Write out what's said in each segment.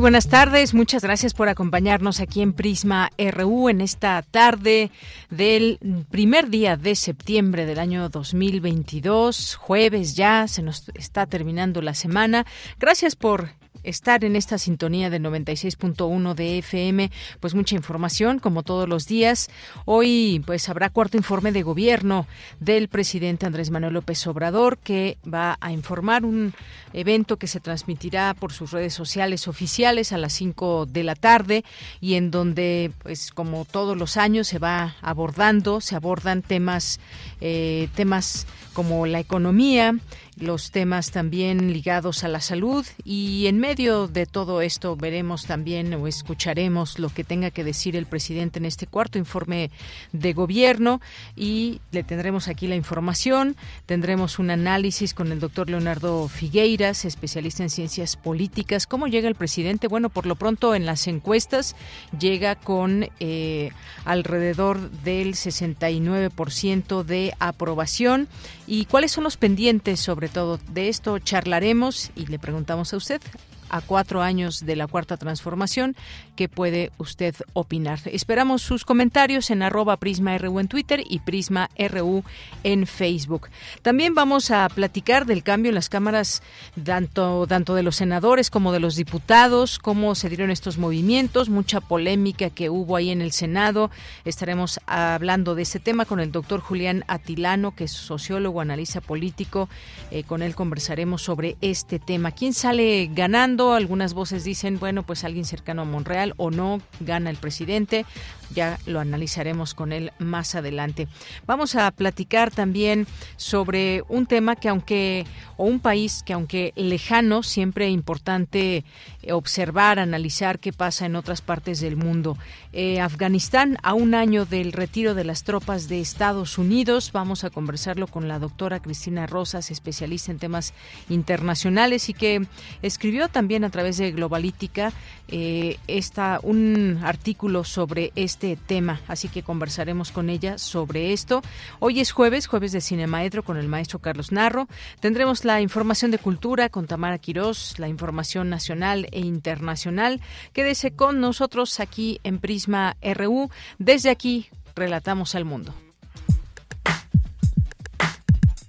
Buenas tardes, muchas gracias por acompañarnos aquí en Prisma RU en esta tarde del primer día de septiembre del año 2022, jueves ya, se nos está terminando la semana. Gracias por estar en esta sintonía de 96.1 de FM, pues mucha información como todos los días. Hoy pues habrá cuarto informe de gobierno del presidente Andrés Manuel López Obrador que va a informar un evento que se transmitirá por sus redes sociales oficiales a las 5 de la tarde y en donde pues como todos los años se va abordando, se abordan temas eh, temas como la economía, los temas también ligados a la salud y en medio de todo esto veremos también o escucharemos lo que tenga que decir el presidente en este cuarto informe de gobierno y le tendremos aquí la información, tendremos un análisis con el doctor Leonardo Figueiras, especialista en ciencias políticas. ¿Cómo llega el presidente? Bueno, por lo pronto en las encuestas llega con eh, alrededor del 69% de aprobación y cuáles son los pendientes sobre todo de esto charlaremos y le preguntamos a usted a cuatro años de la cuarta transformación. ¿Qué puede usted opinar? Esperamos sus comentarios en arroba Prisma RU en Twitter y Prisma RU en Facebook. También vamos a platicar del cambio en las cámaras tanto, tanto de los senadores como de los diputados, cómo se dieron estos movimientos, mucha polémica que hubo ahí en el Senado. Estaremos hablando de ese tema con el doctor Julián Atilano, que es sociólogo, analista político. Eh, con él conversaremos sobre este tema. ¿Quién sale ganando? Algunas voces dicen, bueno, pues alguien cercano a Monreal o no, gana el presidente. Ya lo analizaremos con él más adelante. Vamos a platicar también sobre un tema que aunque, o un país que aunque lejano, siempre importante observar, analizar qué pasa en otras partes del mundo. Eh, Afganistán, a un año del retiro de las tropas de Estados Unidos, vamos a conversarlo con la doctora Cristina Rosas, especialista en temas internacionales y que escribió también también a través de Globalítica eh, está un artículo sobre este tema, así que conversaremos con ella sobre esto. Hoy es jueves, jueves de Cinemaedro con el maestro Carlos Narro. Tendremos la información de cultura con Tamara Quirós, la información nacional e internacional. Quédese con nosotros aquí en Prisma RU. Desde aquí, relatamos al mundo.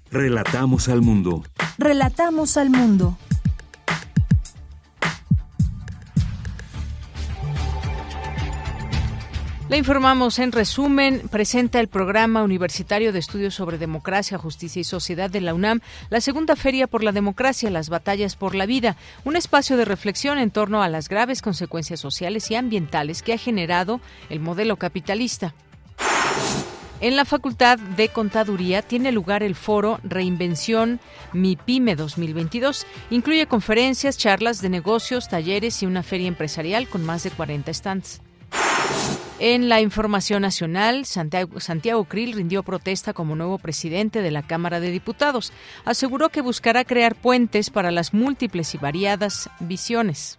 Relatamos al mundo. Relatamos al mundo. Le informamos en resumen, presenta el programa universitario de estudios sobre democracia, justicia y sociedad de la UNAM, la segunda feria por la democracia, las batallas por la vida, un espacio de reflexión en torno a las graves consecuencias sociales y ambientales que ha generado el modelo capitalista. En la Facultad de Contaduría tiene lugar el foro Reinvención MIPYME 2022. Incluye conferencias, charlas de negocios, talleres y una feria empresarial con más de 40 stands. En la información nacional, Santiago, Santiago Krill rindió protesta como nuevo presidente de la Cámara de Diputados. Aseguró que buscará crear puentes para las múltiples y variadas visiones.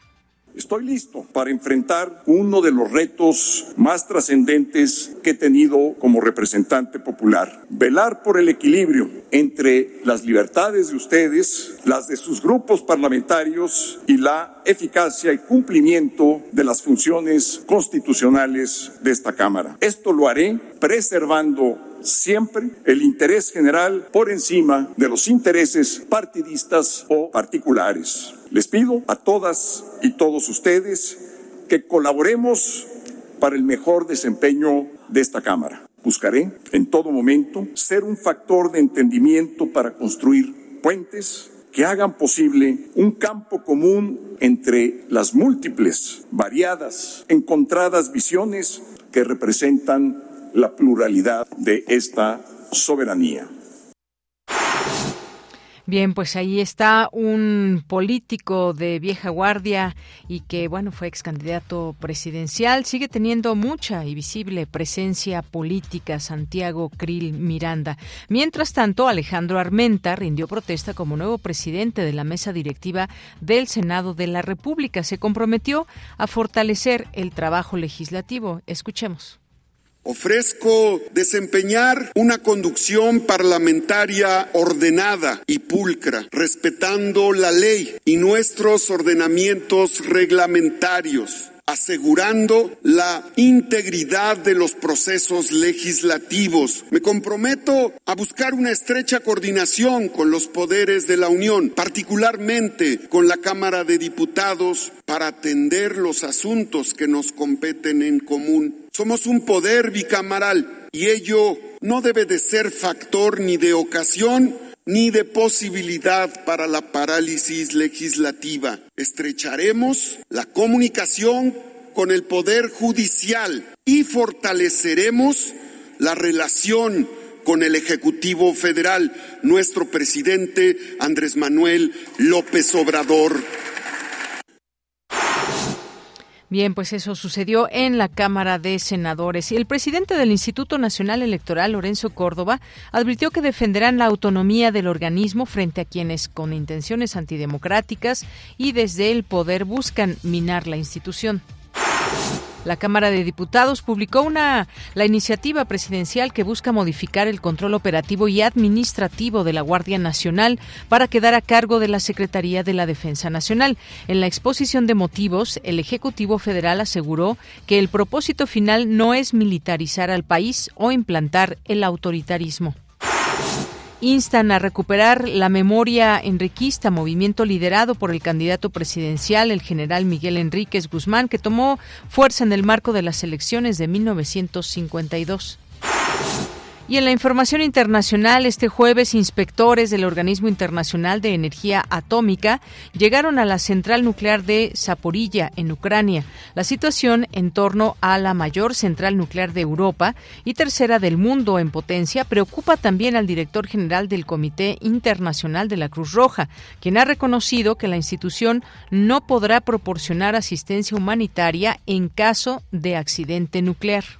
Estoy listo para enfrentar uno de los retos más trascendentes que he tenido como representante popular. Velar por el equilibrio entre las libertades de ustedes, las de sus grupos parlamentarios y la eficacia y cumplimiento de las funciones constitucionales de esta Cámara. Esto lo haré preservando siempre el interés general por encima de los intereses partidistas o particulares. Les pido a todas y todos ustedes que colaboremos para el mejor desempeño de esta Cámara. Buscaré en todo momento ser un factor de entendimiento para construir puentes que hagan posible un campo común entre las múltiples, variadas, encontradas visiones que representan la pluralidad de esta soberanía. Bien, pues ahí está un político de vieja guardia y que, bueno, fue ex candidato presidencial. Sigue teniendo mucha y visible presencia política Santiago Krill Miranda. Mientras tanto, Alejandro Armenta rindió protesta como nuevo presidente de la mesa directiva del Senado de la República. Se comprometió a fortalecer el trabajo legislativo. Escuchemos. Ofrezco desempeñar una conducción parlamentaria ordenada y pulcra, respetando la ley y nuestros ordenamientos reglamentarios asegurando la integridad de los procesos legislativos. Me comprometo a buscar una estrecha coordinación con los poderes de la Unión, particularmente con la Cámara de Diputados, para atender los asuntos que nos competen en común. Somos un poder bicameral y ello no debe de ser factor ni de ocasión ni de posibilidad para la parálisis legislativa. Estrecharemos la comunicación con el Poder Judicial y fortaleceremos la relación con el Ejecutivo Federal, nuestro presidente Andrés Manuel López Obrador. Bien, pues eso sucedió en la Cámara de Senadores. Y el presidente del Instituto Nacional Electoral, Lorenzo Córdoba, advirtió que defenderán la autonomía del organismo frente a quienes, con intenciones antidemocráticas y desde el poder, buscan minar la institución. La Cámara de Diputados publicó una la iniciativa presidencial que busca modificar el control operativo y administrativo de la Guardia Nacional para quedar a cargo de la Secretaría de la Defensa Nacional. En la exposición de motivos, el Ejecutivo Federal aseguró que el propósito final no es militarizar al país o implantar el autoritarismo instan a recuperar la memoria enriquista, movimiento liderado por el candidato presidencial, el general Miguel Enríquez Guzmán, que tomó fuerza en el marco de las elecciones de 1952. Y en la información internacional, este jueves, inspectores del Organismo Internacional de Energía Atómica llegaron a la central nuclear de Zaporilla, en Ucrania. La situación en torno a la mayor central nuclear de Europa y tercera del mundo en potencia preocupa también al director general del Comité Internacional de la Cruz Roja, quien ha reconocido que la institución no podrá proporcionar asistencia humanitaria en caso de accidente nuclear.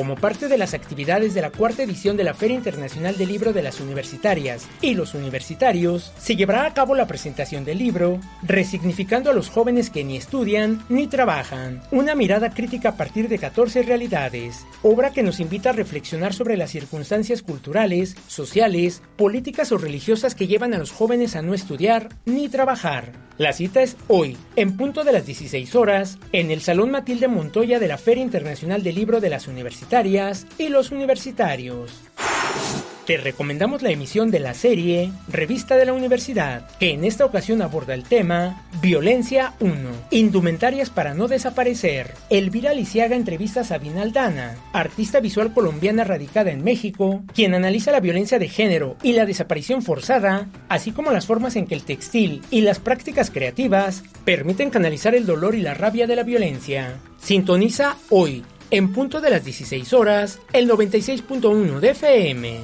Como parte de las actividades de la cuarta edición de la Feria Internacional del Libro de las Universitarias. Y los Universitarios, se llevará a cabo la presentación del libro Resignificando a los jóvenes que ni estudian ni trabajan, una mirada crítica a partir de 14 realidades, obra que nos invita a reflexionar sobre las circunstancias culturales, sociales, políticas o religiosas que llevan a los jóvenes a no estudiar ni trabajar. La cita es hoy, en punto de las 16 horas, en el Salón Matilde Montoya de la Feria Internacional del Libro de las Universitarias y los universitarios. Te recomendamos la emisión de la serie Revista de la Universidad, que en esta ocasión aborda el tema Violencia 1, Indumentarias para no desaparecer. Elvira Lisiaga entrevista a Sabina Aldana, artista visual colombiana radicada en México, quien analiza la violencia de género y la desaparición forzada, así como las formas en que el textil y las prácticas creativas permiten canalizar el dolor y la rabia de la violencia. Sintoniza hoy en punto de las 16 horas, el 96.1 de FM.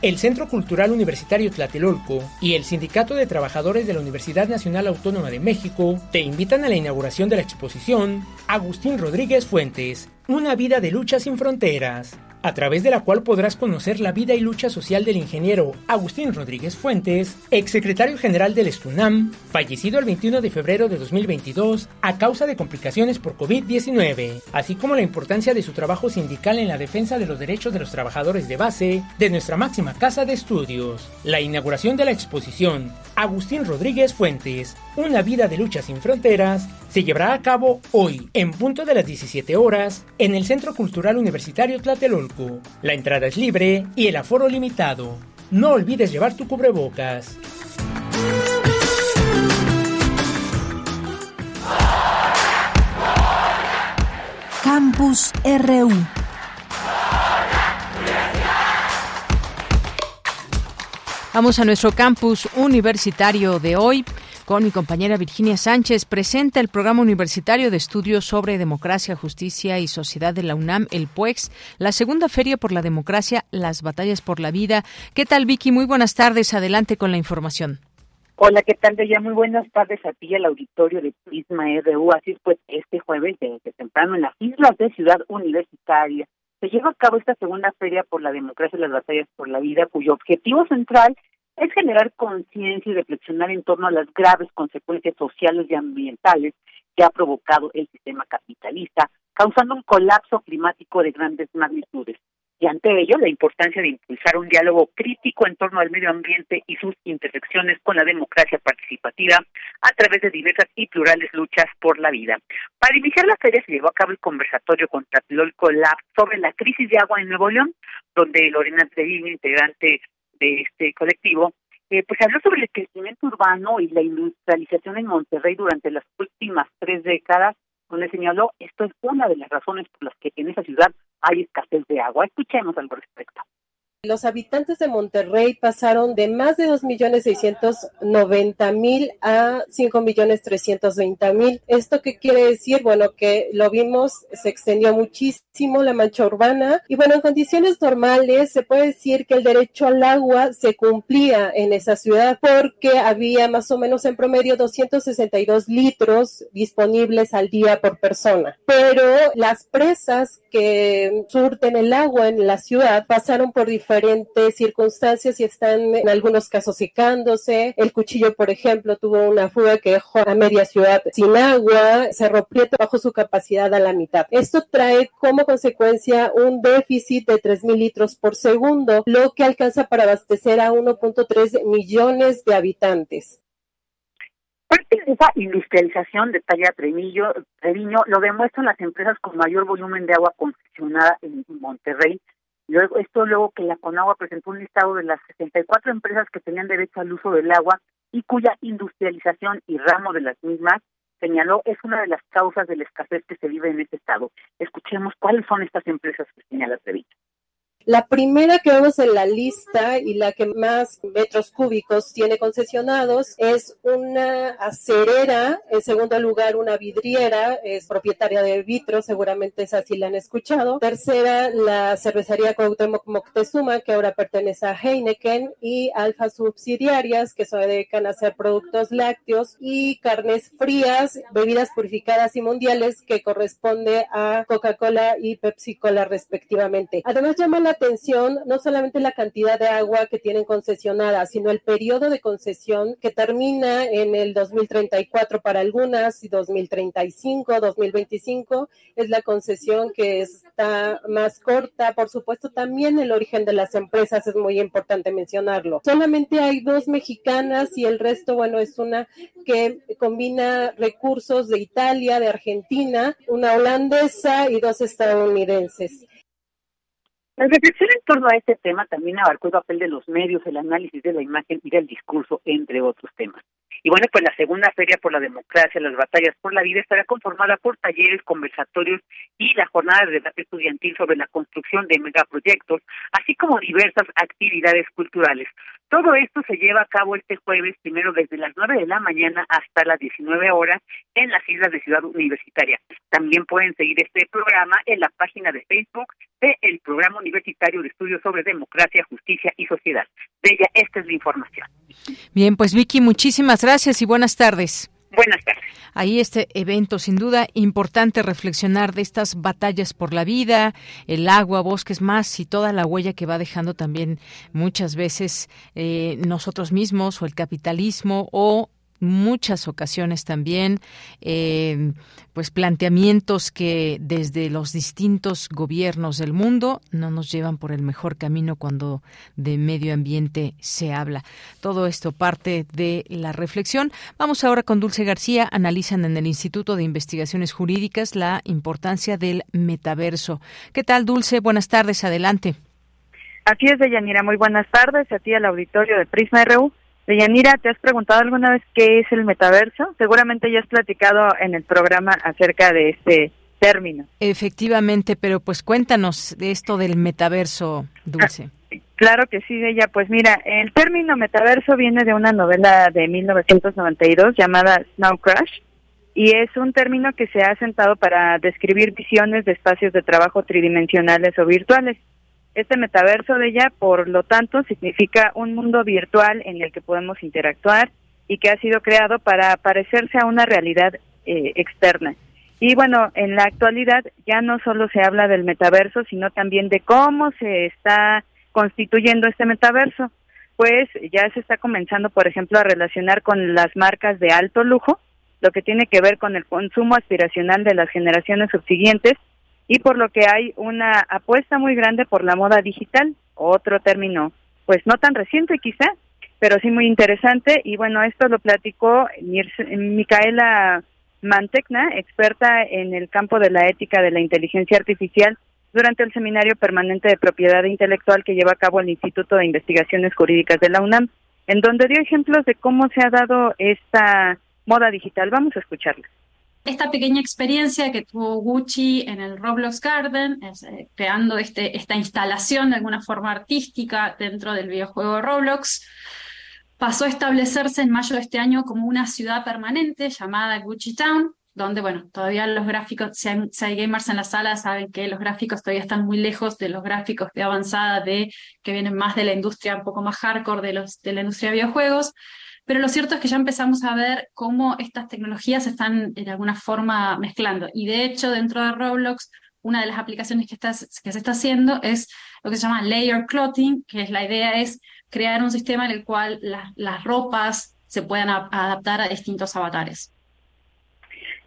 El Centro Cultural Universitario Tlatelolco y el Sindicato de Trabajadores de la Universidad Nacional Autónoma de México te invitan a la inauguración de la exposición Agustín Rodríguez Fuentes, Una vida de lucha sin fronteras a través de la cual podrás conocer la vida y lucha social del ingeniero Agustín Rodríguez Fuentes, exsecretario general del Estunam, fallecido el 21 de febrero de 2022 a causa de complicaciones por COVID-19, así como la importancia de su trabajo sindical en la defensa de los derechos de los trabajadores de base de nuestra máxima casa de estudios. La inauguración de la exposición Agustín Rodríguez Fuentes. Una vida de lucha sin fronteras se llevará a cabo hoy, en punto de las 17 horas, en el Centro Cultural Universitario Tlatelolco. La entrada es libre y el aforo limitado. No olvides llevar tu cubrebocas. Campus RU Vamos a nuestro campus universitario de hoy con mi compañera Virginia Sánchez. Presenta el programa universitario de estudios sobre democracia, justicia y sociedad de la UNAM, el PUEX, la segunda feria por la democracia, las batallas por la vida. ¿Qué tal, Vicky? Muy buenas tardes. Adelante con la información. Hola, ¿qué tal, ya Muy buenas tardes a ti, al auditorio de Prisma RU. Así es, pues, este jueves, desde temprano, en las islas de Ciudad Universitaria, se lleva a cabo esta segunda feria por la democracia y las batallas por la vida, cuyo objetivo central es generar conciencia y reflexionar en torno a las graves consecuencias sociales y ambientales que ha provocado el sistema capitalista, causando un colapso climático de grandes magnitudes. Y ante ello, la importancia de impulsar un diálogo crítico en torno al medio ambiente y sus intersecciones con la democracia participativa a través de diversas y plurales luchas por la vida. Para iniciar la feria se llevó a cabo el conversatorio con Tlatelolco Lab sobre la crisis de agua en Nuevo León, donde Lorena Treviño, integrante de este colectivo, eh, pues habló sobre el crecimiento urbano y la industrialización en Monterrey durante las últimas tres décadas, donde señaló esto es una de las razones por las que en esa ciudad hay escasez de agua. Escuchemos al respecto. Los habitantes de Monterrey pasaron de más de 2.690.000 a 5.320.000. ¿Esto qué quiere decir? Bueno, que lo vimos, se extendió muchísimo la mancha urbana y bueno, en condiciones normales se puede decir que el derecho al agua se cumplía en esa ciudad porque había más o menos en promedio 262 litros disponibles al día por persona. Pero las presas que surten el agua en la ciudad pasaron por diferentes diferentes circunstancias y están en algunos casos secándose. El cuchillo, por ejemplo, tuvo una fuga que dejó a media ciudad sin agua, Cerro Prieto bajo su capacidad a la mitad. Esto trae como consecuencia un déficit de 3.000 litros por segundo, lo que alcanza para abastecer a 1.3 millones de habitantes. Parte de esa industrialización, de talla Treviño, Treviño, lo demuestran las empresas con mayor volumen de agua concesionada en Monterrey, Luego, esto luego que la Conagua presentó un listado de las 64 empresas que tenían derecho al uso del agua y cuya industrialización y ramo de las mismas señaló es una de las causas de la escasez que se vive en este estado. Escuchemos cuáles son estas empresas que señala Treviño. La primera que vemos en la lista y la que más metros cúbicos tiene concesionados es una acerera, en segundo lugar una vidriera, es propietaria de Vitro, seguramente esa sí la han escuchado. Tercera, la cervecería Cuauhtémoc Moctezuma, que ahora pertenece a Heineken, y Alfa Subsidiarias, que se dedican a hacer productos lácteos y carnes frías, bebidas purificadas y mundiales, que corresponde a Coca-Cola y Pepsi-Cola respectivamente. Además, llama la atención no solamente la cantidad de agua que tienen concesionada, sino el periodo de concesión que termina en el 2034 para algunas y 2035, 2025 es la concesión que está más corta. Por supuesto, también el origen de las empresas es muy importante mencionarlo. Solamente hay dos mexicanas y el resto, bueno, es una que combina recursos de Italia, de Argentina, una holandesa y dos estadounidenses. La reflexión en torno a este tema también abarcó el papel de los medios, el análisis de la imagen y del discurso, entre otros temas. Y bueno, pues la segunda feria por la democracia, las batallas por la vida, estará conformada por talleres, conversatorios y la jornada de debate estudiantil sobre la construcción de megaproyectos, así como diversas actividades culturales. Todo esto se lleva a cabo este jueves, primero desde las 9 de la mañana hasta las 19 horas en las islas de Ciudad Universitaria. También pueden seguir este programa en la página de Facebook del Programa Universitario de Estudios sobre Democracia, Justicia y Sociedad. Bella, esta es la información. Bien, pues Vicky, muchísimas gracias y buenas tardes. Buenas tardes. Ahí este evento, sin duda, importante reflexionar de estas batallas por la vida, el agua, bosques más y toda la huella que va dejando también muchas veces eh, nosotros mismos o el capitalismo o muchas ocasiones también eh, pues planteamientos que desde los distintos gobiernos del mundo no nos llevan por el mejor camino cuando de medio ambiente se habla. Todo esto parte de la reflexión. Vamos ahora con Dulce García. Analizan en el Instituto de Investigaciones Jurídicas la importancia del metaverso. ¿Qué tal, Dulce? Buenas tardes. Adelante. Así es, Deyanira. Muy buenas tardes. A ti, al auditorio de Prisma RU. Deyanira, ¿te has preguntado alguna vez qué es el metaverso? Seguramente ya has platicado en el programa acerca de este término. Efectivamente, pero pues cuéntanos de esto del metaverso, Dulce. Claro que sí, ella. Pues mira, el término metaverso viene de una novela de 1992 llamada Snow Crash y es un término que se ha sentado para describir visiones de espacios de trabajo tridimensionales o virtuales. Este metaverso de ella, por lo tanto, significa un mundo virtual en el que podemos interactuar y que ha sido creado para parecerse a una realidad eh, externa. Y bueno, en la actualidad ya no solo se habla del metaverso, sino también de cómo se está constituyendo este metaverso. Pues ya se está comenzando, por ejemplo, a relacionar con las marcas de alto lujo, lo que tiene que ver con el consumo aspiracional de las generaciones subsiguientes y por lo que hay una apuesta muy grande por la moda digital, otro término, pues no tan reciente quizá, pero sí muy interesante. Y bueno, esto lo platicó Micaela Mantecna, experta en el campo de la ética de la inteligencia artificial, durante el seminario permanente de propiedad intelectual que lleva a cabo el Instituto de Investigaciones Jurídicas de la UNAM, en donde dio ejemplos de cómo se ha dado esta moda digital. Vamos a escucharla esta pequeña experiencia que tuvo Gucci en el Roblox Garden, eh, creando este, esta instalación de alguna forma artística dentro del videojuego Roblox, pasó a establecerse en mayo de este año como una ciudad permanente llamada Gucci Town, donde, bueno, todavía los gráficos, si hay, gamers en la sala, saben que los gráficos todavía están muy lejos de los gráficos de avanzada, de que vienen más de la industria un poco más hardcore de, los, de la industria de videojuegos. Pero lo cierto es que ya empezamos a ver cómo estas tecnologías se están de alguna forma mezclando. Y de hecho, dentro de Roblox, una de las aplicaciones que, está, que se está haciendo es lo que se llama layer clothing, que es la idea es crear un sistema en el cual las ropas se puedan adaptar a distintos avatares.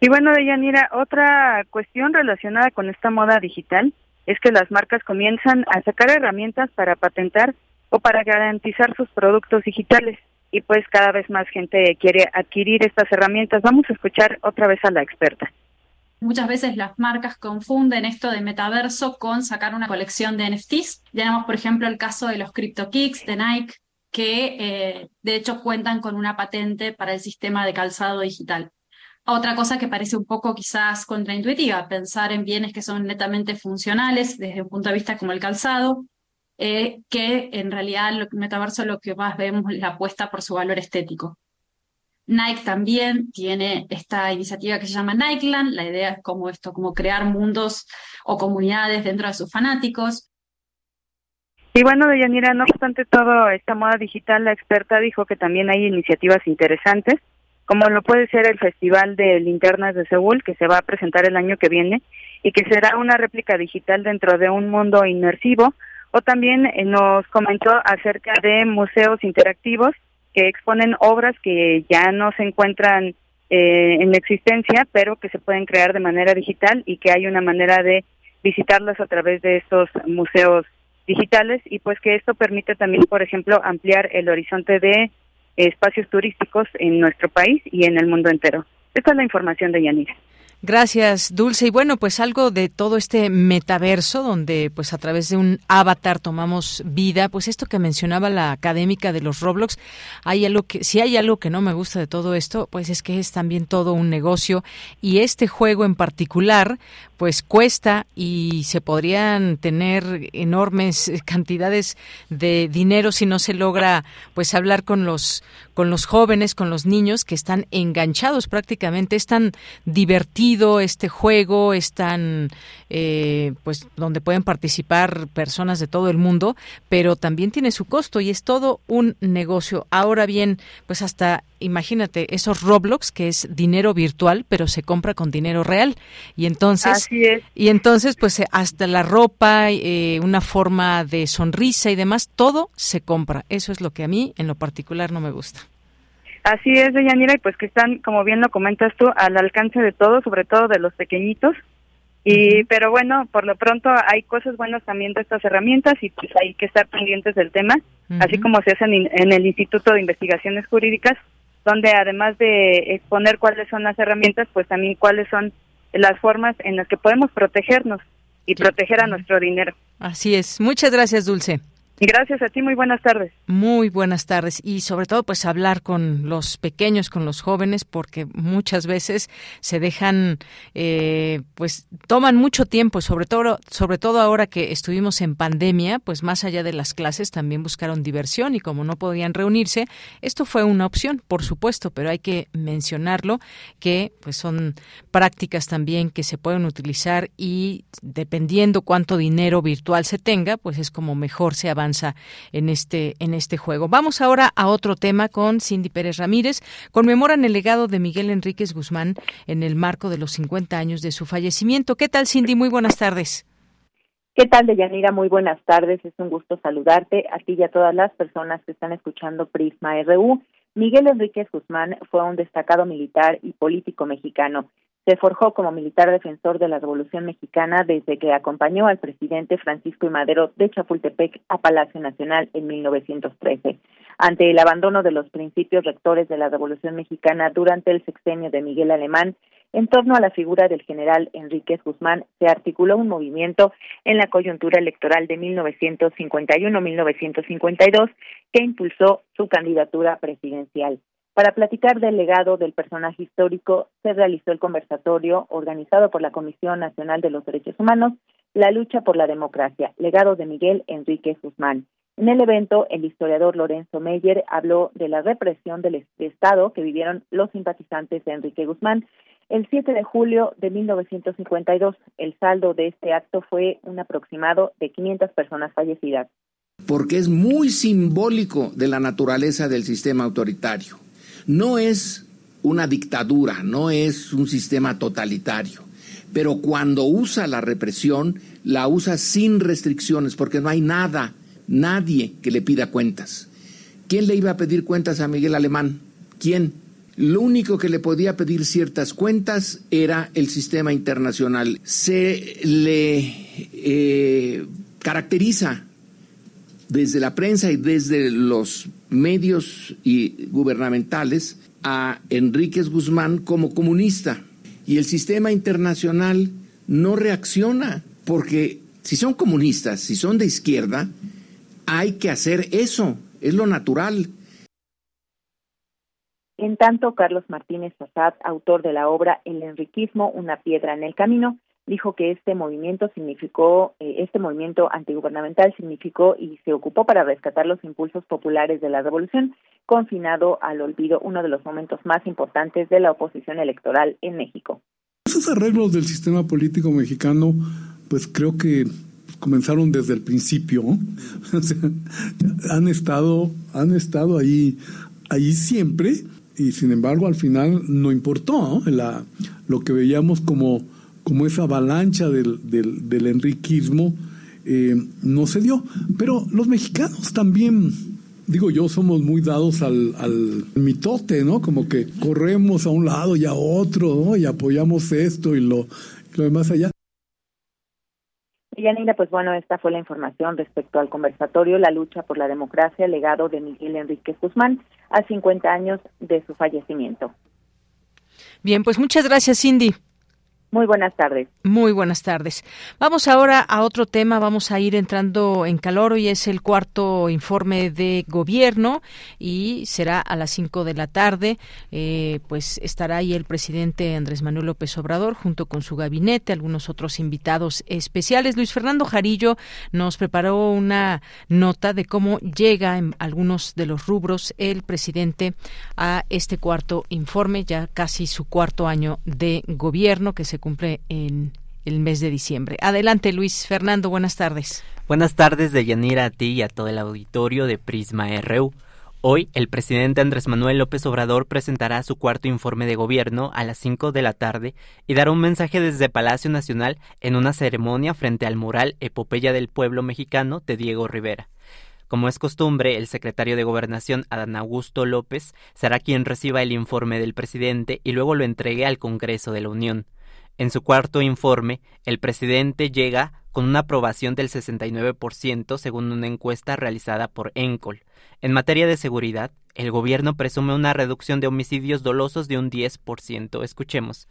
Y bueno, Deyanira, otra cuestión relacionada con esta moda digital es que las marcas comienzan a sacar herramientas para patentar o para garantizar sus productos digitales y pues cada vez más gente quiere adquirir estas herramientas. Vamos a escuchar otra vez a la experta. Muchas veces las marcas confunden esto de metaverso con sacar una colección de NFTs. Tenemos, por ejemplo, el caso de los CryptoKicks de Nike, que eh, de hecho cuentan con una patente para el sistema de calzado digital. Otra cosa que parece un poco quizás contraintuitiva, pensar en bienes que son netamente funcionales desde un punto de vista como el calzado, eh, que en realidad el metaverso lo que más vemos es la apuesta por su valor estético. Nike también tiene esta iniciativa que se llama Nikeland, la idea es como esto, como crear mundos o comunidades dentro de sus fanáticos. Y bueno, Deyanira, no obstante todo esta moda digital, la experta dijo que también hay iniciativas interesantes, como lo puede ser el Festival de Linternas de Seúl, que se va a presentar el año que viene, y que será una réplica digital dentro de un mundo inmersivo, o también eh, nos comentó acerca de museos interactivos que exponen obras que ya no se encuentran eh, en existencia, pero que se pueden crear de manera digital y que hay una manera de visitarlas a través de estos museos digitales y pues que esto permite también, por ejemplo, ampliar el horizonte de espacios turísticos en nuestro país y en el mundo entero. Esta es la información de Yanira. Gracias, Dulce. Y bueno, pues algo de todo este metaverso donde pues a través de un avatar tomamos vida, pues esto que mencionaba la académica de los Roblox, hay algo que si hay algo que no me gusta de todo esto, pues es que es también todo un negocio y este juego en particular pues cuesta y se podrían tener enormes cantidades de dinero si no se logra pues hablar con los con los jóvenes, con los niños que están enganchados prácticamente, es tan divertido este juego, es tan, eh, pues, donde pueden participar personas de todo el mundo, pero también tiene su costo y es todo un negocio. Ahora bien, pues hasta imagínate esos Roblox que es dinero virtual, pero se compra con dinero real y entonces y entonces pues hasta la ropa, eh, una forma de sonrisa y demás, todo se compra. Eso es lo que a mí en lo particular no me gusta. Así es, Deyanira, y pues que están, como bien lo comentas tú, al alcance de todos, sobre todo de los pequeñitos. Y, pero bueno, por lo pronto hay cosas buenas también de estas herramientas y pues hay que estar pendientes del tema, así como se hace en, el Instituto de Investigaciones Jurídicas, donde además de exponer cuáles son las herramientas, pues también cuáles son las formas en las que podemos protegernos y proteger a nuestro dinero. Así es. Muchas gracias, Dulce. Gracias a ti, muy buenas tardes. Muy buenas tardes y sobre todo pues hablar con los pequeños, con los jóvenes, porque muchas veces se dejan, eh, pues toman mucho tiempo, sobre todo, sobre todo ahora que estuvimos en pandemia, pues más allá de las clases también buscaron diversión y como no podían reunirse, esto fue una opción, por supuesto, pero hay que mencionarlo que pues son prácticas también que se pueden utilizar y dependiendo cuánto dinero virtual se tenga, pues es como mejor se avanza en este, en este juego. Vamos ahora a otro tema con Cindy Pérez Ramírez. Conmemoran el legado de Miguel Enríquez Guzmán en el marco de los 50 años de su fallecimiento. ¿Qué tal, Cindy? Muy buenas tardes. ¿Qué tal, Deyanira? Muy buenas tardes. Es un gusto saludarte a ti y a todas las personas que están escuchando Prisma RU. Miguel Enríquez Guzmán fue un destacado militar y político mexicano. Se forjó como militar defensor de la Revolución Mexicana desde que acompañó al presidente Francisco I. Madero de Chapultepec a Palacio Nacional en 1913. Ante el abandono de los principios rectores de la Revolución Mexicana durante el sexenio de Miguel Alemán, en torno a la figura del general Enríquez Guzmán se articuló un movimiento en la coyuntura electoral de 1951-1952 que impulsó su candidatura presidencial. Para platicar del legado del personaje histórico, se realizó el conversatorio organizado por la Comisión Nacional de los Derechos Humanos, La lucha por la democracia, legado de Miguel Enrique Guzmán. En el evento, el historiador Lorenzo Meyer habló de la represión del Estado que vivieron los simpatizantes de Enrique Guzmán. El 7 de julio de 1952, el saldo de este acto fue un aproximado de 500 personas fallecidas. Porque es muy simbólico de la naturaleza del sistema autoritario no es una dictadura, no es un sistema totalitario, pero cuando usa la represión, la usa sin restricciones, porque no hay nada, nadie que le pida cuentas. ¿Quién le iba a pedir cuentas a Miguel Alemán? ¿Quién? Lo único que le podía pedir ciertas cuentas era el sistema internacional. Se le eh, caracteriza desde la prensa y desde los medios y gubernamentales a Enríquez Guzmán como comunista. Y el sistema internacional no reacciona, porque si son comunistas, si son de izquierda, hay que hacer eso, es lo natural. En tanto, Carlos Martínez Assad, autor de la obra El enriquismo, una piedra en el camino, dijo que este movimiento significó, eh, este movimiento antigubernamental significó y se ocupó para rescatar los impulsos populares de la revolución, confinado al olvido uno de los momentos más importantes de la oposición electoral en México. Esos arreglos del sistema político mexicano, pues creo que comenzaron desde el principio, han estado, han estado ahí, ahí siempre, y sin embargo al final no importó, lo que veíamos como como esa avalancha del, del, enriquismo eh, no se dio. Pero los mexicanos también, digo yo, somos muy dados al, al mitote, ¿no? Como que corremos a un lado y a otro, ¿no? Y apoyamos esto y lo, lo demás allá. Yanira, pues bueno, esta fue la información respecto al conversatorio La lucha por la democracia, legado de Miguel Enrique Guzmán, a 50 años de su fallecimiento. Bien, pues muchas gracias, Cindy. Muy buenas tardes. Muy buenas tardes. Vamos ahora a otro tema, vamos a ir entrando en calor. Hoy es el cuarto informe de gobierno y será a las cinco de la tarde. Eh, pues estará ahí el presidente Andrés Manuel López Obrador junto con su gabinete, algunos otros invitados especiales. Luis Fernando Jarillo nos preparó una nota de cómo llega en algunos de los rubros el presidente a este cuarto informe, ya casi su cuarto año de gobierno que se cumple en el mes de diciembre. Adelante, Luis Fernando, buenas tardes. Buenas tardes, de Yanira, a ti y a todo el auditorio de Prisma RU. Hoy, el presidente Andrés Manuel López Obrador presentará su cuarto informe de gobierno a las 5 de la tarde y dará un mensaje desde Palacio Nacional en una ceremonia frente al mural Epopeya del Pueblo Mexicano de Diego Rivera. Como es costumbre, el secretario de Gobernación, Adán Augusto López, será quien reciba el informe del presidente y luego lo entregue al Congreso de la Unión. En su cuarto informe, el presidente llega con una aprobación del 69% según una encuesta realizada por ENCOL. En materia de seguridad, el gobierno presume una reducción de homicidios dolosos de un 10%. Escuchemos.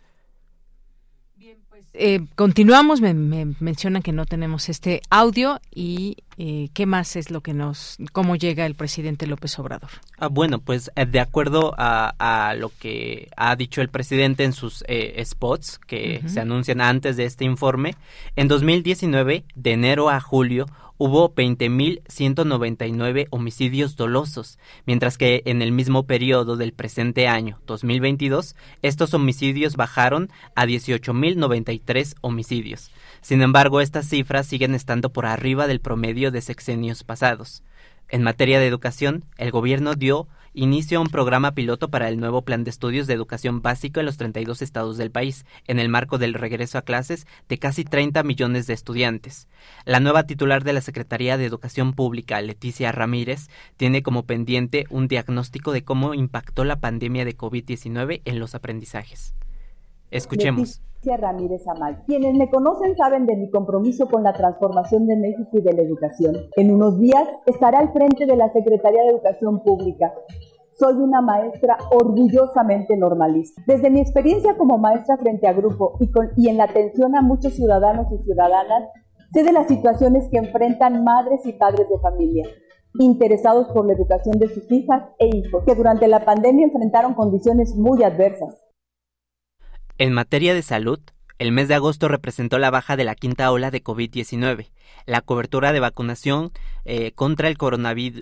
Eh, continuamos. Me, me mencionan que no tenemos este audio y Eh, ¿Qué más es lo que nos, cómo llega el presidente López Obrador? Ah, bueno, pues eh, de acuerdo a, lo que ha dicho el presidente en sus eh, spots que se anuncian antes de este informe, en 2019, de enero a julio, hubo 20.199 homicidios dolosos, mientras que en el mismo periodo del presente año, 2022, estos homicidios bajaron a 18.093 homicidios. Sin embargo, estas cifras siguen estando por arriba del promedio de sexenios pasados. En materia de educación, el gobierno dio inicio a un programa piloto para el nuevo plan de estudios de educación básica en los 32 estados del país, en el marco del regreso a clases de casi 30 millones de estudiantes. La nueva titular de la Secretaría de Educación Pública, Leticia Ramírez, tiene como pendiente un diagnóstico de cómo impactó la pandemia de COVID-19 en los aprendizajes. Escuchemos. Leticia Ramírez Amal. Quienes me conocen saben de mi compromiso con la transformación de México y de la educación. En unos días estaré al frente de la Secretaría de Educación Pública. Soy una maestra orgullosamente normalista. Desde mi experiencia como maestra frente a grupo y, y en la atención a muchos ciudadanos y ciudadanas, sé de las situaciones que enfrentan madres y padres de familia interesados por la educación de sus hijas e hijos, que durante la pandemia enfrentaron condiciones muy adversas. En materia de salud, el mes de agosto representó la baja de la quinta ola de COVID-19. La cobertura de vacunación eh, contra, el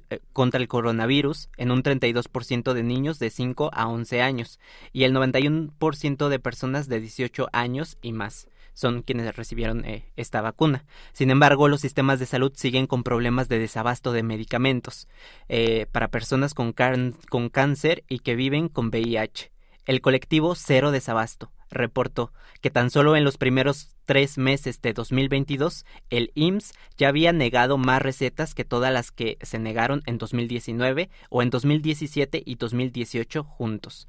eh, contra, el coronavirus en un 32% de niños de 5 a 11 años y el 91% de personas de 18 años y más son quienes recibieron eh, esta vacuna. Sin embargo, los sistemas de salud siguen con problemas de desabasto de medicamentos para personas con, con cáncer y que viven con VIH. El colectivo Cero Desabasto reportó que tan solo en los primeros tres meses de 2022 el IMSS ya había negado más recetas que todas las que se negaron en 2019 o en 2017 y 2018 juntos.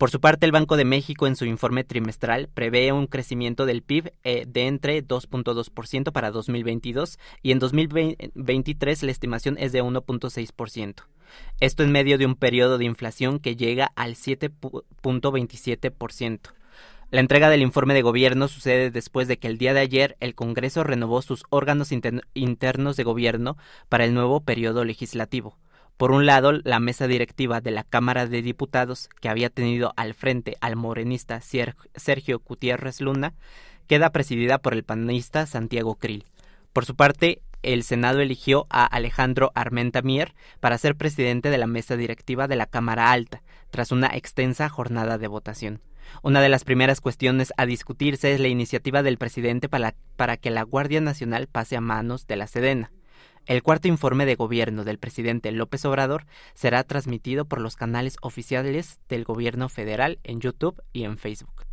Por su parte, el Banco de México en su informe trimestral prevé un crecimiento del PIB eh, de entre 2.2% para 2022 y en 2023 la estimación es de 1.6%. Esto en medio de un periodo de inflación que llega al 7.27%. La entrega del informe de gobierno sucede después de que el día de ayer el Congreso renovó sus órganos internos de gobierno para el nuevo periodo legislativo. Por un lado, la mesa directiva de la Cámara de Diputados, que había tenido al frente al morenista Sergio Gutiérrez Luna, queda presidida por el panista Santiago Krill. Por su parte, el Senado eligió a Alejandro Armenta Mier para ser presidente de la mesa directiva de la Cámara Alta, tras una extensa jornada de votación. Una de las primeras cuestiones a discutirse es la iniciativa del presidente para, para que la Guardia Nacional pase a manos de la Sedena. El cuarto informe de gobierno del presidente López Obrador será transmitido por los canales oficiales del gobierno federal en YouTube y en Facebook.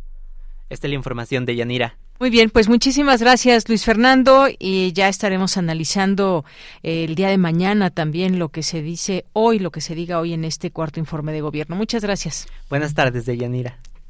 Esta es la información de Yanira. Muy bien, pues muchísimas gracias Luis Fernando y ya estaremos analizando eh, el día de mañana también lo que se dice hoy, lo que se diga hoy en este cuarto informe de gobierno. Muchas gracias. Buenas tardes, de Yanira.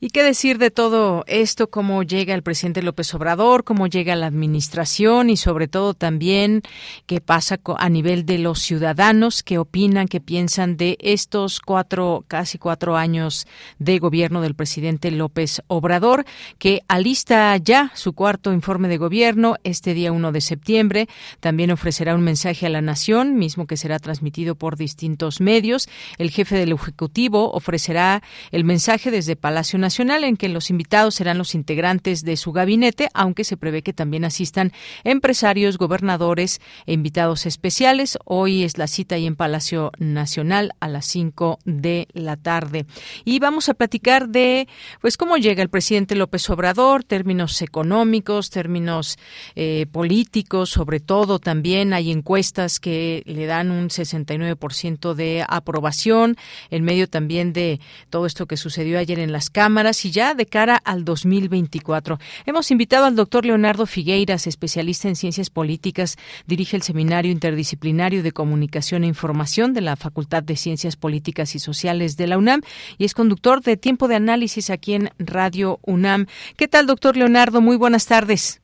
¿Y qué decir de todo esto? ¿Cómo llega el presidente López Obrador? ¿Cómo llega la administración? Y sobre todo también qué pasa a nivel de los ciudadanos, qué opinan, qué piensan de estos cuatro, casi cuatro años de gobierno del presidente López Obrador, que alista ya su cuarto informe de gobierno este día 1 de septiembre. También ofrecerá un mensaje a la nación, mismo que será transmitido por distintos medios. El jefe del Ejecutivo ofrecerá el mensaje desde Palacio Nacional Nacional, en que los invitados serán los integrantes de su gabinete, aunque se prevé que también asistan empresarios, gobernadores e invitados especiales. Hoy es la cita ahí en Palacio Nacional a las 5 de la tarde. Y vamos a platicar de pues cómo llega el presidente López Obrador, términos económicos, términos eh, políticos, sobre todo también hay encuestas que le dan un 69% de aprobación en medio también de todo esto que sucedió ayer en las cámaras y ya de cara al 2024. Hemos invitado al doctor Leonardo Figueiras, especialista en ciencias políticas, dirige el Seminario Interdisciplinario de Comunicación e Información de la Facultad de Ciencias Políticas y Sociales de la UNAM y es conductor de Tiempo de Análisis aquí en Radio UNAM. ¿Qué tal, doctor Leonardo? Muy buenas tardes.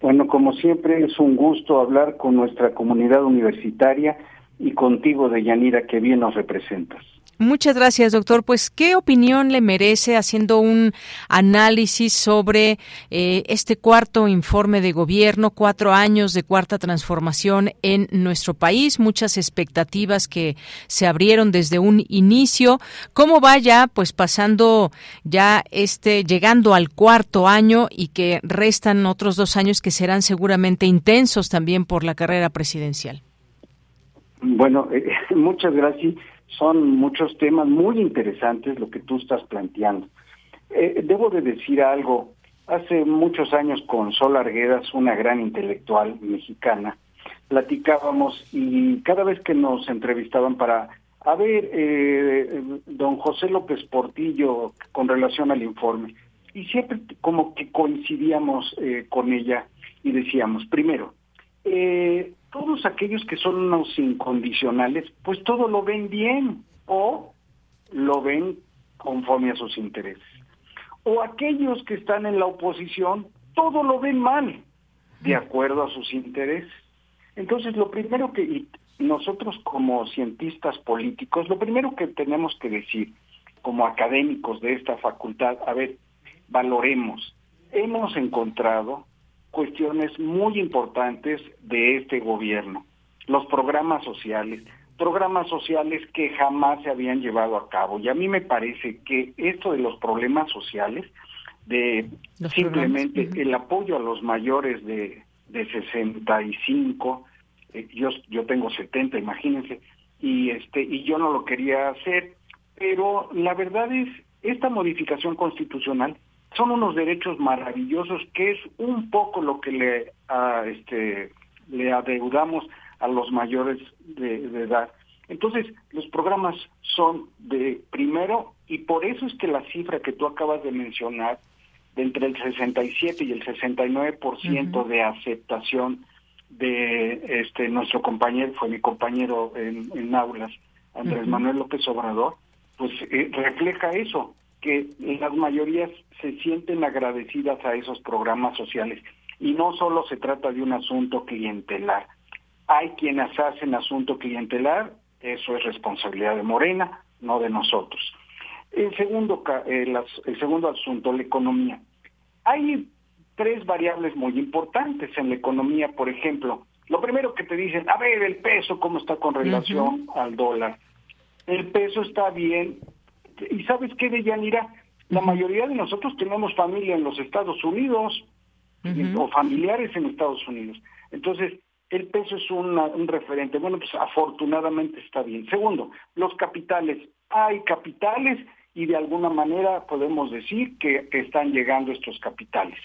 Bueno, como siempre es un gusto hablar con nuestra comunidad universitaria y contigo, Deyanira, que bien nos representas. Muchas gracias, doctor. Pues, ¿qué opinión le merece haciendo un análisis sobre eh, este cuarto informe de gobierno, cuatro años de cuarta transformación en nuestro país, muchas expectativas que se abrieron desde un inicio? ¿Cómo va ya, pues, pasando ya este, llegando al cuarto año y que restan otros dos años que serán seguramente intensos también por la carrera presidencial? Bueno, eh, muchas gracias son muchos temas muy interesantes lo que tú estás planteando. Eh, debo de decir algo, hace muchos años con Sol Arguedas, una gran intelectual mexicana, platicábamos y cada vez que nos entrevistaban para, a ver, eh, don José López Portillo con relación al informe, y siempre como que coincidíamos eh, con ella y decíamos, primero, eh, todos aquellos que son unos incondicionales, pues todo lo ven bien o lo ven conforme a sus intereses. O aquellos que están en la oposición, todo lo ven mal, de acuerdo a sus intereses. Entonces, lo primero que nosotros como cientistas políticos, lo primero que tenemos que decir como académicos de esta facultad, a ver, valoremos, hemos encontrado cuestiones muy importantes de este gobierno. Los programas sociales, programas sociales que jamás se habían llevado a cabo. Y a mí me parece que esto de los problemas sociales, de simplemente el apoyo a los mayores de, de 65, eh, yo, yo tengo 70, imagínense, y, este, y yo no lo quería hacer, pero la verdad es, esta modificación constitucional son unos derechos maravillosos que es un poco lo que le este le adeudamos a los mayores de, edad. Entonces, los programas son de primero y por eso es que la cifra que tú acabas de mencionar de entre el 67 y el 69% por ciento de aceptación de este nuestro compañero, fue mi compañero en, en aulas, Andrés Manuel López Obrador, pues eh, refleja eso, que las mayorías se sienten agradecidas a esos programas sociales. Y no solo se trata de un asunto clientelar. Hay quienes hacen asunto clientelar, eso es responsabilidad de Morena, no de nosotros. El segundo, eh, el segundo asunto, la economía. Hay tres variables muy importantes en la economía, por ejemplo. Lo primero que te dicen, a ver, el peso, ¿cómo está con relación al dólar? El peso está bien y sabes qué, Deyanira, la mayoría de nosotros tenemos familia en los Estados Unidos o familiares en Estados Unidos. Entonces, el peso es un referente. Bueno, pues afortunadamente está bien. Segundo, los capitales. Hay capitales y de alguna manera podemos decir que están llegando estos capitales.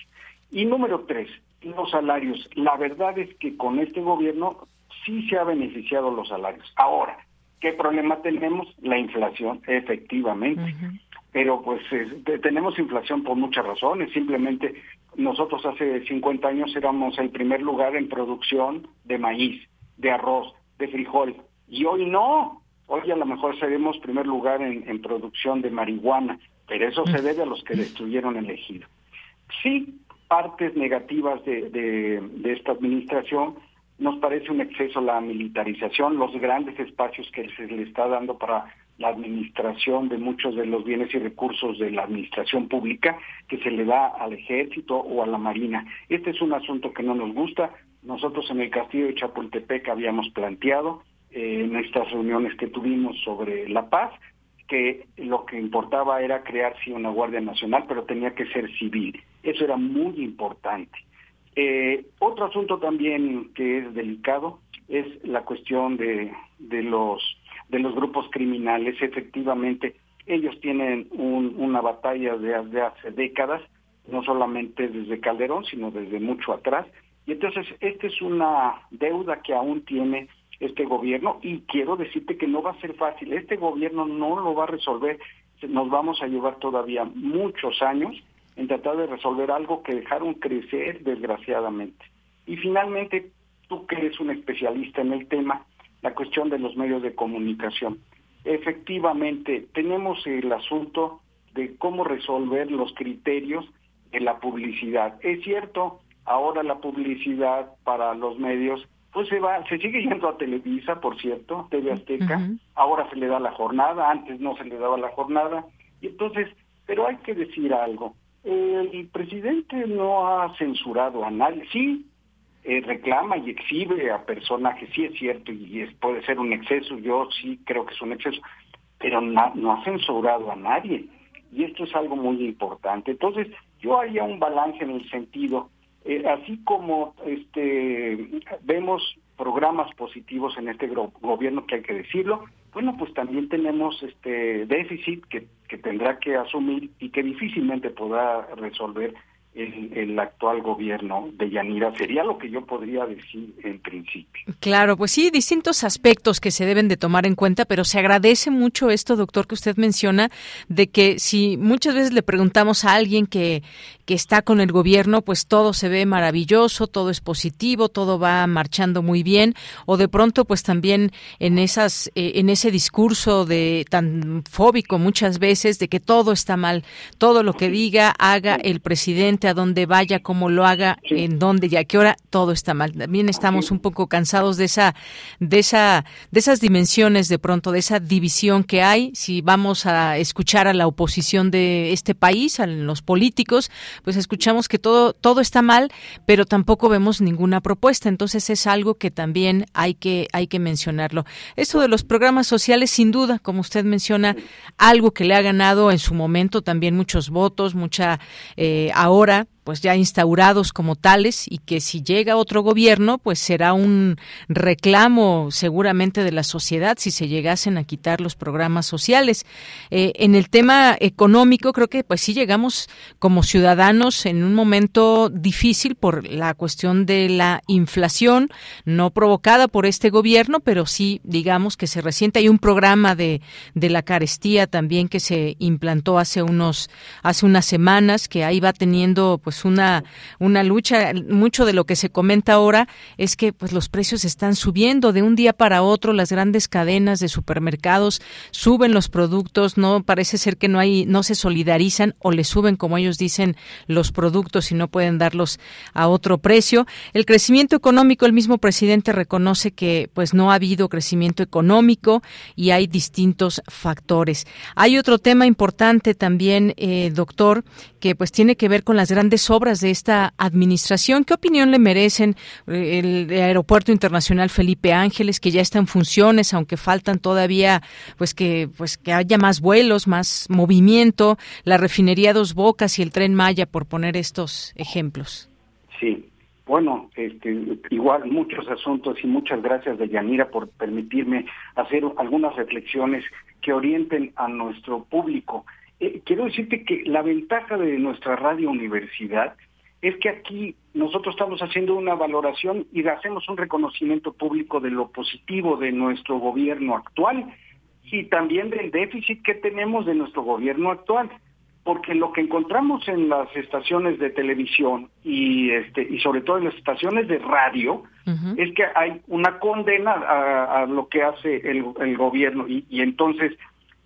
Y número tres, los salarios. La verdad es que con este gobierno sí se ha beneficiado los salarios. Ahora, ¿Qué problema tenemos? La inflación, efectivamente. Pero pues tenemos inflación por muchas razones. Simplemente nosotros hace 50 años éramos el primer lugar en producción de maíz, de arroz, de frijol. Y hoy no. Hoy a lo mejor seremos primer lugar en, producción de marihuana. Pero eso se debe a los que destruyeron el ejido. Sí, partes negativas de, de esta administración nos parece un exceso la militarización, los grandes espacios que se le está dando para la administración de muchos de los bienes y recursos de la administración pública que se le da al ejército o a la marina. Este es un asunto que no nos gusta. Nosotros en el castillo de Chapultepec habíamos planteado eh, en estas reuniones que tuvimos sobre la paz que lo que importaba era crear sí una Guardia Nacional, pero tenía que ser civil. Eso era muy importante. Eh, otro asunto también que es delicado es la cuestión de, de los de los grupos criminales. Efectivamente, ellos tienen una batalla de, hace décadas, no solamente desde Calderón, sino desde mucho atrás. Y entonces, esta es una deuda que aún tiene este gobierno y quiero decirte que no va a ser fácil. Este gobierno no lo va a resolver. Nos vamos a llevar todavía muchos años en tratar de resolver algo que dejaron crecer desgraciadamente. Y finalmente, tú que eres un especialista en el tema, la cuestión de los medios de comunicación. Efectivamente, tenemos el asunto de cómo resolver los criterios de la publicidad. Es cierto, ahora la publicidad para los medios pues se va, se sigue yendo a Televisa, por cierto, TV Azteca, ahora se le da la jornada, antes no se le daba la jornada, y entonces, pero hay que decir algo, el presidente no ha censurado a nadie, sí, eh, reclama y exhibe a personajes, sí es cierto, y es, puede ser un exceso, yo sí creo que es un exceso, pero no ha censurado a nadie, y esto es algo muy importante. Entonces, yo haría un balance en el sentido eh, así como este vemos programas positivos en este gobierno que hay que decirlo, bueno, pues también tenemos este déficit que, que tendrá que asumir y que difícilmente podrá resolver el, el, actual gobierno de Yanira. Sería lo que yo podría decir en principio. Claro, pues sí, distintos aspectos que se deben de tomar en cuenta, pero se agradece mucho esto, doctor, que usted menciona, de que si muchas veces le preguntamos a alguien que, que está con el gobierno, pues todo se ve maravilloso, todo es positivo, todo va marchando muy bien, o de pronto, pues también en esas, eh, en ese discurso de tan fóbico muchas veces de que todo está mal, todo lo que diga, haga el presidente a dónde vaya, cómo lo haga, en dónde y a qué hora, todo está mal. También estamos un poco cansados de esa, de esa, de esas dimensiones de pronto, de esa división que hay. Si vamos a escuchar a la oposición de este país, a los políticos, pues escuchamos que todo, todo está mal, pero tampoco vemos ninguna propuesta. Entonces es algo que también hay que, hay que mencionarlo. Esto de los programas sociales, sin duda, como usted menciona, algo que le ha ganado en su momento también muchos votos, mucha eh, ahora Bárbara. Pues ya instaurados como tales y que si llega otro gobierno pues será un reclamo seguramente de la sociedad si se llegasen a quitar los programas sociales. Eh, en el tema económico creo que pues sí llegamos como ciudadanos en un momento difícil por la cuestión de la inflación no provocada por este gobierno pero sí digamos que se resiente. Hay un programa de, de la carestía también que se implantó hace unos hace unas semanas que ahí va teniendo pues pues, una una lucha. Mucho de lo que se comenta ahora es que pues los precios están subiendo de un día para otro. Las grandes cadenas de supermercados suben los productos. No parece ser que no hay no se solidarizan o le suben como ellos dicen los productos y no pueden darlos a otro precio. El crecimiento económico el mismo presidente reconoce que pues no ha habido crecimiento económico y hay distintos factores. Hay otro tema importante también eh, doctor que pues tiene que ver con las grandes obras de esta administración. ¿Qué opinión le merecen eh, el Aeropuerto Internacional Felipe Ángeles, que ya está en funciones, aunque faltan todavía pues que pues que haya más vuelos, más movimiento, la refinería Dos Bocas y el Tren Maya, por poner estos ejemplos? Sí, bueno, este, igual muchos asuntos y muchas gracias de Yanira por permitirme hacer algunas reflexiones que orienten a nuestro público. Eh, quiero decirte que la ventaja de nuestra radio universidad es que aquí nosotros estamos haciendo una valoración y hacemos un reconocimiento público de lo positivo de nuestro gobierno actual y también del déficit que tenemos de nuestro gobierno actual. Porque lo que encontramos en las estaciones de televisión y este y sobre todo en las estaciones de radio es que hay una condena a, lo que hace el, el gobierno. Y, y entonces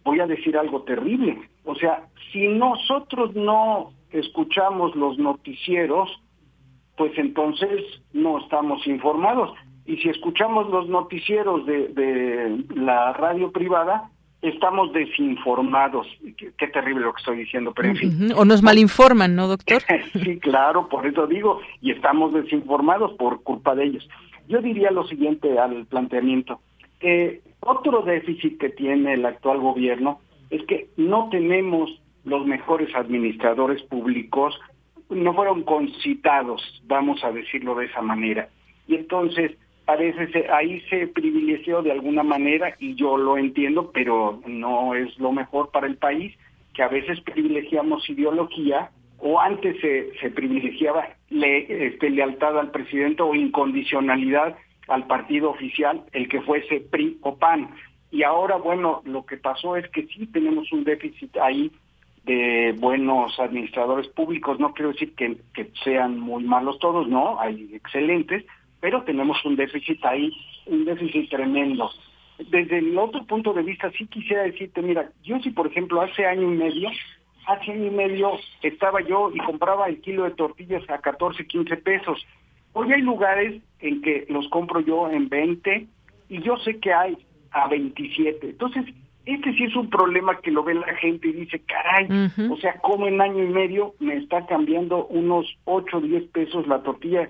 voy a decir algo terrible. O sea, si nosotros no escuchamos los noticieros, pues entonces no estamos informados. Y si escuchamos los noticieros de, la radio privada, estamos desinformados. Qué, terrible lo que estoy diciendo, pero en fin. O nos malinforman, ¿no, doctor? sí, claro, por eso digo, y estamos desinformados por culpa de ellos. Yo diría lo siguiente al planteamiento. que otro déficit que tiene el actual gobierno es que no tenemos los mejores administradores públicos, no fueron concitados, vamos a decirlo de esa manera. Y entonces, parece ser, ahí se privilegió de alguna manera, y yo lo entiendo, pero no es lo mejor para el país, que a veces privilegiamos ideología, o antes se, se privilegiaba le, este, lealtad al presidente o incondicionalidad al partido oficial, el que fuese PRI o PAN. Y ahora, bueno, lo que pasó es que sí tenemos un déficit ahí de buenos administradores públicos. No quiero decir que, que sean muy malos todos, no, hay excelentes, pero tenemos un déficit ahí, un déficit tremendo. Desde el otro punto de vista, sí quisiera decirte, mira, yo sí, por ejemplo, hace año y medio hace año y medio estaba yo y compraba el kilo de tortillas a 14, 15 pesos. Hoy hay lugares en que los compro yo en 20 y yo sé que hay a 27. Entonces, este sí es un problema que lo ve la gente y dice, caray, o sea, como en año y medio me está cambiando unos 8 o 10 pesos la tortilla,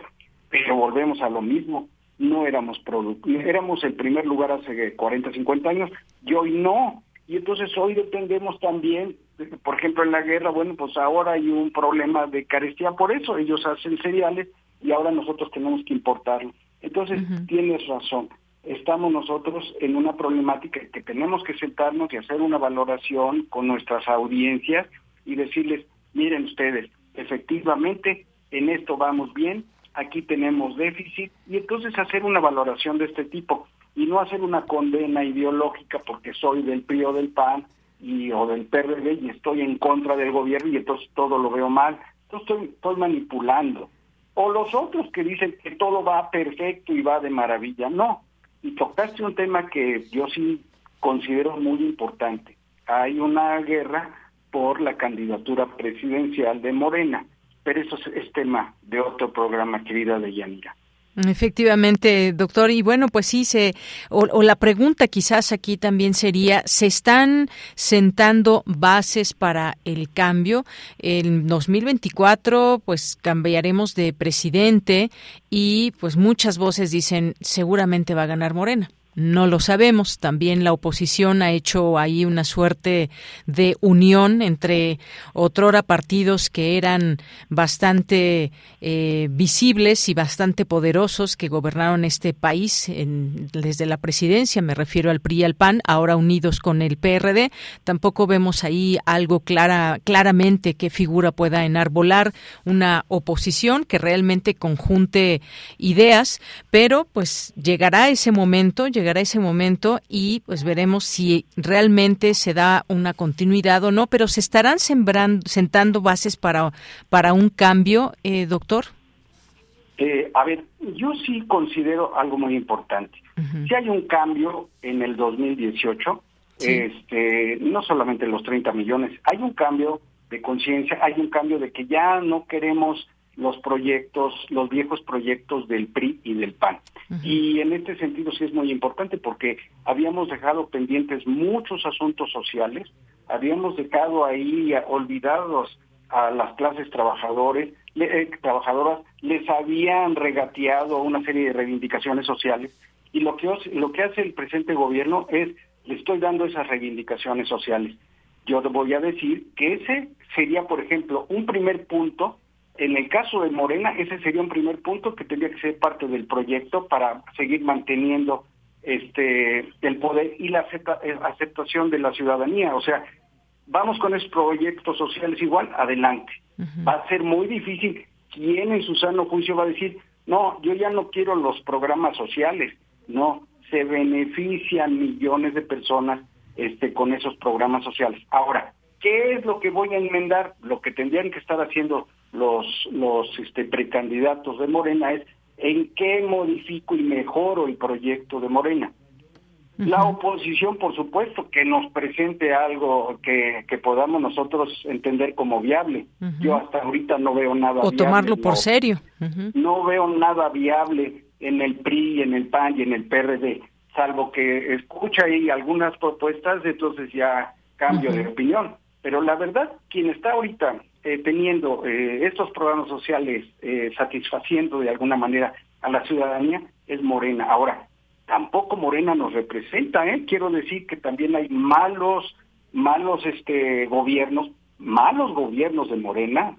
pero volvemos a lo mismo, no éramos éramos el primer lugar hace 40, 50 años, y hoy no, y entonces hoy dependemos también, por ejemplo, en la guerra, bueno, pues ahora hay un problema de carestía por eso, ellos hacen cereales y ahora nosotros tenemos que importarlo. Entonces, tienes razón, estamos nosotros en una problemática que tenemos que sentarnos y hacer una valoración con nuestras audiencias y decirles, miren ustedes, efectivamente en esto vamos bien, aquí tenemos déficit y entonces hacer una valoración de este tipo y no hacer una condena ideológica porque soy del PRI o del PAN y o del PRD y estoy en contra del gobierno y entonces todo lo veo mal. Entonces estoy, estoy manipulando. O los otros que dicen que todo va perfecto y va de maravilla. No, y tocaste un tema que yo sí considero muy importante. Hay una guerra por la candidatura presidencial de Morena, pero eso es, tema de otro programa, querida de Yanira. Efectivamente, doctor. Y bueno, pues sí, se, o, la pregunta quizás aquí también sería, ¿se están sentando bases para el cambio? En 2024, pues cambiaremos de presidente y pues muchas voces dicen, seguramente va a ganar Morena. No lo sabemos. También la oposición ha hecho ahí una suerte de unión entre otrora partidos que eran bastante eh, visibles y bastante poderosos que gobernaron este país desde la presidencia. Me refiero al PRI y al PAN, ahora unidos con el PRD. Tampoco vemos ahí algo clara, claramente qué figura pueda enarbolar una oposición que realmente conjunte ideas, pero pues llegará ese momento, ese momento y pues veremos si realmente se da una continuidad o no, pero se estarán sembrando, sentando bases para, para un cambio, eh, doctor. Eh, a ver, yo sí considero algo muy importante. Si hay un cambio en el 2018, este, no solamente los 30 millones, hay un cambio de conciencia, hay un cambio de que ya no queremos los proyectos, los viejos proyectos del PRI y del PAN. Y en este sentido sí es muy importante porque habíamos dejado pendientes muchos asuntos sociales, habíamos dejado ahí olvidados a las clases trabajadores, eh, trabajadoras, les habían regateado una serie de reivindicaciones sociales y lo que, lo que hace el presente gobierno es, le estoy dando esas reivindicaciones sociales. Yo voy a decir que ese sería, por ejemplo, un primer punto en el caso de Morena, ese sería un primer punto que tendría que ser parte del proyecto para seguir manteniendo este el poder y la eh, aceptación de la ciudadanía. O sea, vamos con esos proyectos sociales igual, adelante. Va a ser muy difícil. ¿Quién en su sano juicio va a decir, no, yo ya no quiero los programas sociales? No, se benefician millones de personas este, con esos programas sociales. Ahora, ¿qué es lo que voy a enmendar? Lo que tendrían que estar haciendo los, los este, precandidatos de Morena es en qué modifico y mejoro el proyecto de Morena. La oposición, por supuesto, que nos presente algo que, que podamos nosotros entender como viable. Yo hasta ahorita no veo nada o tomarlo por serio. No veo nada viable en el PRI, en el PAN y en el PRD, salvo que escucha ahí algunas propuestas, entonces ya cambio de opinión. Pero la verdad, quien está ahorita eh, teniendo eh, estos programas sociales eh, satisfaciendo de alguna manera a la ciudadanía es Morena. Ahora, tampoco Morena nos representa, ¿eh? Quiero decir que también hay malos, malos este gobiernos, malos gobiernos de Morena,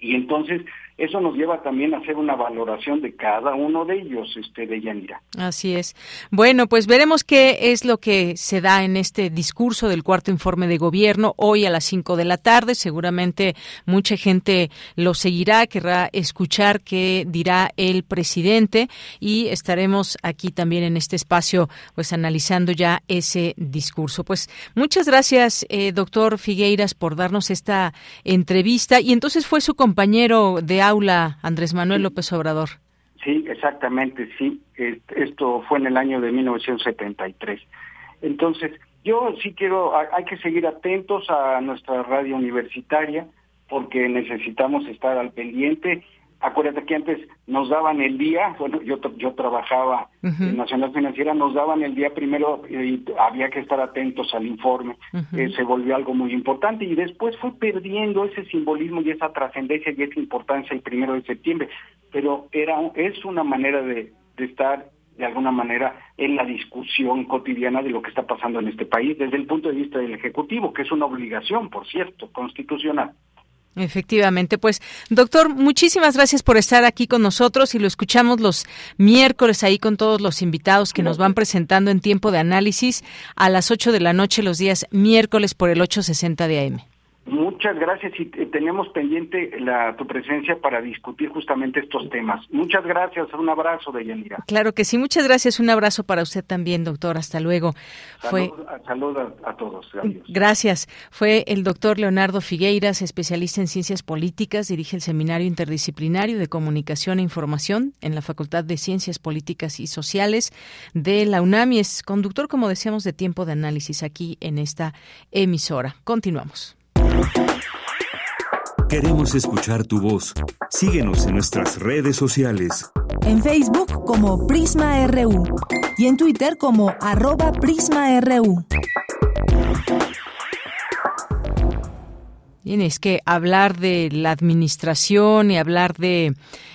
y entonces eso nos lleva también a hacer una valoración de cada uno de ellos, este, de Yanira. Así es. Bueno, pues veremos qué es lo que se da en este discurso del cuarto informe de gobierno hoy a las cinco de la tarde. Seguramente mucha gente lo seguirá, querrá escuchar qué dirá el presidente y estaremos aquí también en este espacio, pues analizando ya ese discurso. Pues muchas gracias, eh, doctor Figueiras, por darnos esta entrevista. Y entonces fue su compañero de aula Andrés Manuel López Obrador. Sí, exactamente, sí. Esto fue en el año de 1973. Entonces, Yo sí quiero, hay que seguir atentos a nuestra radio universitaria porque necesitamos estar al pendiente acuérdate que antes nos daban el día, bueno, yo, yo trabajaba en Nacional Financiera, nos daban el día primero y había que estar atentos al informe, eh, se volvió algo muy importante y después fue perdiendo ese simbolismo y esa trascendencia y esa importancia el primero de septiembre, pero era es una manera de, de estar de alguna manera en la discusión cotidiana de lo que está pasando en este país desde el punto de vista del Ejecutivo, que es una obligación, por cierto, constitucional. Efectivamente, pues doctor, muchísimas gracias por estar aquí con nosotros y lo escuchamos los miércoles ahí con todos los invitados que nos van presentando en tiempo de análisis a las 8 de la noche los días miércoles por el 860 de AM. Muchas gracias y tenemos pendiente la, tu presencia para discutir justamente estos temas. Muchas gracias, un abrazo de Yanira. Claro que sí, muchas gracias, un abrazo para usted también, doctor. Hasta luego. Fue Saludos a, todos. Gracias. Fue el doctor Leonardo Figueiras, especialista en ciencias políticas, dirige el Seminario Interdisciplinario de Comunicación e Información en la Facultad de Ciencias Políticas y Sociales de la UNAM y es conductor, como decíamos, de tiempo de análisis aquí en esta emisora. Continuamos. Queremos escuchar tu voz. Síguenos en nuestras redes sociales. En Facebook como Prisma RU y en Twitter como arroba PrismaRU. Tienes que hablar de la administración y hablar de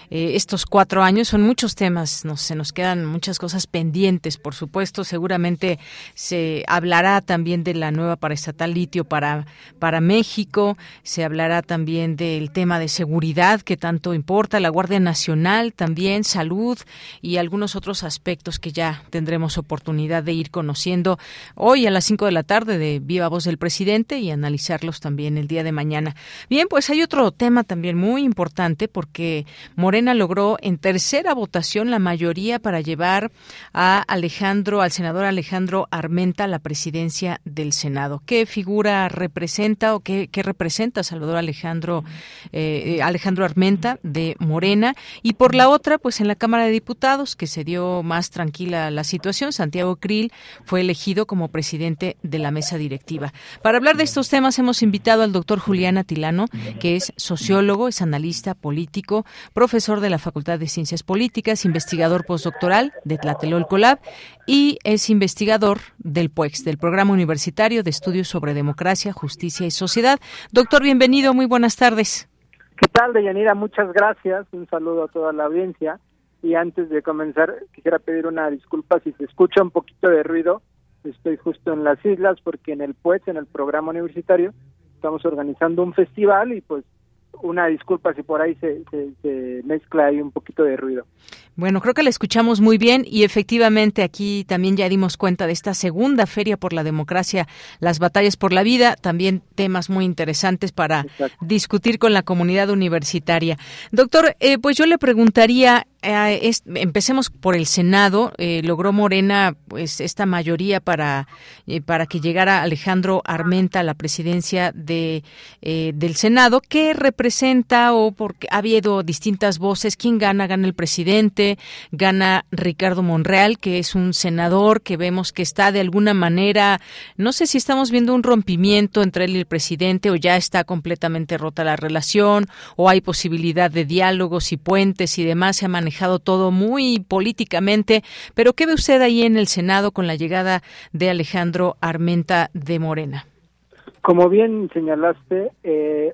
eh, estos cuatro años. Son muchos temas, no, se nos quedan muchas cosas pendientes, por supuesto. Seguramente se hablará también de la nueva paraestatal litio para, para México, se hablará también del tema de seguridad que tanto importa, la Guardia Nacional también, salud y algunos otros aspectos que ya tendremos oportunidad de ir conociendo hoy a las cinco de la tarde de Viva Voz del Presidente y analizarlos también el día de mañana. Bien, pues hay otro tema también muy importante porque Morena logró en tercera votación la mayoría para llevar a Alejandro, al senador Alejandro Armenta a la presidencia del Senado. ¿Qué figura representa o qué, representa Salvador Alejandro, eh, Alejandro Armenta de Morena? Y por la otra, pues en la Cámara de Diputados, que se dio más tranquila la situación, Santiago Krill fue elegido como presidente de la mesa directiva. Para hablar de estos temas hemos invitado al doctor Julián Atilano, que es sociólogo, es analista político, profesor de la Facultad de Ciencias Políticas, investigador postdoctoral de Tlatelolco Lab y es investigador del PUEX, del Programa Universitario de Estudios sobre Democracia, Justicia y Sociedad. Doctor, bienvenido, muy buenas tardes. ¿Qué tal, Deyanira? Muchas gracias. Un saludo a toda la audiencia. Y antes de comenzar, quisiera pedir una disculpa si se escucha un poquito de ruido. Estoy justo en las islas porque en el PUEX, en el programa universitario, estamos organizando un festival y pues una disculpa si por ahí se, se, mezcla ahí un poquito de ruido. Bueno, creo que la escuchamos muy bien y efectivamente aquí también ya dimos cuenta de esta segunda feria por la democracia, las batallas por la vida, también temas muy interesantes para discutir con la comunidad universitaria. Doctor, eh, pues yo le preguntaría, eh, empecemos por el Senado. Eh, logró Morena pues esta mayoría para, eh, para que llegara Alejandro Armenta a la presidencia de, del Senado. ¿Qué representa o porque ha habido distintas voces? ¿Quién gana? Gana el presidente, gana Ricardo Monreal, que es un senador que vemos que está de alguna manera, no sé si estamos viendo un rompimiento entre él y el presidente o ya está completamente rota la relación o hay posibilidad de diálogos y puentes y demás. Se ha manejado todo muy políticamente, pero ¿qué ve usted ahí en el Senado con la llegada de Alejandro Armenta de Morena? Como bien señalaste, eh,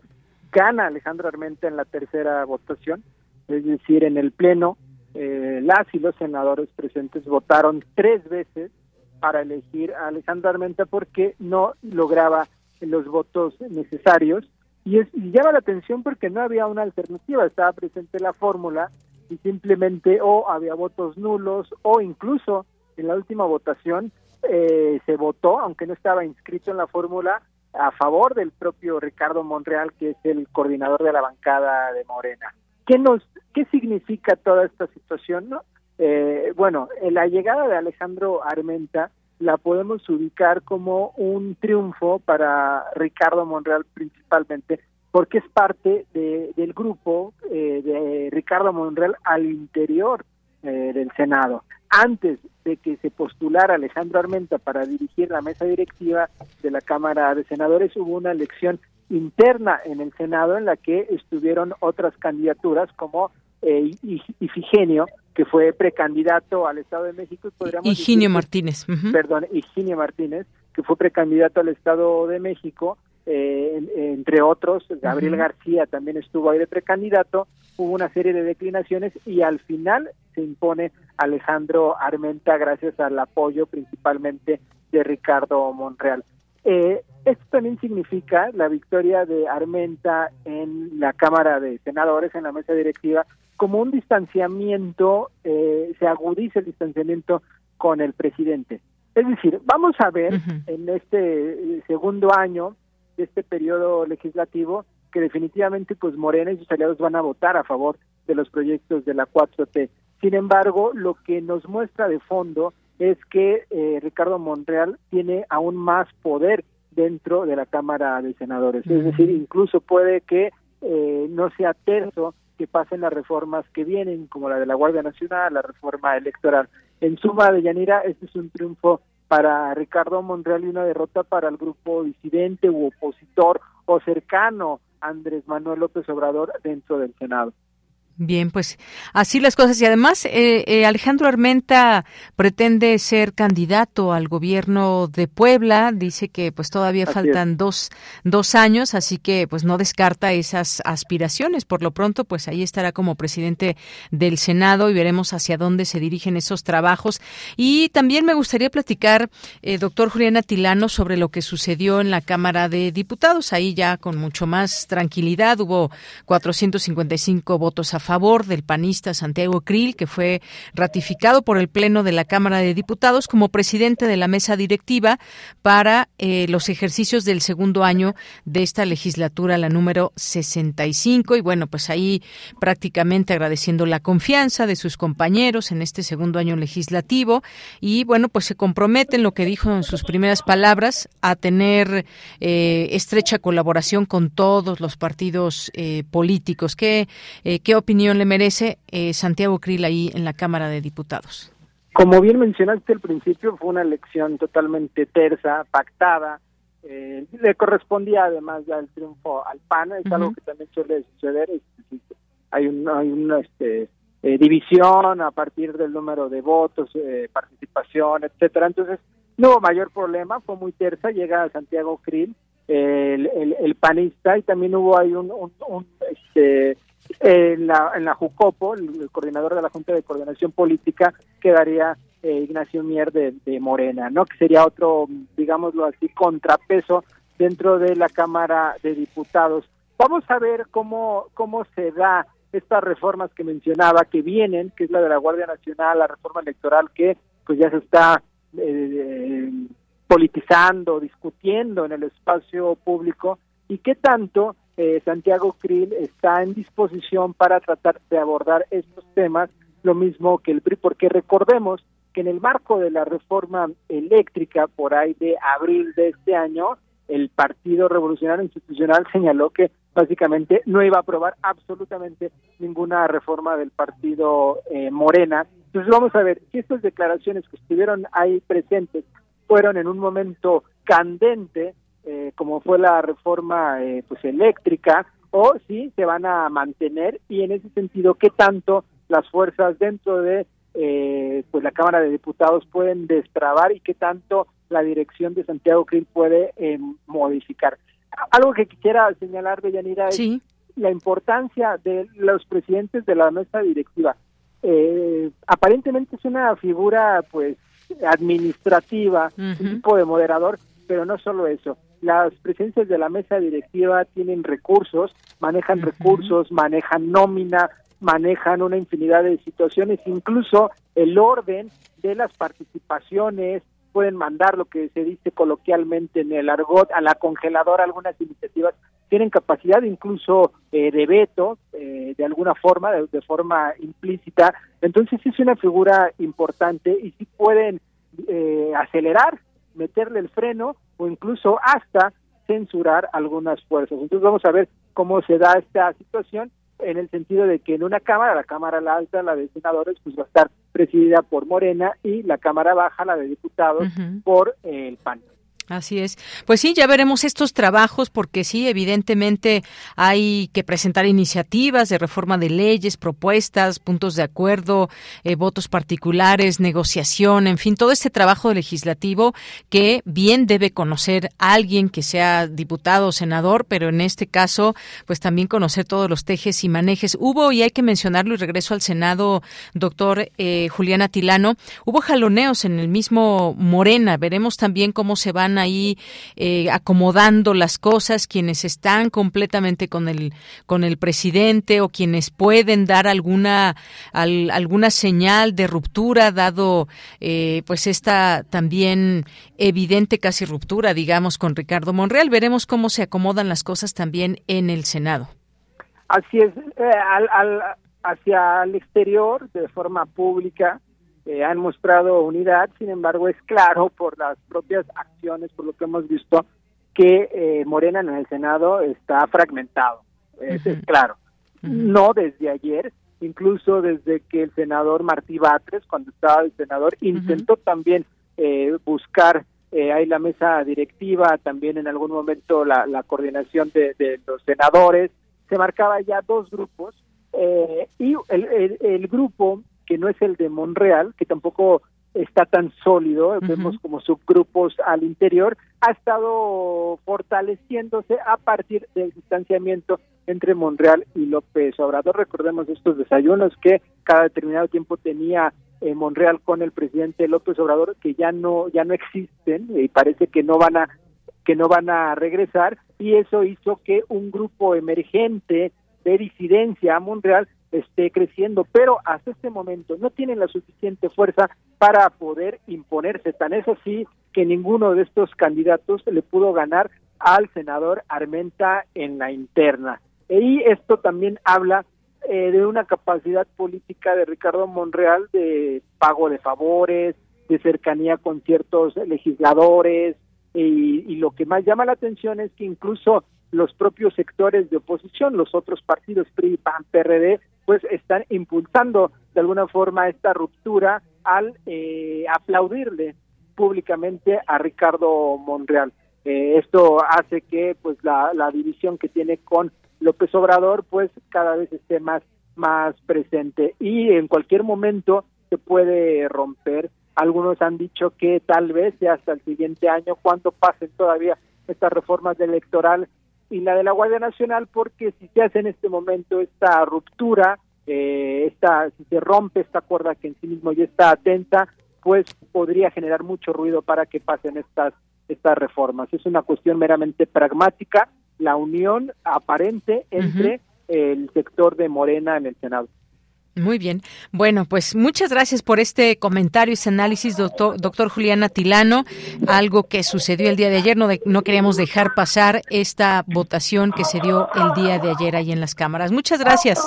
gana Alejandro Armenta en la tercera votación, es decir, en el Pleno, eh, las y los senadores presentes votaron tres veces para elegir a Alejandro Armenta porque no lograba los votos necesarios y, es, y llama la atención porque no había una alternativa, estaba presente la fórmula y simplemente o había votos nulos o incluso en la última votación eh, se votó, aunque no estaba inscrito en la fórmula, a favor del propio Ricardo Monreal, que es el coordinador de la bancada de Morena. ¿Qué nos, qué significa toda esta situación? No? Eh, bueno, la llegada de Alejandro Armenta la podemos ubicar como un triunfo para Ricardo Monreal principalmente, porque es parte de, del grupo eh, de Ricardo Monreal al interior eh, del Senado. antes de que se postulara Alejandro Armenta para dirigir la mesa directiva de la Cámara de Senadores, hubo una elección interna en el Senado en la que estuvieron otras candidaturas como eh, Ifigenio, que fue precandidato al Estado de México. Y Higinio Martínez. Perdón, Higinio Martínez, que fue precandidato al Estado de México, eh, entre otros, Gabriel García también estuvo ahí de precandidato, hubo una serie de declinaciones y al final se impone Alejandro Armenta gracias al apoyo principalmente de Ricardo Monreal. Eh, esto también significa la victoria de Armenta en la Cámara de Senadores, en la mesa directiva, como un distanciamiento, eh, se agudiza el distanciamiento con el presidente. Es decir, vamos a ver en este eh, segundo año de este periodo legislativo que definitivamente pues Morena y sus aliados van a votar a favor de los proyectos de la 4T. Sin embargo, lo que nos muestra de fondo es que eh, Ricardo Monreal tiene aún más poder dentro de la Cámara de Senadores. Es decir, incluso puede que eh, no sea terzo que pasen las reformas que vienen, como la de la Guardia Nacional, la reforma electoral. En suma, de Yanira, este es un triunfo para Ricardo Monreal y una derrota para el grupo disidente u opositor o cercano a Andrés Manuel López Obrador dentro del Senado. Bien, pues así las cosas. Y además, eh, eh, Alejandro Armenta pretende ser candidato al gobierno de Puebla. Dice que pues todavía faltan dos, dos años, así que pues no descarta esas aspiraciones. Por lo pronto, pues ahí estará como presidente del Senado y veremos hacia dónde se dirigen esos trabajos. Y también me gustaría platicar, eh, doctor Julián Atilano, sobre lo que sucedió en la Cámara de Diputados. Ahí ya con mucho más tranquilidad hubo 455 votos a favor favor del panista Santiago Krill, que fue ratificado por el Pleno de la Cámara de Diputados como presidente de la mesa directiva para eh, los ejercicios del segundo año de esta legislatura, la número 65. Y bueno, pues ahí prácticamente agradeciendo la confianza de sus compañeros en este segundo año legislativo. Y bueno, pues se comprometen, lo que dijo en sus primeras palabras, a tener eh, estrecha colaboración con todos los partidos eh, políticos. ¿Qué, ¿Qué opinión le merece eh, Santiago Krill ahí en la Cámara de Diputados? Como bien mencionaste al principio, fue una elección totalmente tersa, pactada. Eh, le correspondía además ya el triunfo al PAN, es algo que también suele suceder. hay una, hay una este, eh, división a partir del número de votos, participación, etcétera. Entonces, no hubo mayor problema, fue muy tersa. Llega Santiago Krill, el, el, panista, y también hubo ahí un, un, un este, en la, en la Jucopo, el, coordinador de la Junta de Coordinación Política, quedaría eh, Ignacio Mier de, Morena, ¿no? Que sería otro, digámoslo así, contrapeso dentro de la Cámara de Diputados. Vamos a ver cómo, cómo se da estas reformas que mencionaba que vienen, que es la de la Guardia Nacional, la reforma electoral que pues ya se está eh, politizando, discutiendo en el espacio público y qué tanto eh, Santiago Krill está en disposición para tratar de abordar estos temas, lo mismo que el PRI, porque recordemos que en el marco de la reforma eléctrica, por ahí de abril de este año, el Partido Revolucionario Institucional señaló que básicamente no iba a aprobar absolutamente ninguna reforma del partido eh, Morena. Entonces vamos a ver si estas declaraciones que estuvieron ahí presentes fueron en un momento candente eh, como fue la reforma eh, pues eléctrica o si se van a mantener y en ese sentido qué tanto las fuerzas dentro de eh, pues la Cámara de Diputados pueden destrabar y qué tanto la dirección de Santiago Krill puede modificar. Algo que quisiera señalar, de Yanira, es la importancia de los presidentes de la mesa directiva. aparentemente es una figura pues administrativa, un tipo de moderador, pero no solo eso. Las presencias de la mesa directiva tienen recursos, manejan recursos, manejan nómina, manejan una infinidad de situaciones, incluso el orden de las participaciones, pueden mandar lo que se dice coloquialmente en el argot a la congeladora algunas iniciativas tienen capacidad incluso eh, de veto eh, de alguna forma de, forma implícita. Entonces es una figura importante y sí pueden eh, acelerar meterle el freno o incluso hasta censurar algunas fuerzas. Entonces vamos a ver cómo se da esta situación en el sentido de que en una cámara, la cámara la alta, la de senadores, pues va a estar presidida por Morena y la cámara baja, la de diputados, por el PAN. Así es. Pues sí, ya veremos estos trabajos porque sí, evidentemente hay que presentar iniciativas de reforma de leyes, propuestas, puntos de acuerdo, eh, votos particulares, negociación, en fin, todo este trabajo legislativo que bien debe conocer alguien que sea diputado o senador, pero en este caso, pues también conocer todos los tejes y manejes. Hubo, y hay que mencionarlo, y regreso al Senado, doctor eh, Julián Atilano, hubo jaloneos en el mismo Morena. Veremos también cómo se van ahí eh, acomodando las cosas, quienes están completamente con el con el presidente o quienes pueden dar alguna alguna señal de ruptura dado eh, pues esta también evidente casi ruptura, digamos, con Ricardo Monreal. Veremos cómo se acomodan las cosas también en el Senado. Así es, eh, al, hacia el exterior, de forma pública, eh, han mostrado unidad, sin embargo es claro por las propias acciones, por lo que hemos visto, que eh, Morena en el Senado está fragmentado, es claro. No desde ayer, incluso desde que el senador Martí Batres, cuando estaba el senador, intentó también eh, buscar ahí la mesa directiva, también en algún momento la, coordinación de, los senadores, se marcaba ya dos grupos y el, el, grupo que no es el de Monreal, que tampoco está tan sólido, vemos como subgrupos al interior, ha estado fortaleciéndose a partir del distanciamiento entre Monreal y López Obrador. Recordemos estos desayunos que cada determinado tiempo tenía eh, Monreal con el presidente López Obrador, que ya no ya no existen y parece que no van a que no van a regresar y eso hizo que un grupo emergente de disidencia a Monreal esté creciendo, pero hasta este momento no tienen la suficiente fuerza para poder imponerse. Tan es así que ninguno de estos candidatos le pudo ganar al senador Armenta en la interna. Y esto también habla eh, de una capacidad política de Ricardo Monreal de pago de favores, de cercanía con ciertos legisladores, y, y lo que más llama la atención es que incluso los propios sectores de oposición, los otros partidos PRI, PAN, PRD, pues están impulsando de alguna forma esta ruptura al eh, aplaudirle públicamente a Ricardo Monreal. Eh, esto hace que pues la, división que tiene con López Obrador pues cada vez esté más más presente y en cualquier momento se puede romper. Algunos han dicho que tal vez sea hasta el siguiente año cuando pasen todavía estas reformas electorales y la de la Guardia Nacional porque si se hace en este momento esta ruptura, eh, esta, si se rompe esta cuerda que en sí mismo ya está atenta, pues podría generar mucho ruido para que pasen estas estas reformas. Es una cuestión meramente pragmática, la unión aparente entre el sector de Morena en el Senado. Muy bien. Bueno, pues muchas gracias por este comentario, ese análisis, doctor, doctor Julián Atilano. Algo que sucedió el día de ayer, no, no queríamos dejar pasar esta votación que se dio el día de ayer ahí en las cámaras. Muchas gracias.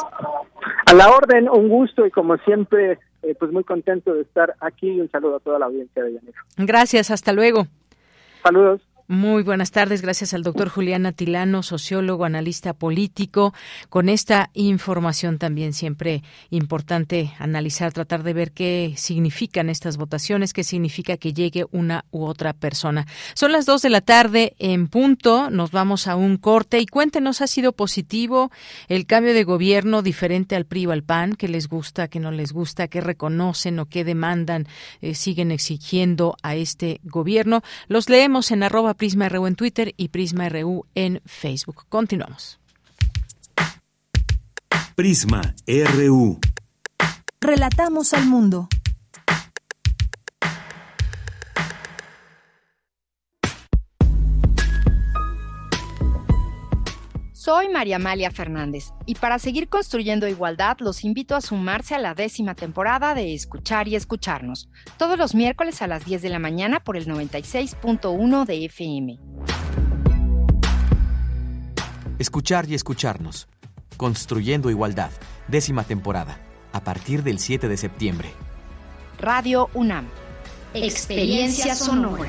A la orden, un gusto y como siempre, eh, pues muy contento de estar aquí y un saludo a toda la audiencia de Llanero. Gracias, hasta luego. Saludos. Muy buenas tardes, gracias al doctor Julián Atilano, sociólogo, analista político, con esta información también siempre importante analizar, tratar de ver qué significan estas votaciones, qué significa que llegue una u otra persona. Son las dos de la tarde en punto, nos vamos a un corte y cuéntenos, ¿ha sido positivo el cambio de gobierno diferente al PRI o al PAN? ¿Qué les gusta, qué no les gusta, qué reconocen o qué demandan, eh, siguen exigiendo a este gobierno? Los leemos en arroba Prisma RU en Twitter y Prisma RU en Facebook. Continuamos. Prisma RU. Relatamos al mundo. Soy María Amalia Fernández y para seguir construyendo igualdad los invito a sumarse a la décima temporada de Escuchar y Escucharnos, todos los miércoles a las 10 de la mañana por el 96.1 de FM. Escuchar y Escucharnos, Construyendo Igualdad, décima temporada, a partir del 7 de septiembre. Radio UNAM. Experiencia sonora.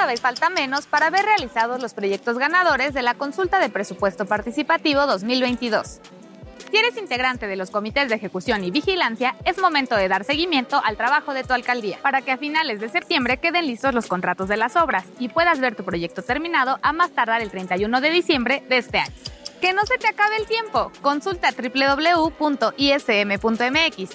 Cada vez falta menos para ver realizados los proyectos ganadores de la consulta de presupuesto participativo 2022. Si eres integrante de los comités de ejecución y vigilancia, es momento de dar seguimiento al trabajo de tu alcaldía para que a finales de septiembre queden listos los contratos de las obras y puedas ver tu proyecto terminado a más tardar el 31 de diciembre de este año. Que no se te acabe el tiempo. Consulta www.ism.mx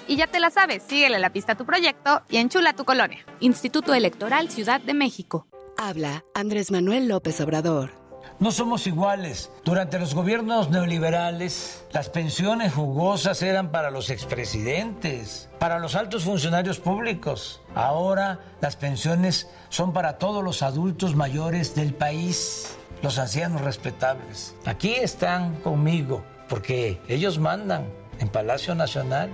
y ya te la sabes, síguele la pista a tu proyecto y enchula tu colonia. Instituto Electoral Ciudad de México. Habla Andrés Manuel López Obrador. No somos iguales. Durante los gobiernos neoliberales, las pensiones jugosas eran para los expresidentes, para los altos funcionarios públicos. Ahora las pensiones son para todos los adultos mayores del país los ancianos respetables. Aquí están conmigo porque ellos mandan en Palacio Nacional.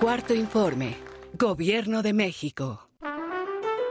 Cuarto informe. Gobierno de México.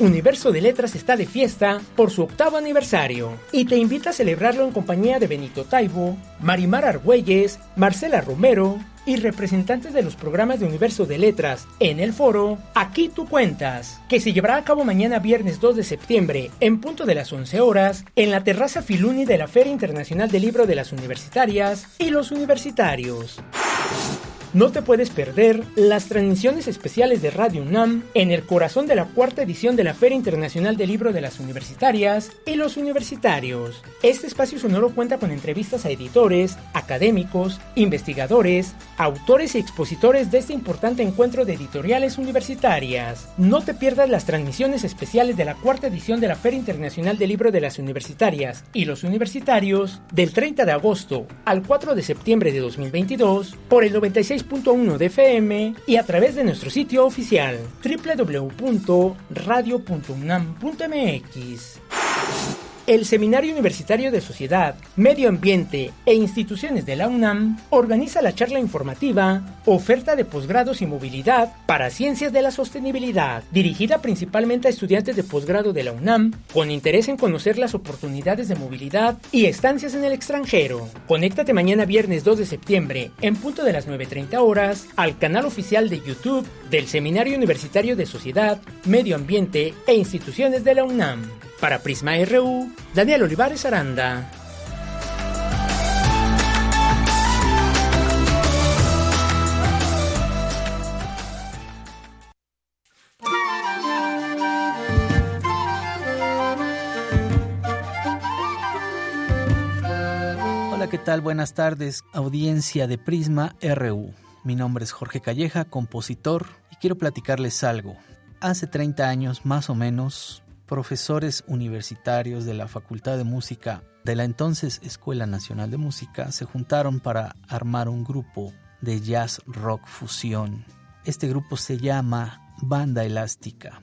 Universo de Letras está de fiesta por su octavo aniversario y te invita a celebrarlo en compañía de Benito Taibo, Marimar Argüelles, Marcela Romero y representantes de los programas de Universo de Letras en el foro Aquí tú cuentas, que se llevará a cabo mañana viernes 2 de septiembre en punto de las 11 horas en la terraza Filuni de la Feria Internacional del Libro de las Universitarias y los Universitarios. No te puedes perder las transmisiones especiales de Radio UNAM en el corazón de la cuarta edición de la Feria Internacional del Libro de las Universitarias y los Universitarios. Este espacio sonoro cuenta con entrevistas a editores, académicos, investigadores, autores y expositores de este importante encuentro de editoriales universitarias. No te pierdas las transmisiones especiales de la cuarta edición de la Feria Internacional del Libro de las Universitarias y los Universitarios del 30 de agosto al 4 de septiembre de 2022 por el 96 1 de FM y a través de nuestro sitio oficial www.radio.unam.mx el Seminario Universitario de Sociedad, Medio Ambiente e Instituciones de la UNAM organiza la charla informativa Oferta de posgrados y movilidad para Ciencias de la Sostenibilidad, dirigida principalmente a estudiantes de posgrado de la UNAM con interés en conocer las oportunidades de movilidad y estancias en el extranjero. Conéctate mañana viernes 2 de septiembre en punto de las 9.30 horas al canal oficial de YouTube del Seminario Universitario de Sociedad, Medio Ambiente e Instituciones de la UNAM. Para Prisma RU, Daniel Olivares Aranda. Hola, ¿qué tal? Buenas tardes, audiencia de Prisma RU. Mi nombre es Jorge Calleja, compositor, y quiero platicarles algo. Hace 30 años, más o menos, profesores universitarios de la Facultad de Música de la entonces Escuela Nacional de Música se juntaron para armar un grupo de jazz rock fusión. Este grupo se llama Banda Elástica.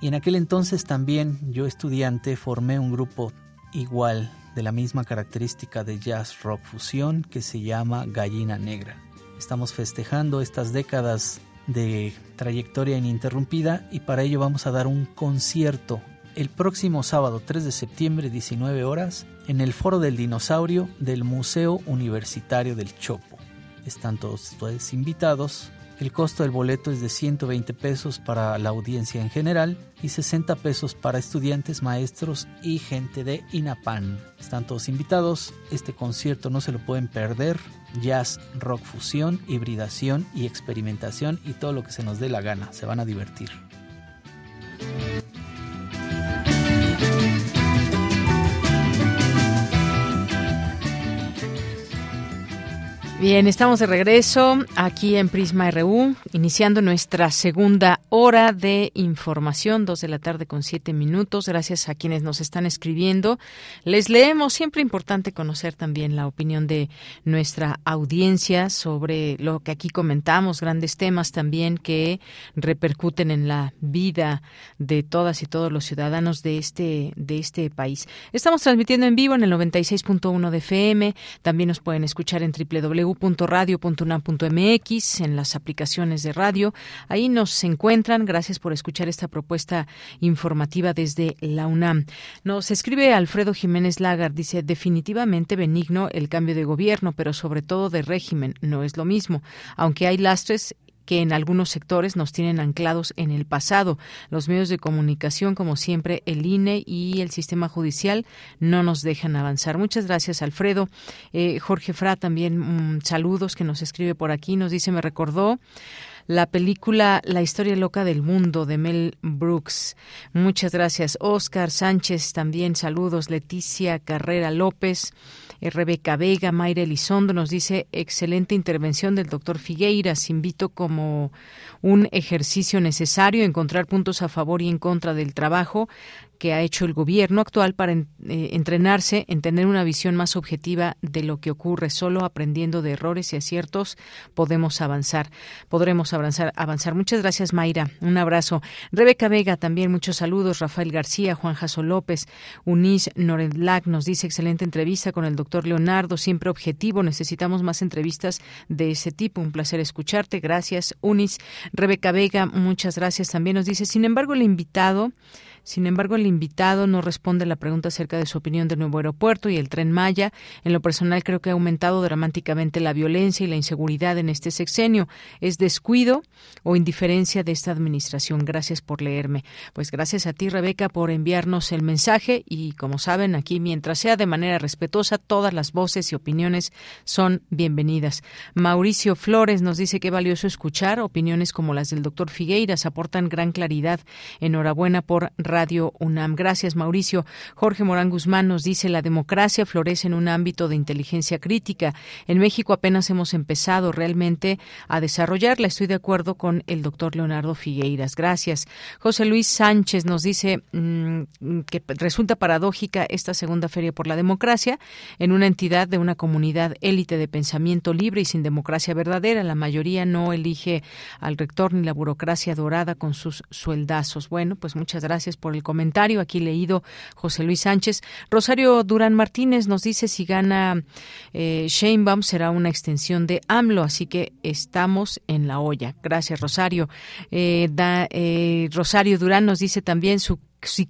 Y en aquel entonces también yo estudiante formé un grupo igual de la misma característica de jazz rock fusión que se llama Gallina Negra. Estamos festejando estas décadas de trayectoria ininterrumpida y para ello vamos a dar un concierto el próximo sábado 3 de septiembre 19 horas en el Foro del Dinosaurio del Museo Universitario del Chopo. están todos ustedes invitados. El costo del boleto es de 120 pesos para la audiencia en general y 60 pesos para estudiantes, maestros y gente de INAPAN. Están todos invitados. Este concierto no se lo pueden perder. Jazz, rock fusión, hibridación y experimentación y todo lo que se nos dé la gana. Se van a divertir. Bien, estamos de regreso aquí en Prisma RU, iniciando nuestra segunda hora de información, dos de la tarde con siete minutos. Gracias a quienes nos están escribiendo. Les leemos, siempre importante conocer también la opinión de nuestra audiencia sobre lo que aquí comentamos, grandes temas también que repercuten en la vida de todas y todos los ciudadanos de este, de este país. Estamos transmitiendo en vivo en el 96.1 de FM, también nos pueden escuchar en www www.radio.unam.mx, en las aplicaciones de radio. Ahí nos encuentran. Gracias por escuchar esta propuesta informativa desde la UNAM. Nos escribe Alfredo Jiménez Lagar, dice, definitivamente benigno el cambio de gobierno, pero sobre todo de régimen. No es lo mismo. Aunque hay lastres que en algunos sectores nos tienen anclados en el pasado. Los medios de comunicación, como siempre, el INE y el sistema judicial no nos dejan avanzar. Muchas gracias, Alfredo. Eh, Jorge Fra también mm, saludos que nos escribe por aquí. Nos dice, me recordó la película La historia loca del mundo de Mel Brooks. Muchas gracias. Oscar Sánchez también saludos. Leticia Carrera López. Eh, Rebeca Vega, Mayra Elizondo nos dice excelente intervención del doctor Figueiras. Invito como un ejercicio necesario encontrar puntos a favor y en contra del trabajo que ha hecho el gobierno actual para eh, entrenarse en tener una visión más objetiva de lo que ocurre. Solo aprendiendo de errores y aciertos podemos avanzar, podremos avanzar. avanzar. Muchas gracias, Mayra. Un abrazo. Rebeca Vega, también muchos saludos. Rafael García, Juan Jaso López, Unis Noredlac nos dice excelente entrevista con el doctor Leonardo, siempre objetivo. Necesitamos más entrevistas de ese tipo. Un placer escucharte. Gracias, Unis. Rebeca Vega, muchas gracias también. Nos dice, sin embargo, el invitado sin embargo, el invitado no responde a la pregunta acerca de su opinión del nuevo aeropuerto y el tren Maya. En lo personal, creo que ha aumentado dramáticamente la violencia y la inseguridad en este sexenio. ¿Es descuido o indiferencia de esta administración? Gracias por leerme. Pues gracias a ti, Rebeca, por enviarnos el mensaje y, como saben, aquí, mientras sea de manera respetuosa, todas las voces y opiniones son bienvenidas. Mauricio Flores nos dice que valioso escuchar opiniones como las del doctor Figueiras, aportan gran claridad. Enhorabuena por UNAM. Gracias, Mauricio. Jorge Morán Guzmán nos dice, la democracia florece en un ámbito de inteligencia crítica. En México apenas hemos empezado realmente a desarrollarla. Estoy de acuerdo con el doctor Leonardo Figueiras. Gracias. José Luis Sánchez nos dice mm, que resulta paradójica esta segunda feria por la democracia en una entidad de una comunidad élite de pensamiento libre y sin democracia verdadera. La mayoría no elige al rector ni la burocracia dorada con sus sueldazos. Bueno, pues muchas gracias por por el comentario. Aquí leído José Luis Sánchez. Rosario Durán Martínez nos dice si gana eh, Sheinbaum será una extensión de AMLO, así que estamos en la olla. Gracias, Rosario. Eh, eh, Rosario Durán nos dice también su si,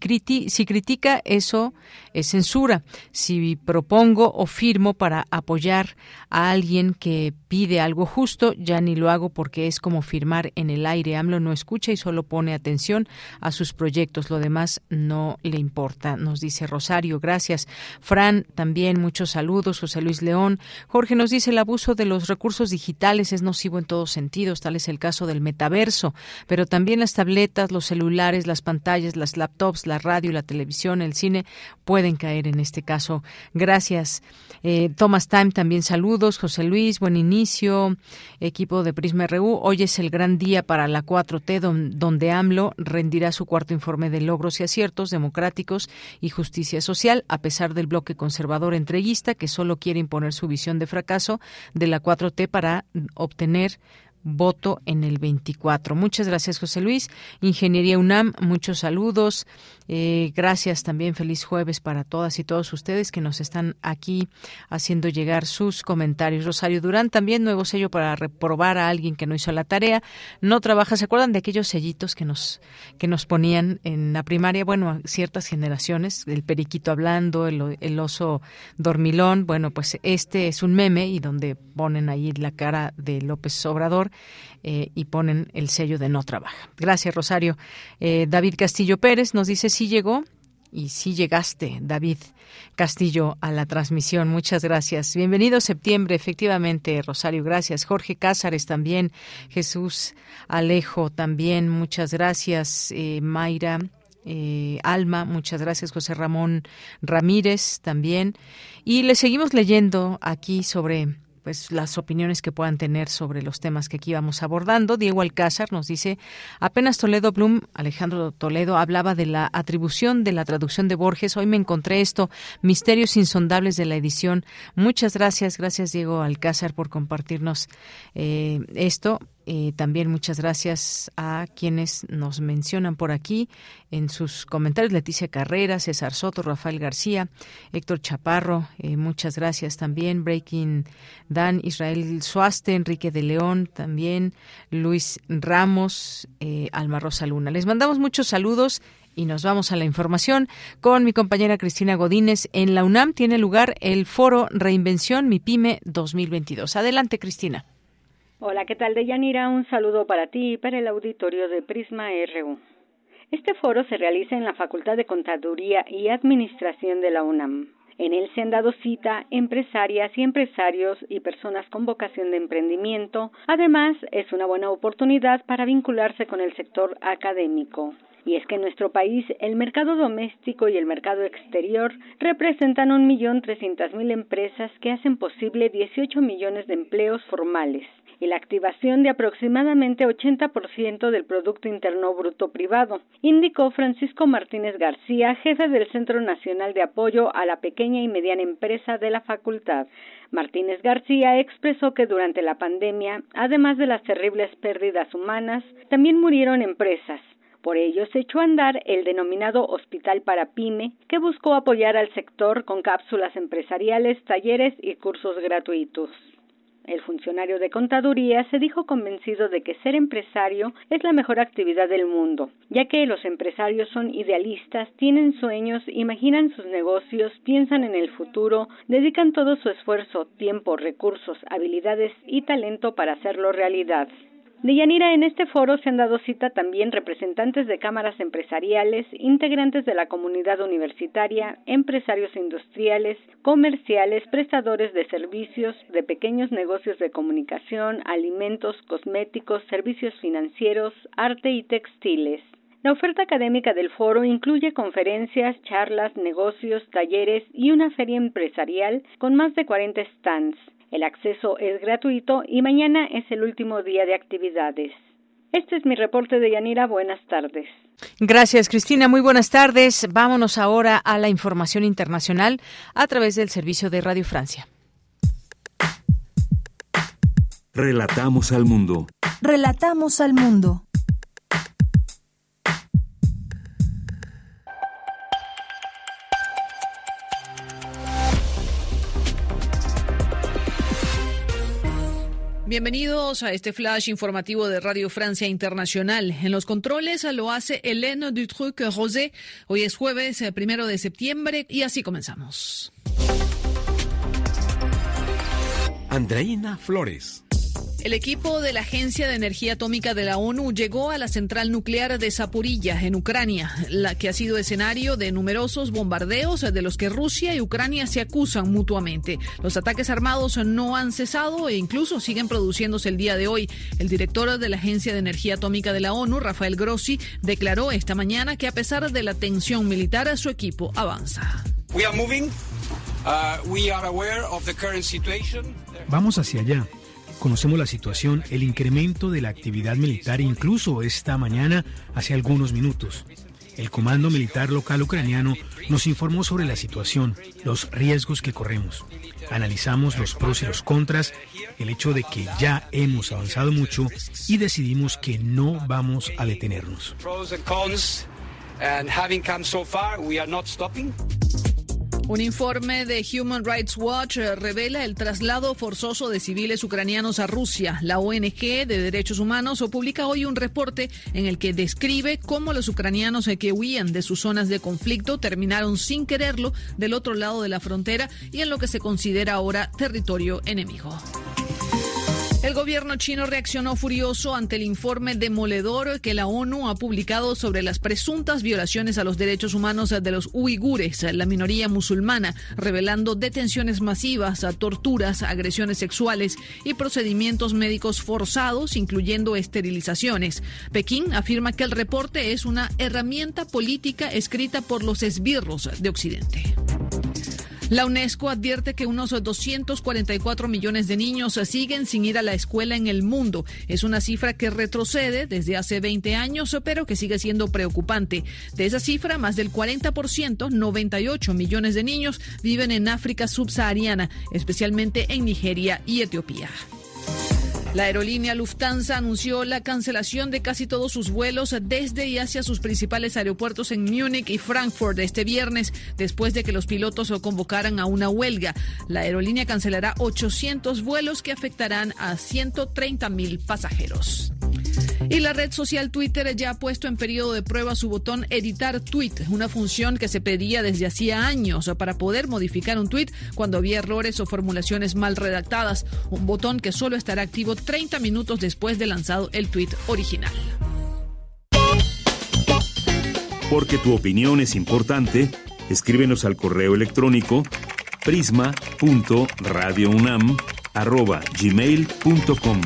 si, critica eso es censura. Si propongo o firmo para apoyar a alguien que pide algo justo, ya ni lo hago porque es como firmar en el aire. AMLO no escucha y solo pone atención a sus proyectos. Lo demás no le importa, nos dice Rosario. Gracias. Fran, también muchos saludos. José Luis León. Jorge nos dice el abuso de los recursos digitales es nocivo en todos sentidos. Tal es el caso del metaverso, pero también las tabletas, los celulares, las pantallas, las laptops, la radio, la televisión, el cine pueden caer en este caso. Gracias. Eh, Thomas Time, también saludos. José Luis, buen inicio. Equipo de Prisma RU. Hoy es el gran día para la 4T, donde AMLO rendirá su cuarto informe de logros y aciertos democráticos y justicia social, a pesar del bloque conservador entreguista que solo quiere imponer su visión de fracaso de la 4T para obtener voto en el 24. Muchas gracias, José Luis. Ingeniería UNAM, muchos saludos. Eh, gracias también, feliz jueves para todas y todos ustedes que nos están aquí haciendo llegar sus comentarios. Rosario Durán, también nuevo sello para reprobar a alguien que no hizo la tarea. No trabaja, ¿se acuerdan de aquellos sellitos que nos, que nos ponían en la primaria? Bueno, ciertas generaciones, el periquito hablando, el, oso dormilón. Bueno, pues este es un meme y donde ponen ahí la cara de López Obrador eh, y ponen el sello de no trabaja. Gracias, Rosario. Eh, David Castillo Pérez nos dice sí llegó y sí llegaste, David Castillo, a la transmisión. Muchas gracias. Bienvenido septiembre, efectivamente, Rosario, gracias. Jorge Cázares también, Jesús Alejo también, muchas gracias. Eh, Mayra. Alma, muchas gracias, José Ramón Ramírez también. Y le seguimos leyendo aquí sobre pues las opiniones que puedan tener sobre los temas que aquí vamos abordando. Diego Alcázar nos dice, apenas Toledo Blum, Alejandro Toledo, hablaba de la atribución de la traducción de Borges. Hoy me encontré esto, Misterios Insondables de la edición. Muchas gracias, gracias Diego Alcázar por compartirnos eh, esto. Eh, también muchas gracias a quienes nos mencionan por aquí en sus comentarios. Leticia Carrera, César Soto, Rafael García, Héctor Chaparro, eh, muchas gracias también. Breaking Dan, Israel Suaste, Enrique de León, también Luis Ramos, eh, Alma Rosa Luna. Les mandamos muchos saludos. Y nos vamos a la información con mi compañera Cristina Godínez. En la UNAM tiene lugar el foro Reinvención Mi Pyme 2022. Adelante, Cristina. Hola, ¿qué tal, Deyanira? Un saludo para ti y para el auditorio de Prisma RU. Este foro se realiza en la Facultad de Contaduría y Administración de la UNAM. En él se han dado cita empresarias y empresarios y personas con vocación de emprendimiento. Además, es una buena oportunidad para vincularse con el sector académico. Y es que en nuestro país el mercado doméstico y el mercado exterior representan un millón trescientas mil empresas que hacen posible 18 millones de empleos formales y la activación de aproximadamente 80% del Producto Interno Bruto privado, indicó Francisco Martínez García, jefe del Centro Nacional de Apoyo a la Pequeña y Mediana Empresa de la Facultad. Martínez García expresó que durante la pandemia, además de las terribles pérdidas humanas, también murieron empresas, por ello se echó a andar el denominado Hospital para Pyme, que buscó apoyar al sector con cápsulas empresariales, talleres y cursos gratuitos. El funcionario de contaduría se dijo convencido de que ser empresario es la mejor actividad del mundo, ya que los empresarios son idealistas, tienen sueños, imaginan sus negocios, piensan en el futuro, dedican todo su esfuerzo, tiempo, recursos, habilidades y talento para hacerlo realidad. Deyanira, en este foro se han dado cita también representantes de cámaras empresariales, integrantes de la comunidad universitaria, empresarios industriales, comerciales, prestadores de servicios, de pequeños negocios de comunicación, alimentos, cosméticos, servicios financieros, arte y textiles. La oferta académica del foro incluye conferencias, charlas, negocios, talleres y una feria empresarial con más de 40 stands. El acceso es gratuito y mañana es el último día de actividades. Este es mi reporte de Yanira. Buenas tardes. Gracias, Cristina. Muy buenas tardes. Vámonos ahora a la información internacional a través del servicio de Radio Francia. Relatamos al mundo. Relatamos al mundo. Bienvenidos a este flash informativo de Radio Francia Internacional. En los controles lo hace Hélène Dutruc-Rosé. Hoy es jueves, eh, primero de septiembre, y así comenzamos. Andreina Flores. El equipo de la Agencia de Energía Atómica de la ONU llegó a la central nuclear de Zaporilla, en Ucrania, la que ha sido escenario de numerosos bombardeos de los que Rusia y Ucrania se acusan mutuamente. Los ataques armados no han cesado e incluso siguen produciéndose el día de hoy. El director de la Agencia de Energía Atómica de la ONU, Rafael Grossi, declaró esta mañana que a pesar de la tensión militar, su equipo avanza. Uh, Vamos hacia allá. Conocemos la situación, el incremento de la actividad militar incluso esta mañana hace algunos minutos. el Comando Militar Local Ucraniano nos informó sobre la situación, los riesgos que corremos. Analizamos los pros y los contras, el hecho de que ya hemos avanzado mucho y decidimos que no vamos a detenernos. Un informe de Human Rights Watch eh, revela el traslado forzoso de civiles ucranianos a Rusia. La ONG de Derechos Humanos publica hoy un reporte en el que describe cómo los ucranianos que huían de sus zonas de conflicto terminaron sin quererlo del otro lado de la frontera y en lo que se considera ahora territorio enemigo. El gobierno chino reaccionó furioso ante el informe demoledor que la ONU ha publicado sobre las presuntas violaciones a los derechos humanos de los uigures, la minoría musulmana, revelando detenciones masivas, torturas, agresiones sexuales y procedimientos médicos forzados, incluyendo esterilizaciones. Pekín afirma que el reporte es una herramienta política escrita por los esbirros de Occidente. La UNESCO advierte que unos 244 millones de niños siguen sin ir a la escuela en el mundo. Es una cifra que retrocede desde hace 20 años, pero que sigue siendo preocupante. De esa cifra, más del 40%, 98 millones de niños, viven en África subsahariana, especialmente en Nigeria y Etiopía. La aerolínea Lufthansa anunció la cancelación de casi todos sus vuelos desde y hacia sus principales aeropuertos en Múnich y Frankfurt este viernes, después de que los pilotos convocaran a una huelga. La aerolínea cancelará 800 vuelos que afectarán a 130 mil pasajeros. Y la red social Twitter ya ha puesto en periodo de prueba su botón editar tweet, una función que se pedía desde hacía años para poder modificar un tweet cuando había errores o formulaciones mal redactadas, un botón que solo estará activo 30 minutos después de lanzado el tweet original. Porque tu opinión es importante, escríbenos al correo electrónico prisma.radiounam@gmail.com.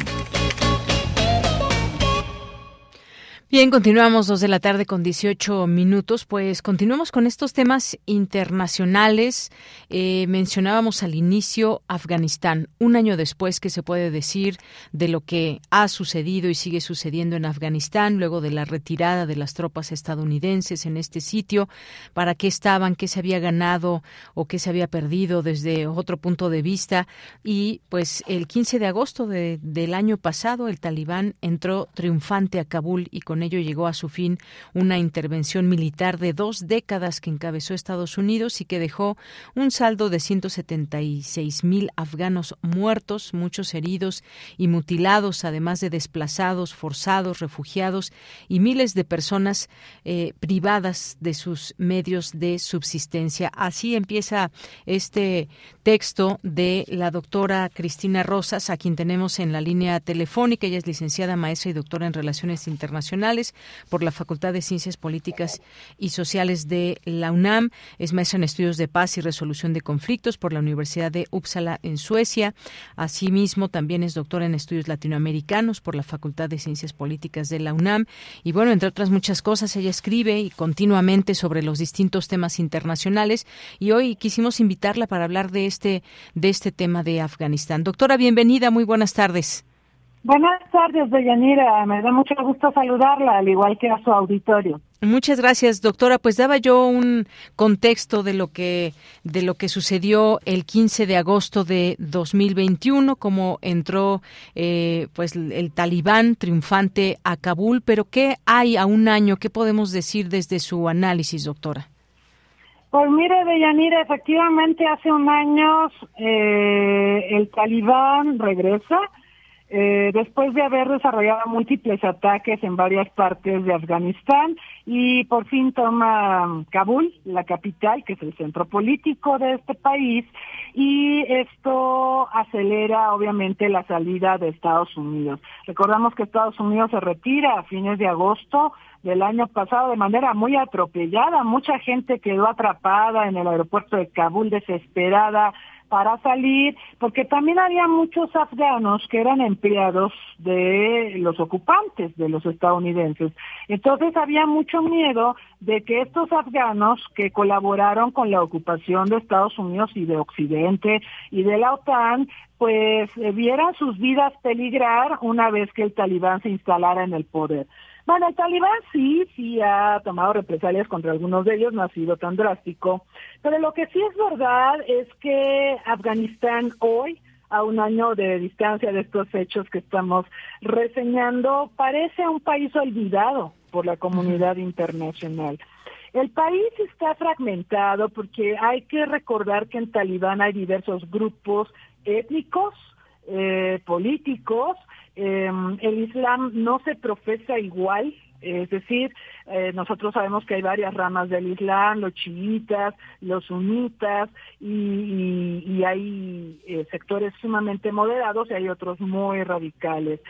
Bien, continuamos dos de la tarde con 18 minutos. Pues continuamos con estos temas internacionales. Eh, mencionábamos al inicio Afganistán, un año después que se puede decir de lo que ha sucedido y sigue sucediendo en Afganistán, luego de la retirada de las tropas estadounidenses en este sitio, para qué estaban, qué se había ganado o qué se había perdido desde otro punto de vista. Y pues el 15 de agosto del año pasado, el talibán entró triunfante a Kabul y con ello llegó a su fin una intervención militar de dos décadas que encabezó Estados Unidos y que dejó un saldo de 176 mil afganos muertos, muchos heridos y mutilados, además de desplazados, forzados, refugiados y miles de personas eh, privadas de sus medios de subsistencia. Así empieza este texto de la doctora Cristina Rosas, a quien tenemos en la línea telefónica. Ella es licenciada, maestra y doctora en Relaciones Internacionales por la Facultad de Ciencias Políticas y Sociales de la UNAM. Es maestra en estudios de paz y resolución de conflictos por la Universidad de Uppsala en Suecia. Asimismo, también es doctora en estudios latinoamericanos por la Facultad de Ciencias Políticas de la UNAM. Y bueno, entre otras muchas cosas, ella escribe y continuamente sobre los distintos temas internacionales. Y hoy quisimos invitarla para hablar de este, de este tema de Afganistán. Doctora, bienvenida. Muy buenas tardes. Buenas tardes, Deyanira. Me da mucho gusto saludarla, al igual que a su auditorio. Muchas gracias, doctora. Pues daba yo un contexto de lo que de lo que sucedió el 15 de agosto de 2021, cómo entró eh, pues el talibán triunfante a Kabul. Pero qué hay a un año, qué podemos decir desde su análisis, doctora. Pues mire, Deyanira, efectivamente hace un año eh, el talibán regresa eh, después de haber desarrollado múltiples ataques en varias partes de Afganistán y por fin toma Kabul, la capital, que es el centro político de este país, y esto acelera obviamente la salida de Estados Unidos. Recordamos que Estados Unidos se retira a fines de agosto del año pasado de manera muy atropellada. Mucha gente quedó atrapada en el aeropuerto de Kabul desesperada para salir, porque también había muchos afganos que eran empleados de los ocupantes, de los estadounidenses. Entonces había mucho miedo de que estos afganos que colaboraron con la ocupación de Estados Unidos y de Occidente y de la OTAN pues eh, vieran sus vidas peligrar una vez que el talibán se instalara en el poder. Bueno, el talibán sí, sí ha tomado represalias contra algunos de ellos, no ha sido tan drástico, pero lo que sí es verdad es que Afganistán hoy, a un año de distancia de estos hechos que estamos reseñando, parece un país olvidado por la comunidad internacional. El país está fragmentado porque hay que recordar que en Talibán hay diversos grupos étnicos, eh, políticos, eh, el Islam no se profesa igual, es decir, eh, nosotros sabemos que hay varias ramas del Islam, los chiitas, los sunitas, y, y hay eh, sectores sumamente moderados y hay otros muy radicales.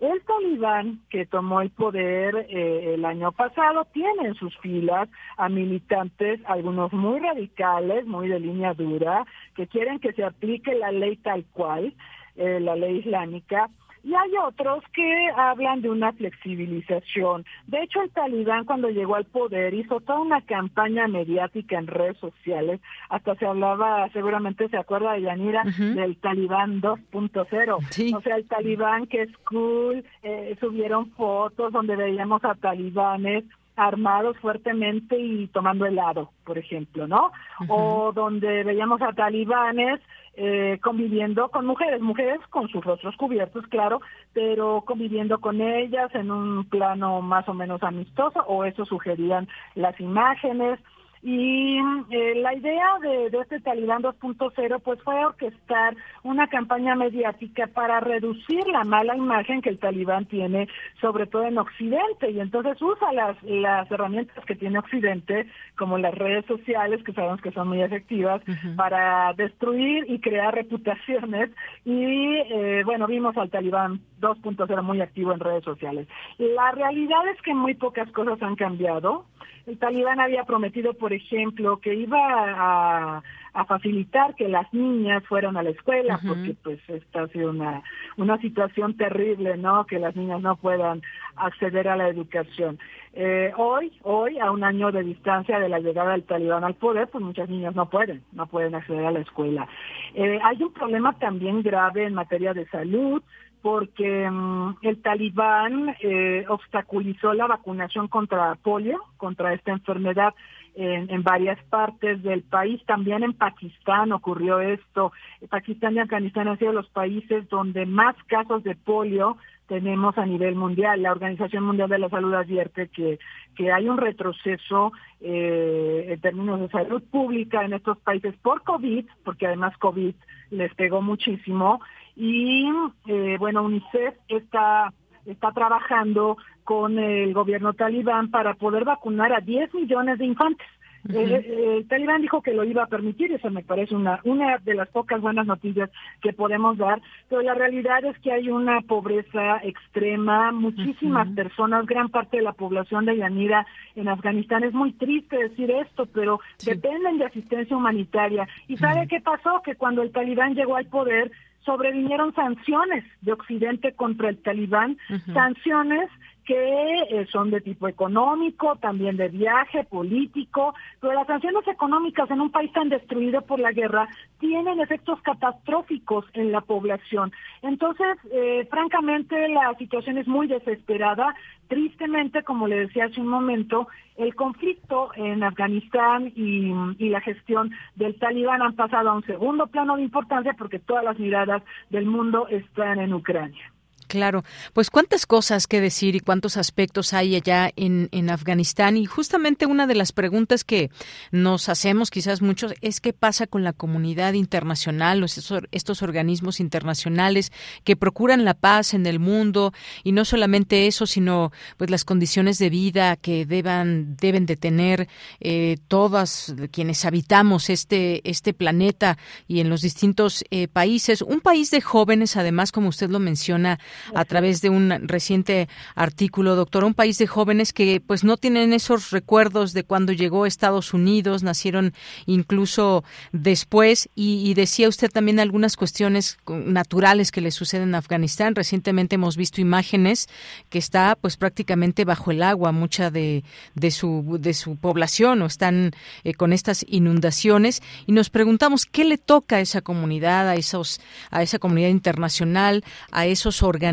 El talibán que tomó el poder eh, el año pasado tiene en sus filas a militantes, algunos muy radicales, muy de línea dura, que quieren que se aplique la ley tal cual, eh, la ley islámica, y hay otros que hablan de una flexibilización. De hecho, el talibán cuando llegó al poder hizo toda una campaña mediática en redes sociales, hasta se hablaba, seguramente se acuerda de Yanira, del talibán 2.0. O sea, el talibán que es cool, eh, subieron fotos donde veíamos a talibanes armados fuertemente y tomando helado, por ejemplo, ¿no? O donde veíamos a talibanes eh, conviviendo con mujeres, mujeres con sus rostros cubiertos, claro, pero conviviendo con ellas en un plano más o menos amistoso, o eso sugerían las imágenes. Y eh, la idea de, este Talibán 2.0 pues fue orquestar una campaña mediática para reducir la mala imagen que el Talibán tiene, sobre todo en Occidente, y entonces usa las, las herramientas que tiene Occidente, como las redes sociales, que sabemos que son muy efectivas, para destruir y crear reputaciones. Y eh, bueno, vimos al Talibán 2.0 muy activo en redes sociales. La realidad es que muy pocas cosas han cambiado. El talibán había prometido, por ejemplo, que iba a, facilitar que las niñas fueran a la escuela, porque pues esta ha sido una, una situación terrible, ¿no? Que las niñas no puedan acceder a la educación. Eh, hoy, hoy, a un año de distancia de la llegada del talibán al poder, pues muchas niñas no pueden, no pueden acceder a la escuela. Eh, hay un problema también grave en materia de salud, porque mm, el talibán eh, obstaculizó la vacunación contra polio, contra esta enfermedad en, en, varias partes del país. También en Pakistán ocurrió esto. Pakistán y Afganistán han sido los países donde más casos de polio tenemos a nivel mundial. La Organización Mundial de la Salud advierte que, que hay un retroceso eh, en términos de salud pública en estos países por COVID, porque además COVID les pegó muchísimo, y eh, bueno, UNICEF está, está trabajando con el gobierno talibán para poder vacunar a 10 millones de infantes. el, talibán dijo que lo iba a permitir, eso me parece una, una de las pocas buenas noticias que podemos dar, pero la realidad es que hay una pobreza extrema, muchísimas personas, gran parte de la población de Yanira en Afganistán, es muy triste decir esto, pero dependen de asistencia humanitaria. ¿Y sabe qué pasó? Que cuando el talibán llegó al poder, sobrevinieron sanciones de Occidente contra el talibán, sanciones que eh, son de tipo económico, también de viaje, político, pero las sanciones económicas en un país tan destruido por la guerra tienen efectos catastróficos en la población. Entonces, eh, francamente, la situación es muy desesperada. Tristemente, como le decía hace un momento, el conflicto en Afganistán y, y la gestión del talibán han pasado a un segundo plano de importancia porque todas las miradas del mundo están en Ucrania. Claro, pues cuántas cosas que decir y cuántos aspectos hay allá en, en, Afganistán. Y justamente una de las preguntas que nos hacemos quizás muchos es qué pasa con la comunidad internacional, estos, estos organismos internacionales que procuran la paz en el mundo y no solamente eso, sino pues las condiciones de vida que deban, deben de tener eh, todas quienes habitamos este, este planeta y en los distintos eh, países. Un país de jóvenes, además, como usted lo menciona, a través de un reciente artículo, doctor, un país de jóvenes que pues no tienen esos recuerdos de cuando llegó a Estados Unidos, nacieron incluso después. Y, decía usted también algunas cuestiones naturales que le suceden en Afganistán. Recientemente hemos visto imágenes que está pues prácticamente bajo el agua mucha de, de su de su población o están eh, con estas inundaciones. Y nos preguntamos qué le toca a esa comunidad, a esos a esa comunidad internacional, a esos organismos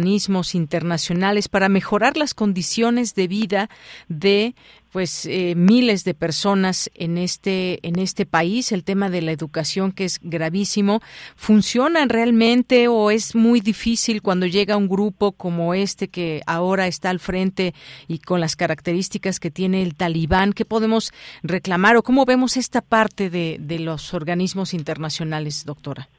internacionales para mejorar las condiciones de vida de pues eh, miles de personas en este en este país. El tema de la educación que es gravísimo funcionan realmente o es muy difícil cuando llega un grupo como este que ahora está al frente y con las características que tiene el talibán qué podemos reclamar o cómo vemos esta parte de, de los organismos internacionales doctora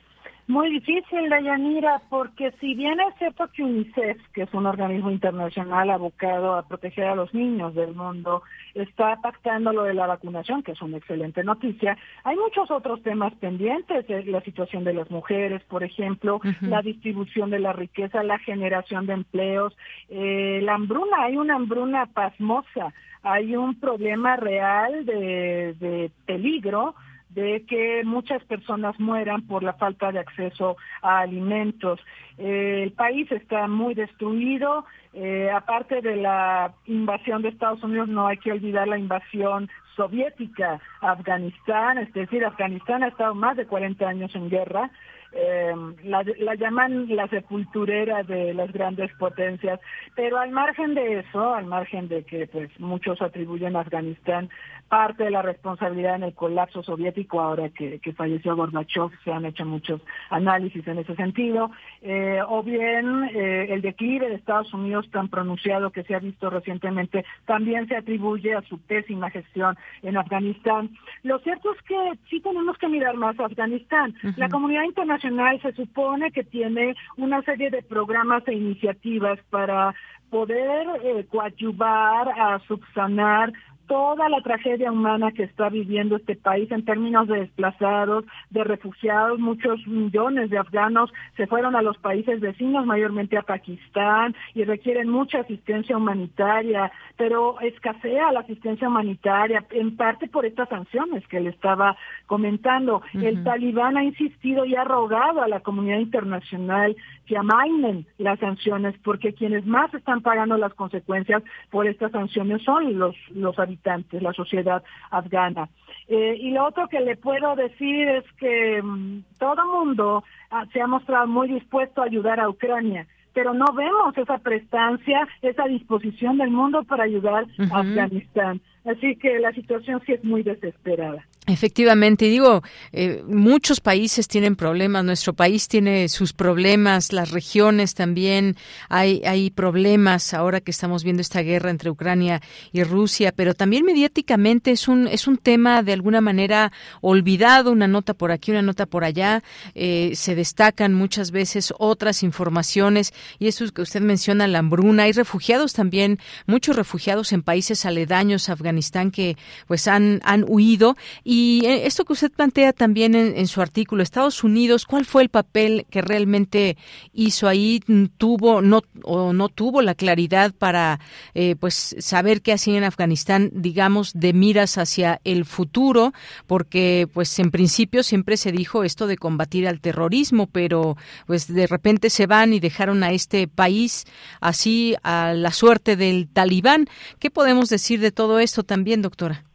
muy difícil, Dayanira, porque si bien es cierto que UNICEF, que es un organismo internacional abocado a proteger a los niños del mundo, está pactando lo de la vacunación, que es una excelente noticia, hay muchos otros temas pendientes, la situación de las mujeres, por ejemplo, la distribución de la riqueza, la generación de empleos, eh, la hambruna, hay una hambruna pasmosa, hay un problema real de, de peligro de que muchas personas mueran por la falta de acceso a alimentos. Eh, el país está muy destruido, eh, aparte de la invasión de Estados Unidos, no hay que olvidar la invasión soviética a Afganistán, es decir, Afganistán ha estado más de 40 años en guerra, eh, la, la, llaman la sepulturera de las grandes potencias, pero al margen de eso, al margen de que pues muchos atribuyen a Afganistán parte de la responsabilidad en el colapso soviético, ahora que, falleció Gorbachev, se han hecho muchos análisis en ese sentido, eh, o bien eh, el declive de Estados Unidos tan pronunciado que se ha visto recientemente, también se atribuye a su pésima gestión en Afganistán. Lo cierto es que sí tenemos que mirar más a Afganistán. La comunidad internacional se supone que tiene una serie de programas e iniciativas para poder eh, coadyuvar a subsanar toda la tragedia humana que está viviendo este país en términos de desplazados, de refugiados, muchos millones de afganos se fueron a los países vecinos, mayormente a Pakistán, y requieren mucha asistencia humanitaria, pero escasea la asistencia humanitaria, en parte por estas sanciones que le estaba comentando. El talibán ha insistido y ha rogado a la comunidad internacional que amainen las sanciones, porque quienes más están pagando las consecuencias por estas sanciones son los, los habitantes, la sociedad afgana. Eh, y lo otro que le puedo decir es que mm, todo mundo ah, se ha mostrado muy dispuesto a ayudar a Ucrania pero no vemos esa prestancia, esa disposición del mundo para ayudar a Afganistán. Así que la situación sí es muy desesperada. Efectivamente, digo, eh, muchos países tienen problemas, nuestro país tiene sus problemas, las regiones también, hay, hay problemas ahora que estamos viendo esta guerra entre Ucrania y Rusia, pero también mediáticamente es un, es un tema de alguna manera olvidado, una nota por aquí, una nota por allá, eh, se destacan muchas veces otras informaciones y eso es que usted menciona, la hambruna, hay refugiados también, muchos refugiados en países aledaños a Afganistán que pues han, han huido y y eh, esto que usted plantea también en, su artículo, Estados Unidos, ¿cuál fue el papel que realmente hizo ahí? ¿Tuvo no, o no tuvo la claridad para eh, pues saber qué hacía en Afganistán, digamos, de miras hacia el futuro? Porque pues en principio siempre se dijo esto de combatir al terrorismo, pero pues de repente se van y dejaron a este país así a la suerte del talibán. ¿Qué podemos decir de todo esto también, doctora?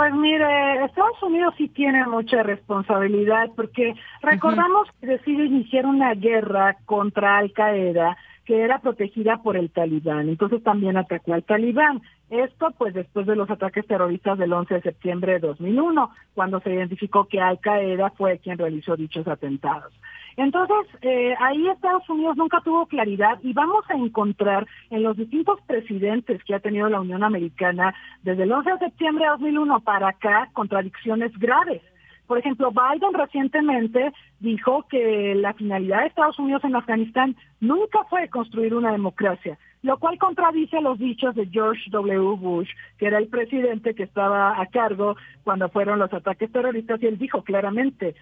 Pues mire, Estados Unidos sí tiene mucha responsabilidad porque recordamos que decidió iniciar una guerra contra Al Qaeda que era protegida por el talibán, entonces también atacó al talibán. Esto pues después de los ataques terroristas del 11 de septiembre de 2001, cuando se identificó que Al Qaeda fue quien realizó dichos atentados. Entonces, eh, ahí Estados Unidos nunca tuvo claridad y vamos a encontrar en los distintos presidentes que ha tenido la Unión Americana desde el 11 de septiembre de 2001 para acá contradicciones graves. Por ejemplo, Biden recientemente dijo que la finalidad de Estados Unidos en Afganistán nunca fue construir una democracia, lo cual contradice los dichos de George W. Bush, que era el presidente que estaba a cargo cuando fueron los ataques terroristas, y él dijo claramente,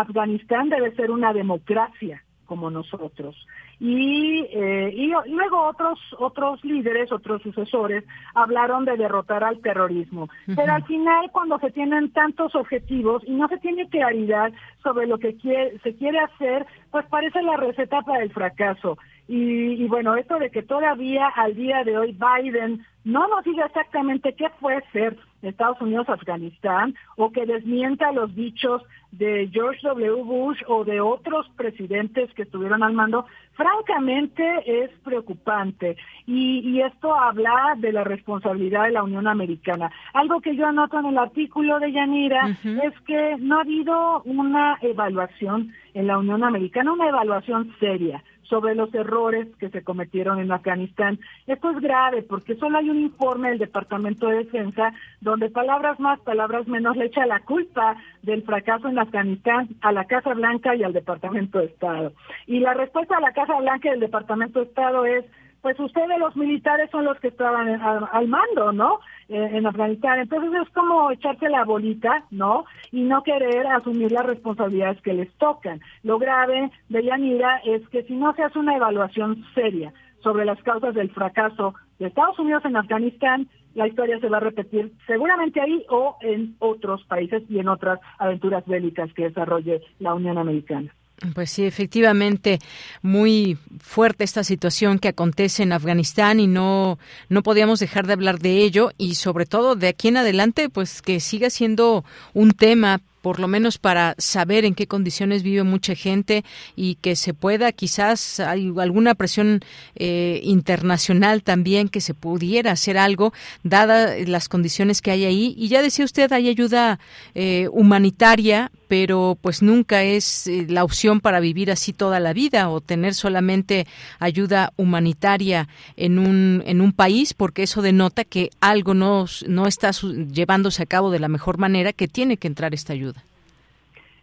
Afganistán debe ser una democracia, como nosotros. Y, eh, y, luego otros otros líderes, otros sucesores, hablaron de derrotar al terrorismo. Pero al final, cuando se tienen tantos objetivos y no se tiene claridad sobre lo que quiere, se quiere hacer, pues parece la receta para el fracaso. Y, y, bueno, esto de que todavía al día de hoy Biden no nos diga exactamente qué puede ser Estados Unidos-Afganistán o que desmienta los dichos de George W. Bush o de otros presidentes que estuvieron al mando, francamente es preocupante. Y, y esto habla de la responsabilidad de la Unión Americana. Algo que yo anoto en el artículo de Yanira es que no ha habido una evaluación en la Unión Americana, una evaluación seria sobre los errores que se cometieron en Afganistán. Esto es grave porque solo hay un informe del Departamento de Defensa donde palabras más, palabras menos le echa la culpa del fracaso en Afganistán a la Casa Blanca y al Departamento de Estado. Y la respuesta a la Casa Blanca y al Departamento de Estado es pues ustedes los militares son los que estaban al, mando, ¿no? Eh, en Afganistán. Entonces es como echarse la bolita, ¿no? Y no querer asumir las responsabilidades que les tocan. Lo grave de Yanira es que si no se hace una evaluación seria sobre las causas del fracaso de Estados Unidos en Afganistán, la historia se va a repetir seguramente ahí o en otros países y en otras aventuras bélicas que desarrolle la Unión Americana. Pues sí, efectivamente, muy fuerte esta situación que acontece en Afganistán y no, no podíamos dejar de hablar de ello y sobre todo de aquí en adelante, pues que siga siendo un tema por lo menos para saber en qué condiciones vive mucha gente y que se pueda, quizás hay alguna presión eh, internacional también que se pudiera hacer algo, dadas las condiciones que hay ahí. Y ya decía usted, hay ayuda eh, humanitaria, pero pues nunca es eh, la opción para vivir así toda la vida o tener solamente ayuda humanitaria en un, en un país, porque eso denota que algo no, no está llevándose a cabo de la mejor manera, que tiene que entrar esta ayuda.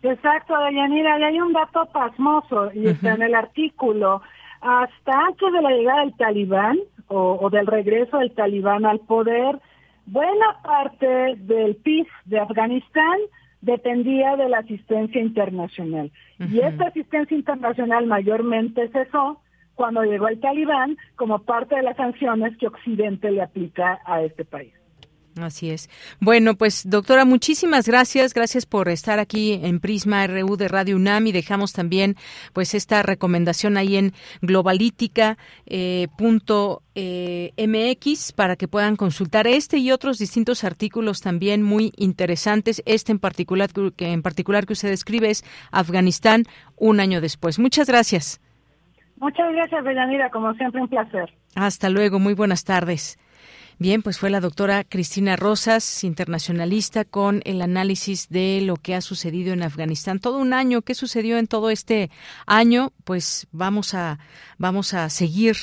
Exacto, Deyanira, y hay un dato pasmoso, y está en el artículo. Hasta antes de la llegada del talibán, o, del regreso del talibán al poder, buena parte del PIB de Afganistán dependía de la asistencia internacional. Y esta asistencia internacional mayormente cesó cuando llegó el talibán como parte de las sanciones que Occidente le aplica a este país. Así es. Bueno, pues doctora, muchísimas gracias. Gracias por estar aquí en Prisma RU de Radio UNAM y dejamos también pues esta recomendación ahí en globalítica.mx eh, eh, para que puedan consultar este y otros distintos artículos también muy interesantes. Este en particular que en particular que usted escribe es Afganistán un año después. Muchas gracias. Muchas gracias, Belanira. Como siempre, un placer. Hasta luego. Muy buenas tardes. Bien, pues fue la doctora Cristina Rosas, internacionalista, con el análisis de lo que ha sucedido en Afganistán. Todo un año, ¿qué sucedió en todo este año? Pues vamos a, vamos a seguir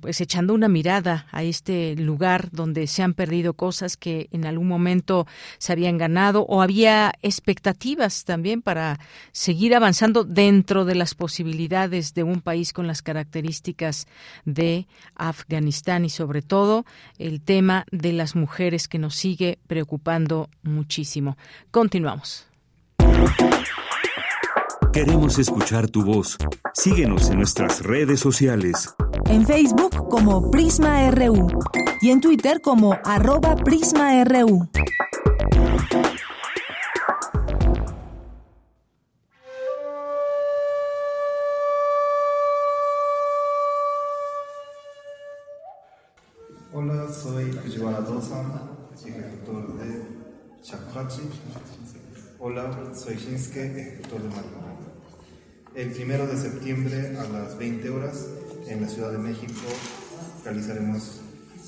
pues echando una mirada a este lugar donde se han perdido cosas que en algún momento se habían ganado o había expectativas también para seguir avanzando dentro de las posibilidades de un país con las características de Afganistán y sobre todo el tema de las mujeres que nos sigue preocupando muchísimo. Continuamos. Queremos escuchar tu voz. Síguenos en nuestras redes sociales. En Facebook como Prisma RU y en Twitter como arroba PrismaRU. Hola, soy Fujiwara Dosan, ejecutor de Shakuhachi. Hola, soy Shinsuke, ejecutor de Marimba. El primero de septiembre a las 20 horas en la Ciudad de México realizaremos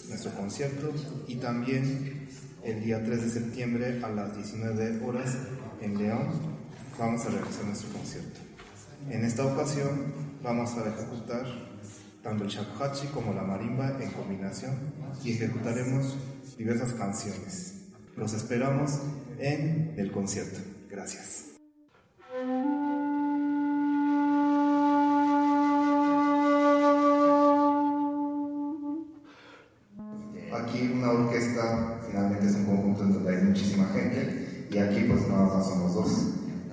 nuestro concierto y también el día 3 de septiembre a las 19 horas en León vamos a realizar nuestro concierto. En esta ocasión vamos a ejecutar tanto el shakuhachi como la marimba en combinación y ejecutaremos diversas canciones. Los esperamos en el concierto. Gracias.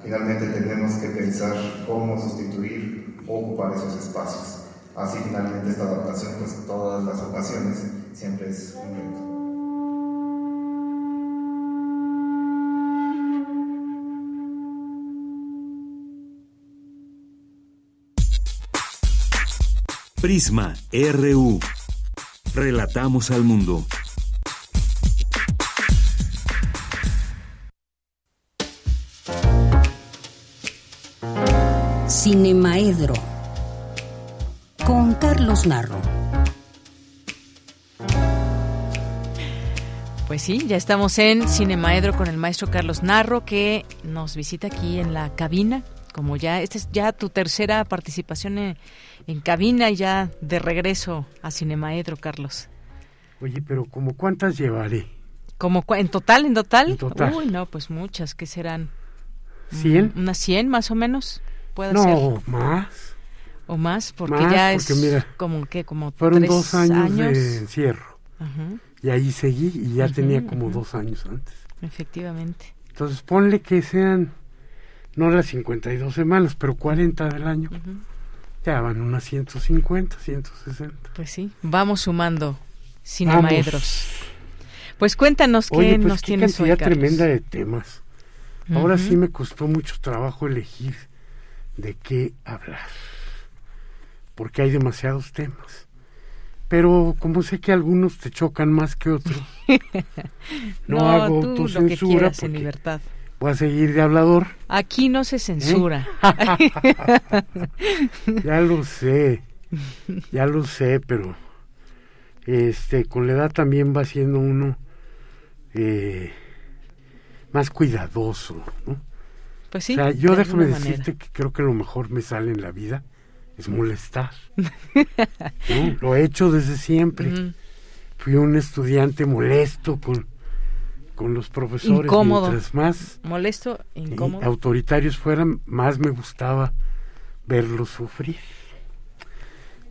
Finalmente tenemos que pensar cómo sustituir ocupar esos espacios. Así finalmente esta adaptación, pues todas las ocasiones, siempre es un reto. Prisma RU. Relatamos al mundo. Cinemaedro con Carlos Narro. Pues sí, ya estamos en Cinemaedro con el maestro Carlos Narro que nos visita aquí en la cabina. Como ya, esta es ya tu tercera participación en, en cabina y ya de regreso a Cinemaedro, Carlos. Oye, pero ¿como cuántas llevaré? ¿Como en total, en total? En total. Uy, no, pues muchas, ¿qué serán? ¿Cien? Mm, ¿Unas cien más o menos? Puede no, ser. más. ¿O más? Porque Más, ya porque es mira, como que como Fueron tres dos años, de encierro. Ajá, Y ahí seguí y ya tenía como dos años antes. efectivamente. Entonces ponle que sean, no las 52 semanas, pero 40 del año. Ya van unas 150, 160. Pues sí, vamos sumando cinemaedros. Pues cuéntanos qué Oye, pues nos qué tienes hoy, cantidad Carlos. tremenda de temas. Ahora sí me costó mucho trabajo elegir de qué hablar, porque hay demasiados temas. Pero como sé que algunos te chocan más que otros, no, No, hago tú lo que quieras en libertad. voy a seguir de hablador. Aquí no se censura. ya lo sé, ya lo sé, pero este con la edad también va siendo uno eh, más cuidadoso, ¿no? Pues sí. o sea, yo de déjame decirte que creo que lo mejor me sale en la vida es molestar. Lo he hecho desde siempre. Fui un estudiante molesto con, con los profesores. Incómodo. Mientras más Molesto, incómodo. autoritarios fueran, más me gustaba verlos sufrir.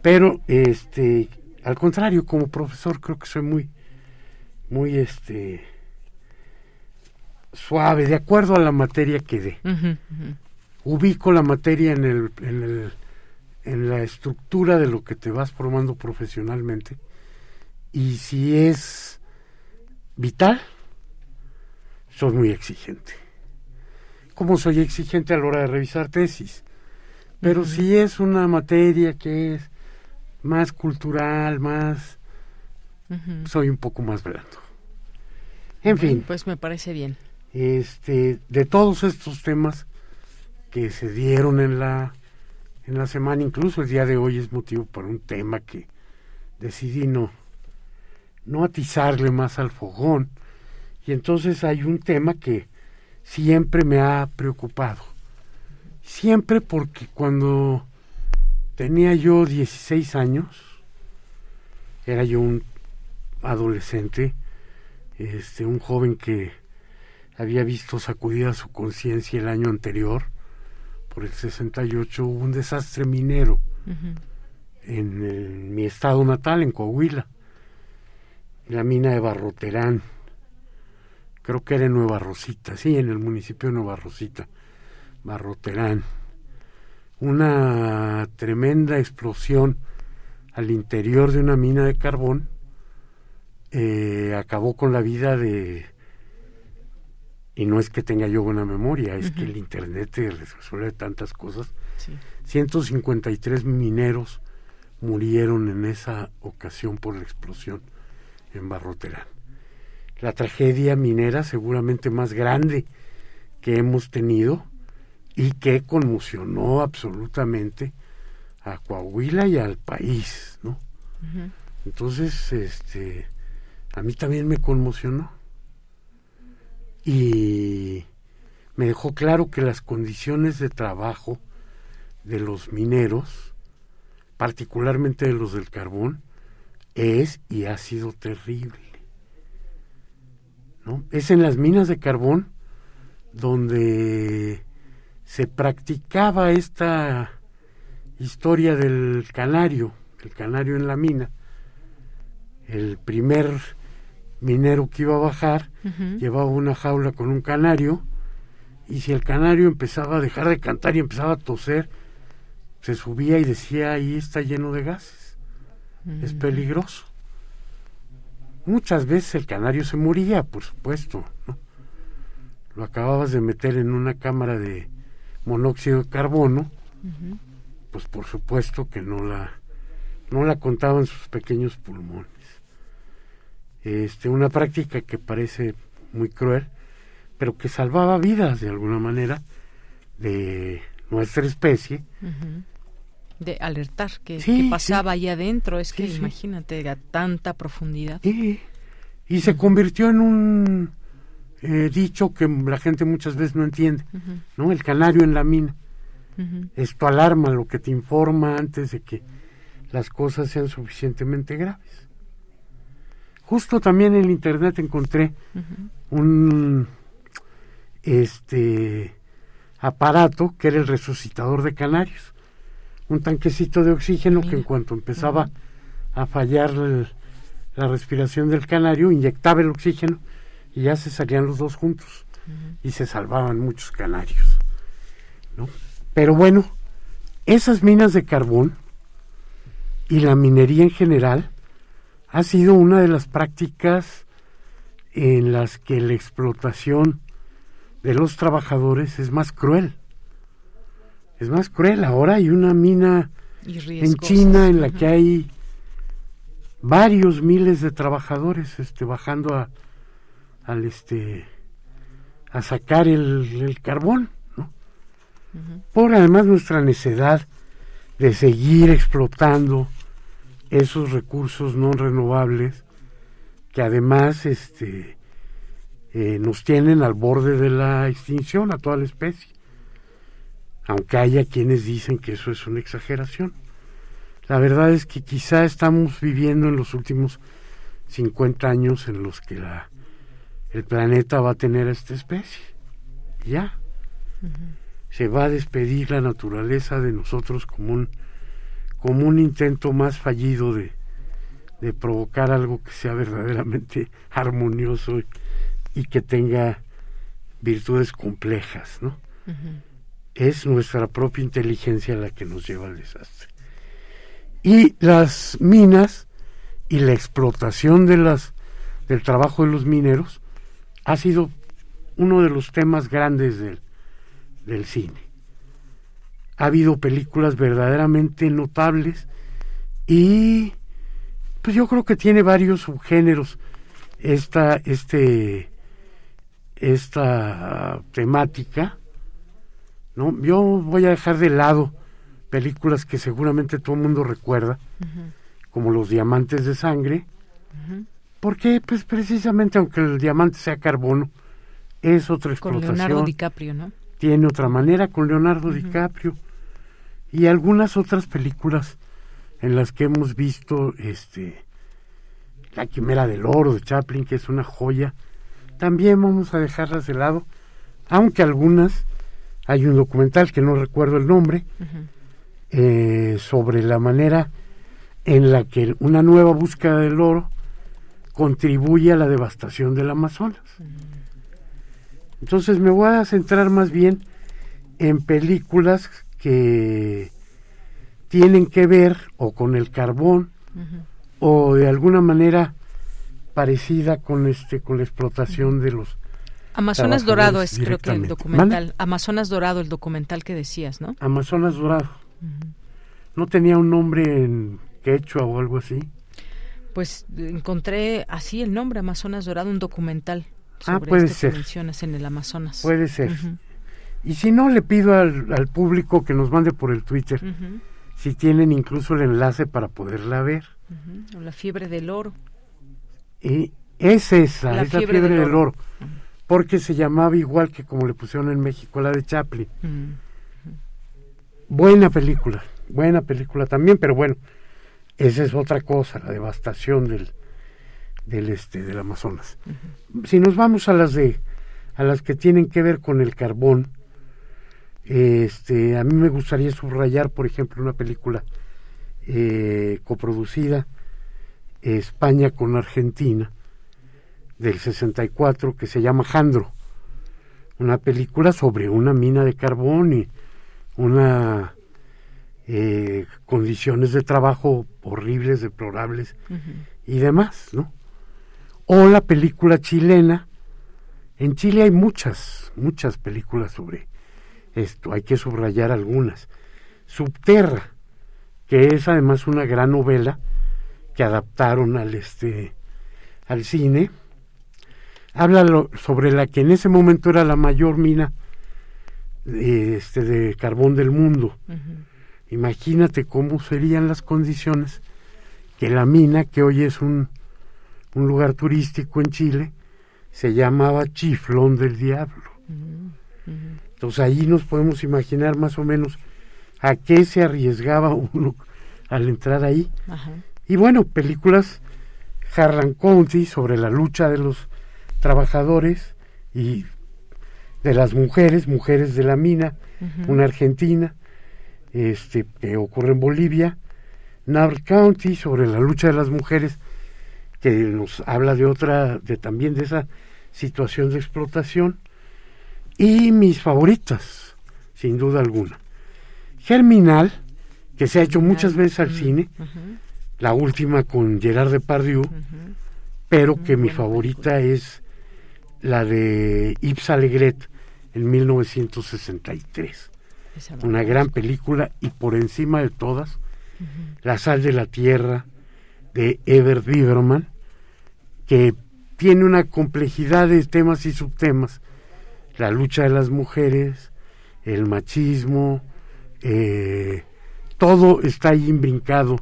Pero, este, al contrario, como profesor creo que soy muy, muy, este, suave, de acuerdo a la materia que dé. Ubico la materia en el, en el, en la estructura de lo que te vas formando profesionalmente y si es vital, soy muy exigente. Como soy exigente a la hora de revisar tesis. Pero si es una materia que es más cultural, más... Soy un poco más blando. En fin, Pues me parece bien. Este, de todos estos temas que se dieron en la en la semana, incluso el día de hoy es motivo para un tema que decidí no no atizarle más al fogón y entonces hay un tema que siempre me ha preocupado. Siempre porque cuando tenía yo 16 años, era yo un adolescente, este, un joven que había visto sacudida su conciencia el año anterior, por el 68 hubo un desastre minero en el- mi estado natal, en Coahuila, la mina de Barroterán, creo que era en Nueva Rosita, sí, en el municipio de Nueva Rosita, Barroterán. Una tremenda explosión al interior de una mina de carbón eh, acabó con la vida de... Y no es que tenga yo buena memoria, es que el Internet te resuelve tantas cosas. Sí. 153 mineros murieron en esa ocasión por la explosión en Barroterán. La tragedia minera seguramente más grande que hemos tenido y que conmocionó absolutamente a Coahuila y al país, ¿no? Entonces, este, a mí también me conmocionó. Y me dejó claro que las condiciones de trabajo de los mineros, particularmente de los del carbón, es y ha sido terrible. Es en las minas de carbón donde se practicaba esta historia del canario, el canario en la mina. El primer minero que iba a bajar llevaba una jaula con un canario y si el canario empezaba a dejar de cantar y empezaba a toser, se subía y decía, ahí está lleno de gases, es peligroso. Muchas veces el canario se moría, por supuesto. Lo acababas de meter en una cámara de monóxido de carbono, pues por supuesto que no la, no la contaban sus pequeños pulmones. Este, una práctica que parece muy cruel, pero que salvaba vidas de alguna manera de nuestra especie. De alertar que, pasaba ahí adentro, es que imagínate a tanta profundidad. Y se convirtió en un eh, dicho que la gente muchas veces no entiende, ¿no? El canario en la mina. Esto alarma lo que te informa antes de que las cosas sean suficientemente graves. Justo también en internet encontré un este aparato que era el resucitador de canarios, un tanquecito de oxígeno que en cuanto empezaba a fallar la respiración del canario, inyectaba el oxígeno y ya se salían los dos juntos y se salvaban muchos canarios. ¿no? Pero bueno, esas minas de carbón y la minería en general ha sido una de las prácticas en las que la explotación de los trabajadores es más cruel. Es más cruel. Ahora hay una mina en China en la que hay varios miles de trabajadores este, bajando a, al este a sacar el, carbón, ¿no? Por además nuestra necesidad de seguir explotando esos recursos no renovables que además este eh, nos tienen al borde de la extinción a toda la especie aunque haya quienes dicen que eso es una exageración la verdad es que quizá estamos viviendo en los últimos 50 años en los que la el planeta va a tener esta especie. Ya. Se va a despedir la naturaleza de nosotros como un, como un intento más fallido de, de provocar algo que sea verdaderamente armonioso y, que tenga virtudes complejas, ¿no? Es nuestra propia inteligencia la que nos lleva al desastre. Y las minas y la explotación de las del trabajo de los mineros ha sido uno de los temas grandes del, del cine. Ha habido películas verdaderamente notables y pues yo creo que tiene varios subgéneros esta, este, esta temática. ¿no? Yo voy a dejar de lado películas que seguramente todo el mundo recuerda, como Los Diamantes de Sangre, porque, pues precisamente, aunque el diamante sea carbono, es otra explotación. Con Leonardo DiCaprio, ¿no? Tiene otra manera con Leonardo DiCaprio. Y algunas otras películas en las que hemos visto este La Quimera del Oro de Chaplin, que es una joya, también vamos a dejarlas de lado, aunque algunas, hay un documental que no recuerdo el nombre, eh, sobre la manera en la que una nueva búsqueda del oro contribuye a la devastación del Amazonas. Entonces me voy a centrar más bien en películas que tienen que ver o con el carbón o de alguna manera parecida con este con la explotación de los Amazonas Dorado es creo que el documental. Amazonas Dorado el documental que decías, ¿no? Amazonas Dorado. No tenía un nombre en quechua o algo así. Pues encontré así el nombre Amazonas Dorado, un documental sobre ah, puede mencionas en el Amazonas. Puede ser. Y si no, le pido al, público que nos mande por el Twitter si tienen incluso el enlace para poderla ver. O la fiebre del oro. Y es esa, es la fiebre del, oro. Porque se llamaba igual que como le pusieron en México la de Chaplin. Buena película, buena película también, pero bueno, esa es otra cosa, la devastación del, del este del Amazonas. Si nos vamos a las de a las que tienen que ver con el carbón, este, a mí me gustaría subrayar, por ejemplo, una película eh, coproducida España con Argentina del 64 que se llama Jandro, una película sobre una mina de carbón y una eh, condiciones de trabajo horribles, deplorables y demás, ¿no? O la película chilena. En Chile hay muchas, muchas películas sobre esto, hay que subrayar algunas. Subterra, que es además una gran novela que adaptaron al este al cine. Habla sobre la que en ese momento era la mayor mina de, este, de carbón del mundo. Imagínate cómo serían las condiciones que la mina, que hoy es un, un lugar turístico en Chile, se llamaba Chiflón del Diablo. Entonces ahí nos podemos imaginar más o menos a qué se arriesgaba uno al entrar ahí. Y bueno, películas Harlan County sobre la lucha de los trabajadores y de las mujeres, mujeres de la mina, una argentina, este, que ocurre en Bolivia, Navarre County sobre la lucha de las mujeres, que nos habla de otra, de también de esa situación de explotación, y mis favoritas, sin duda alguna. Germinal, que se ha hecho muchas veces al cine, la última con Gerard Depardieu, pero que mi favorita es la de Yves Alegret en 1963 una gran película y por encima de todas, La sal de la tierra de Ever Biberman, que tiene una complejidad de temas y subtemas, la lucha de las mujeres, el machismo, eh, todo está ahí imbrincado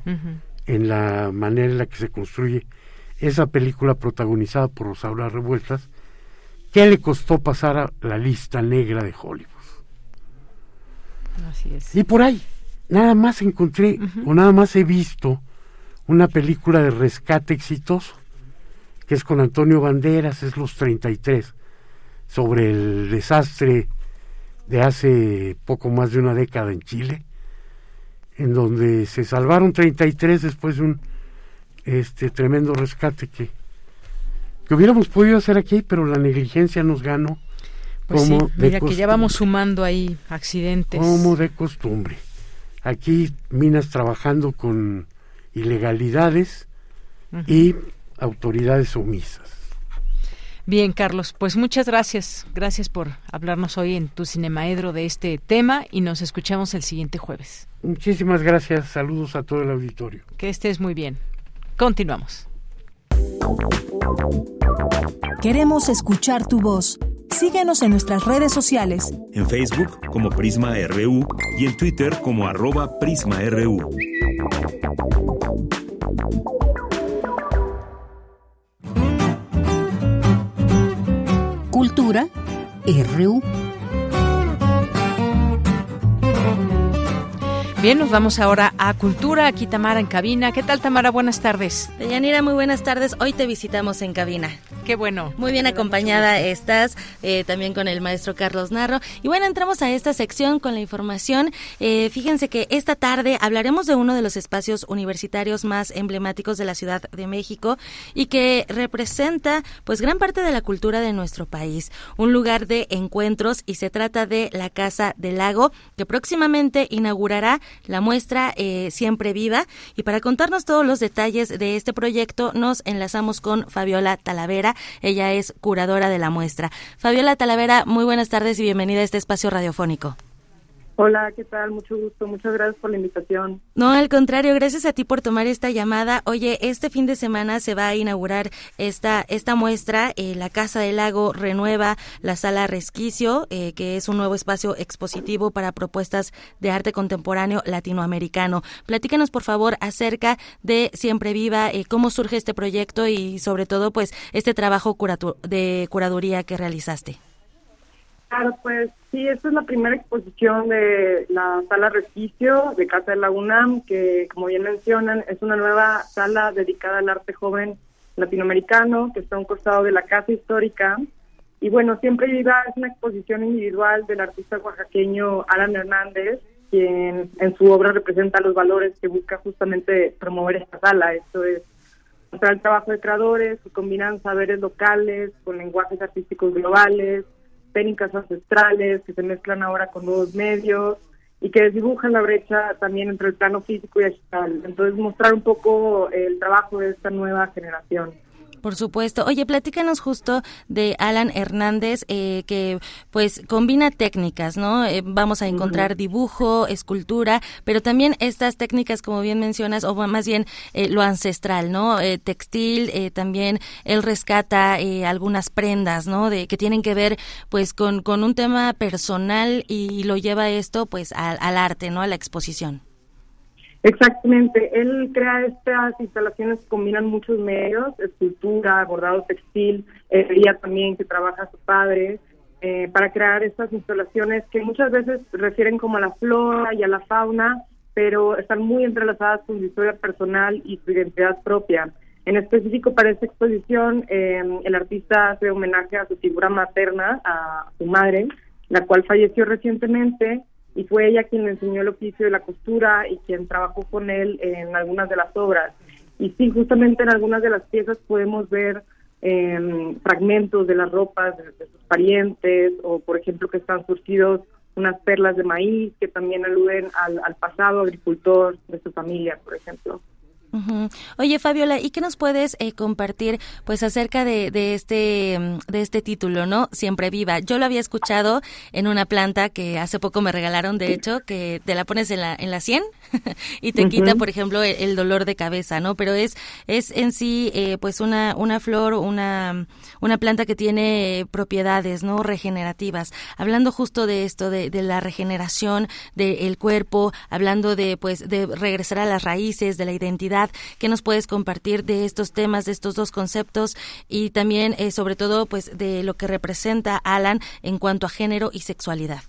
en la manera en la que se construye esa película protagonizada por Rosaura Revueltas, que le costó pasar a la lista negra de Hollywood. Y por ahí, nada más encontré, o nada más he visto una película de rescate exitoso, que es con Antonio Banderas, es Los 33, sobre el desastre de hace poco más de una década en Chile, en donde se salvaron 33 después de un este tremendo rescate que, que hubiéramos podido hacer aquí, pero la negligencia nos ganó pues sí, mira que ya vamos sumando ahí accidentes. Como de costumbre. Aquí minas trabajando con ilegalidades y autoridades omisas. Bien, Carlos, pues muchas gracias. Gracias por hablarnos hoy en tu Cinemaedro de este tema y nos escuchamos el siguiente jueves. Muchísimas gracias. Saludos a todo el auditorio. Que estés muy bien. Continuamos. Queremos escuchar tu voz. Síguenos en nuestras redes sociales. En Facebook como Prisma RU y en Twitter como arroba PrismaRU. Cultura RU. Bien, nos vamos ahora a Cultura. Aquí Tamara en cabina. ¿Qué tal, Tamara? Buenas tardes. Deyanira, muy buenas tardes. Hoy te visitamos en cabina. Qué bueno. Muy bien acompañada estás, eh, también con el maestro Carlos Narro. Y bueno, entramos a esta sección con la información. Eh, fíjense que esta tarde hablaremos de uno de los espacios universitarios más emblemáticos de la Ciudad de México y que representa pues gran parte de la cultura de nuestro país. Un lugar de encuentros y se trata de la Casa del Lago que próximamente inaugurará la muestra eh, Siempre Viva. Y para contarnos todos los detalles de este proyecto, nos enlazamos con Fabiola Talavera. Ella es curadora de la muestra. Fabiola Talavera, muy buenas tardes y bienvenida a este espacio radiofónico. Hola, ¿qué tal? Mucho gusto. Muchas gracias por la invitación. No, al contrario, gracias a ti por tomar esta llamada. Oye, este fin de semana se va a inaugurar esta esta muestra. Eh, la Casa del Lago renueva la Sala Resquicio, eh, que es un nuevo espacio expositivo para propuestas de arte contemporáneo latinoamericano. Platícanos, por favor, acerca de Siempre Viva, eh, cómo surge este proyecto y, sobre todo, pues, este trabajo de curaduría que realizaste. Claro, pues sí, esta es la primera exposición de la sala Resquicio de Casa de la UNAM, que como bien mencionan es una nueva sala dedicada al arte joven latinoamericano que está a un costado de la Casa Histórica. Y bueno, siempre viva es una exposición individual del artista oaxaqueño Alan Hernández, quien en su obra representa los valores que busca justamente promover esta sala. Esto es mostrar el trabajo de creadores que combinan saberes locales con lenguajes artísticos globales, técnicas ancestrales que se mezclan ahora con nuevos medios y que desdibujan la brecha también entre el plano físico y digital. Entonces, mostrar un poco el trabajo de esta nueva generación. Por supuesto. Oye, platícanos justo de Alan Hernández, eh, que pues combina técnicas, ¿no? Eh, vamos a encontrar dibujo, escultura, pero también estas técnicas, como bien mencionas, o más bien eh, lo ancestral, ¿no? textil, también él rescata algunas prendas, ¿no? De, que tienen que ver pues con, con un tema personal y lo lleva esto pues al, al arte, ¿no? A la exposición. Exactamente, él crea estas instalaciones que combinan muchos medios, escultura, bordado textil, ella también que trabaja su padre, eh, para crear estas instalaciones que muchas veces refieren como a la flora y a la fauna, pero están muy entrelazadas con su historia personal y su identidad propia. En específico para esta exposición, eh, el artista hace homenaje a su figura materna, a su madre, la cual falleció recientemente, y fue ella quien le enseñó el oficio de la costura y quien trabajó con él en algunas de las obras. Y sí, justamente en algunas de las piezas podemos ver em, fragmentos de las ropas de, sus parientes o, por ejemplo, que están surgidos unas perlas de maíz que también aluden al, al pasado agricultor de su familia, por ejemplo. Oye, Fabiola, ¿y qué nos puedes eh, compartir pues acerca de, de, este mm, de este título, no? Siempre viva. Yo lo había escuchado en una planta que hace poco me regalaron, de hecho, que te la pones en la en la 100 y te quita, por ejemplo, el, dolor de cabeza, ¿no? Pero es es en sí eh, pues una una flor, una una planta que tiene propiedades, ¿no? Regenerativas. Hablando justo de esto de, de la regeneración del cuerpo, hablando de pues de regresar a las raíces, de la identidad ¿Qué nos puedes compartir de estos temas, de estos dos conceptos y también, eh, sobre todo, pues de lo que representa Alan en cuanto a género y sexualidad?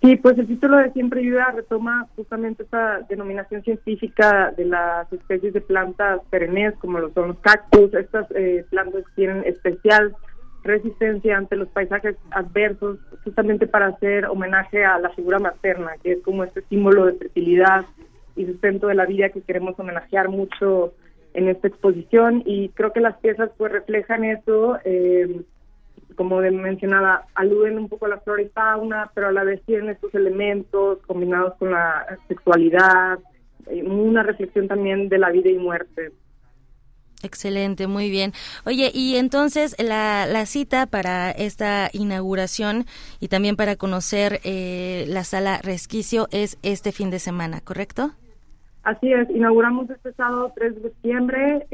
Sí, pues el título de Siempre Ayuda retoma justamente esa denominación científica de las especies de plantas perennes, como lo son los cactus. Estas eh, plantas tienen especial resistencia ante los paisajes adversos, justamente para hacer homenaje a la figura materna, que es como este símbolo de fertilidad y sustento de la vida que queremos homenajear mucho en esta exposición y creo que las piezas pues reflejan eso, eh, como mencionaba, aluden un poco a la flora y fauna, pero a la vez tienen estos elementos combinados con la sexualidad, una reflexión también de la vida y muerte. Excelente, muy bien. Oye, y entonces la, la cita para esta inauguración y también para conocer eh, la sala Resquicio es este fin de semana, ¿correcto? Así es, inauguramos este sábado 3 de septiembre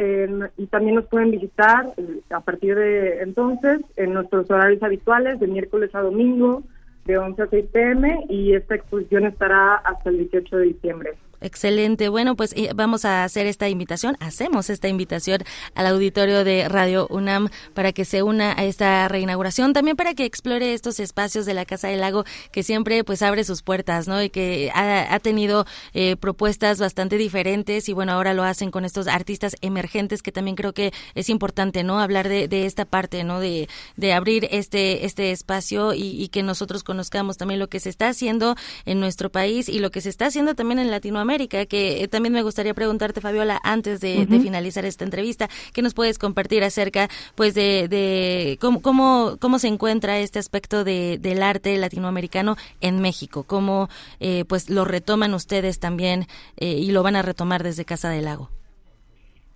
y también nos pueden visitar eh, a partir de entonces en nuestros horarios habituales de miércoles a domingo de 11 a 6 pm y esta exposición estará hasta el 18 de diciembre. Excelente. Bueno, pues eh, vamos a hacer esta invitación, hacemos esta invitación al auditorio de Radio UNAM para que se una a esta reinauguración, también para que explore estos espacios de la Casa del Lago que siempre pues abre sus puertas, ¿no? Y que ha, tenido eh, propuestas bastante diferentes y bueno, ahora lo hacen con estos artistas emergentes que también creo que es importante, ¿no? Hablar de, esta parte, ¿no? De, de abrir este, este espacio y, y que nosotros conozcamos también lo que se está haciendo en nuestro país y lo que se está haciendo también en Latinoamérica que eh, también me gustaría preguntarte, Fabiola, antes de, finalizar esta entrevista, ¿qué nos puedes compartir acerca pues de, cómo, cómo, se encuentra este aspecto de, del arte latinoamericano en México? ¿Cómo eh, pues lo retoman ustedes también eh, y lo van a retomar desde Casa del Lago?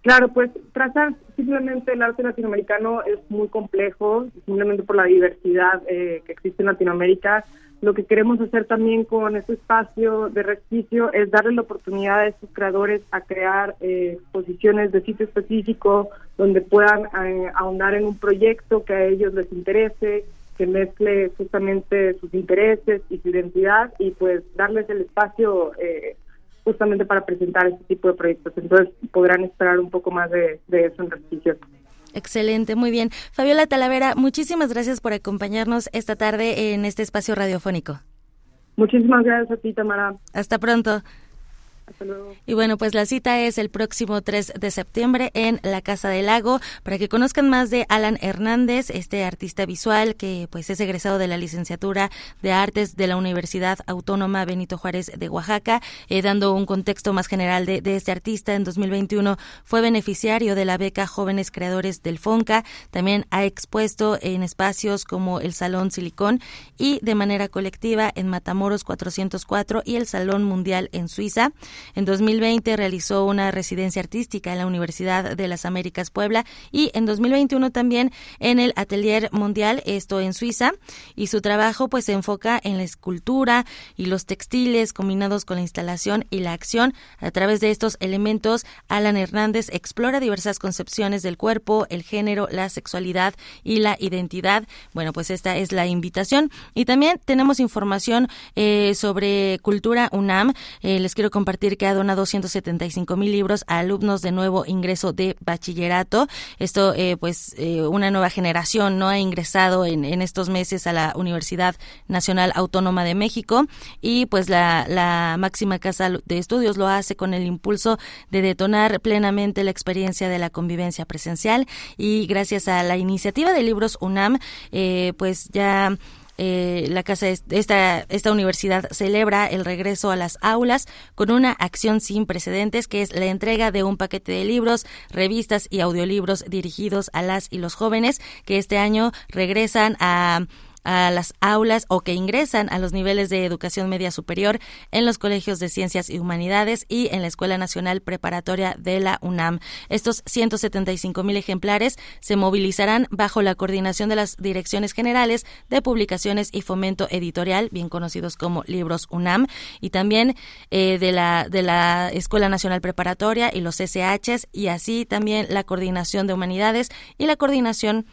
Claro, pues trazar simplemente el arte latinoamericano es muy complejo, simplemente por la diversidad que existe en Latinoamérica lo que queremos hacer también con este espacio de resquicio es darle la oportunidad a estos creadores a crear eh, exposiciones de sitio específico donde puedan eh, ahondar en un proyecto que a ellos les interese, que mezcle justamente sus intereses y su identidad y pues darles el espacio eh, justamente para presentar este tipo de proyectos. Entonces podrán esperar un poco más de, de eso en resquicio. Excelente, muy bien. Fabiola Talavera, muchísimas gracias por acompañarnos esta tarde en este espacio radiofónico. Muchísimas gracias a ti, Tamara. Hasta pronto. Y bueno, pues la cita es el próximo 3 de septiembre en la Casa del Lago para que conozcan más de Alan Hernández, este artista visual que pues es egresado de la licenciatura de Artes de la Universidad Autónoma Benito Juárez de Oaxaca, eh, dando un contexto más general de, de este artista. En 2021 fue beneficiario de la beca Jóvenes Creadores del FONCA, también ha expuesto en espacios como el Salón Silicón y de manera colectiva en Matamoros 404 y el Salón Mundial en Suiza. En 2020 realizó una residencia artística en la Universidad de las Américas Puebla y en 2021 también en el Atelier Mundial, esto en Suiza, y su trabajo pues se enfoca en la escultura y los textiles combinados con la instalación y la acción. A través de estos elementos, Alan Hernández explora diversas concepciones del cuerpo, el género, la sexualidad y la identidad. Bueno, pues esta es la invitación. Y también tenemos información eh, sobre cultura UNAM. Eh, les quiero compartir que ha donado 175 mil libros a alumnos de nuevo ingreso de bachillerato. Esto, eh, pues, eh, una nueva generación no ha ingresado en, en, estos meses a la Universidad Nacional Autónoma de México y, pues, la, la máxima casa de estudios lo hace con el impulso de detonar plenamente la experiencia de la convivencia presencial y gracias a la iniciativa de libros UNAM, eh, pues ya eh, la casa esta esta universidad celebra el regreso a las aulas con una acción sin precedentes que es la entrega de un paquete de libros, revistas y audiolibros dirigidos a las y los jóvenes que este año regresan a a las aulas o que ingresan a los niveles de educación media superior en los colegios de ciencias y humanidades y en la Escuela Nacional Preparatoria de la UNAM. Estos 175 mil ejemplares se movilizarán bajo la coordinación de las direcciones generales de publicaciones y fomento editorial, bien conocidos como Libros UNAM, y también eh, de, la, de la Escuela Nacional Preparatoria y los SHs, y así también la coordinación de humanidades y la coordinación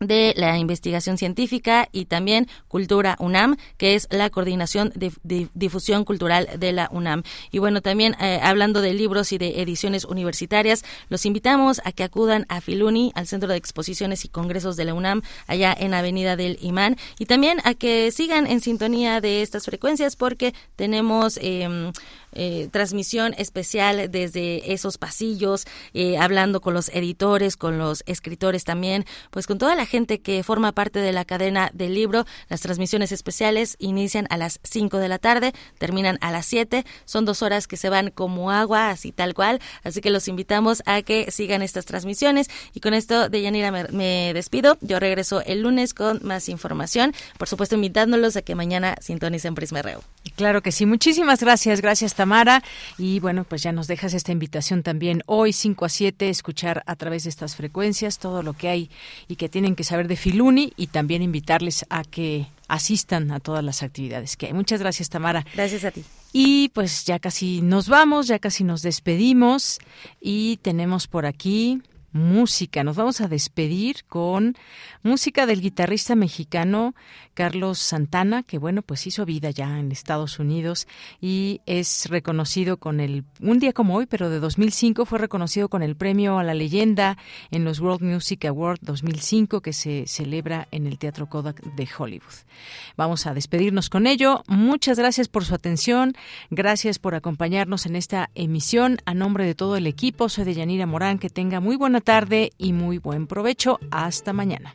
de la investigación científica y también Cultura UNAM, que es la coordinación de, difusión cultural de la UNAM. Y bueno, también eh, hablando de libros y de ediciones universitarias, los invitamos a que acudan a Filuni, al Centro de Exposiciones y Congresos de la UNAM, allá en Avenida del Imán, y también a que sigan en sintonía de estas frecuencias porque tenemos eh, eh, transmisión especial desde esos pasillos, eh, hablando con los editores, con los escritores también, pues con toda la gente que forma parte de la cadena del libro. Las transmisiones especiales inician a las 5 de la tarde, terminan a las 7. Son dos horas que se van como agua, así tal cual. Así que los invitamos a que sigan estas transmisiones. Y con esto, de Yanira, me, despido. Yo regreso el lunes con más información. Por supuesto, invitándolos a que mañana sintonicen Prisma RU. Claro que sí. Muchísimas gracias. Gracias, Tamara. Y bueno, pues ya nos dejas esta invitación también hoy, 5 a 7, escuchar a través de estas frecuencias todo lo que hay y que tienen que saber de Filuni y también invitarles a que asistan a todas las actividades que hay. Muchas gracias, Tamara. Gracias a ti. Y pues ya casi nos vamos, ya casi nos despedimos y tenemos por aquí música. Nos vamos a despedir con música del guitarrista mexicano Carlos Santana, que bueno, pues hizo vida ya en Estados Unidos y es reconocido con el, un día como hoy, pero de 2005, fue reconocido con el premio a la leyenda en los World Music Awards 2005 que se celebra en el Teatro Kodak de Hollywood. Vamos a despedirnos con ello. Muchas gracias por su atención. Gracias por acompañarnos en esta emisión. A nombre de todo el equipo, soy de Yanira Morán. Que tenga muy buena tarde y muy buen provecho. Hasta mañana.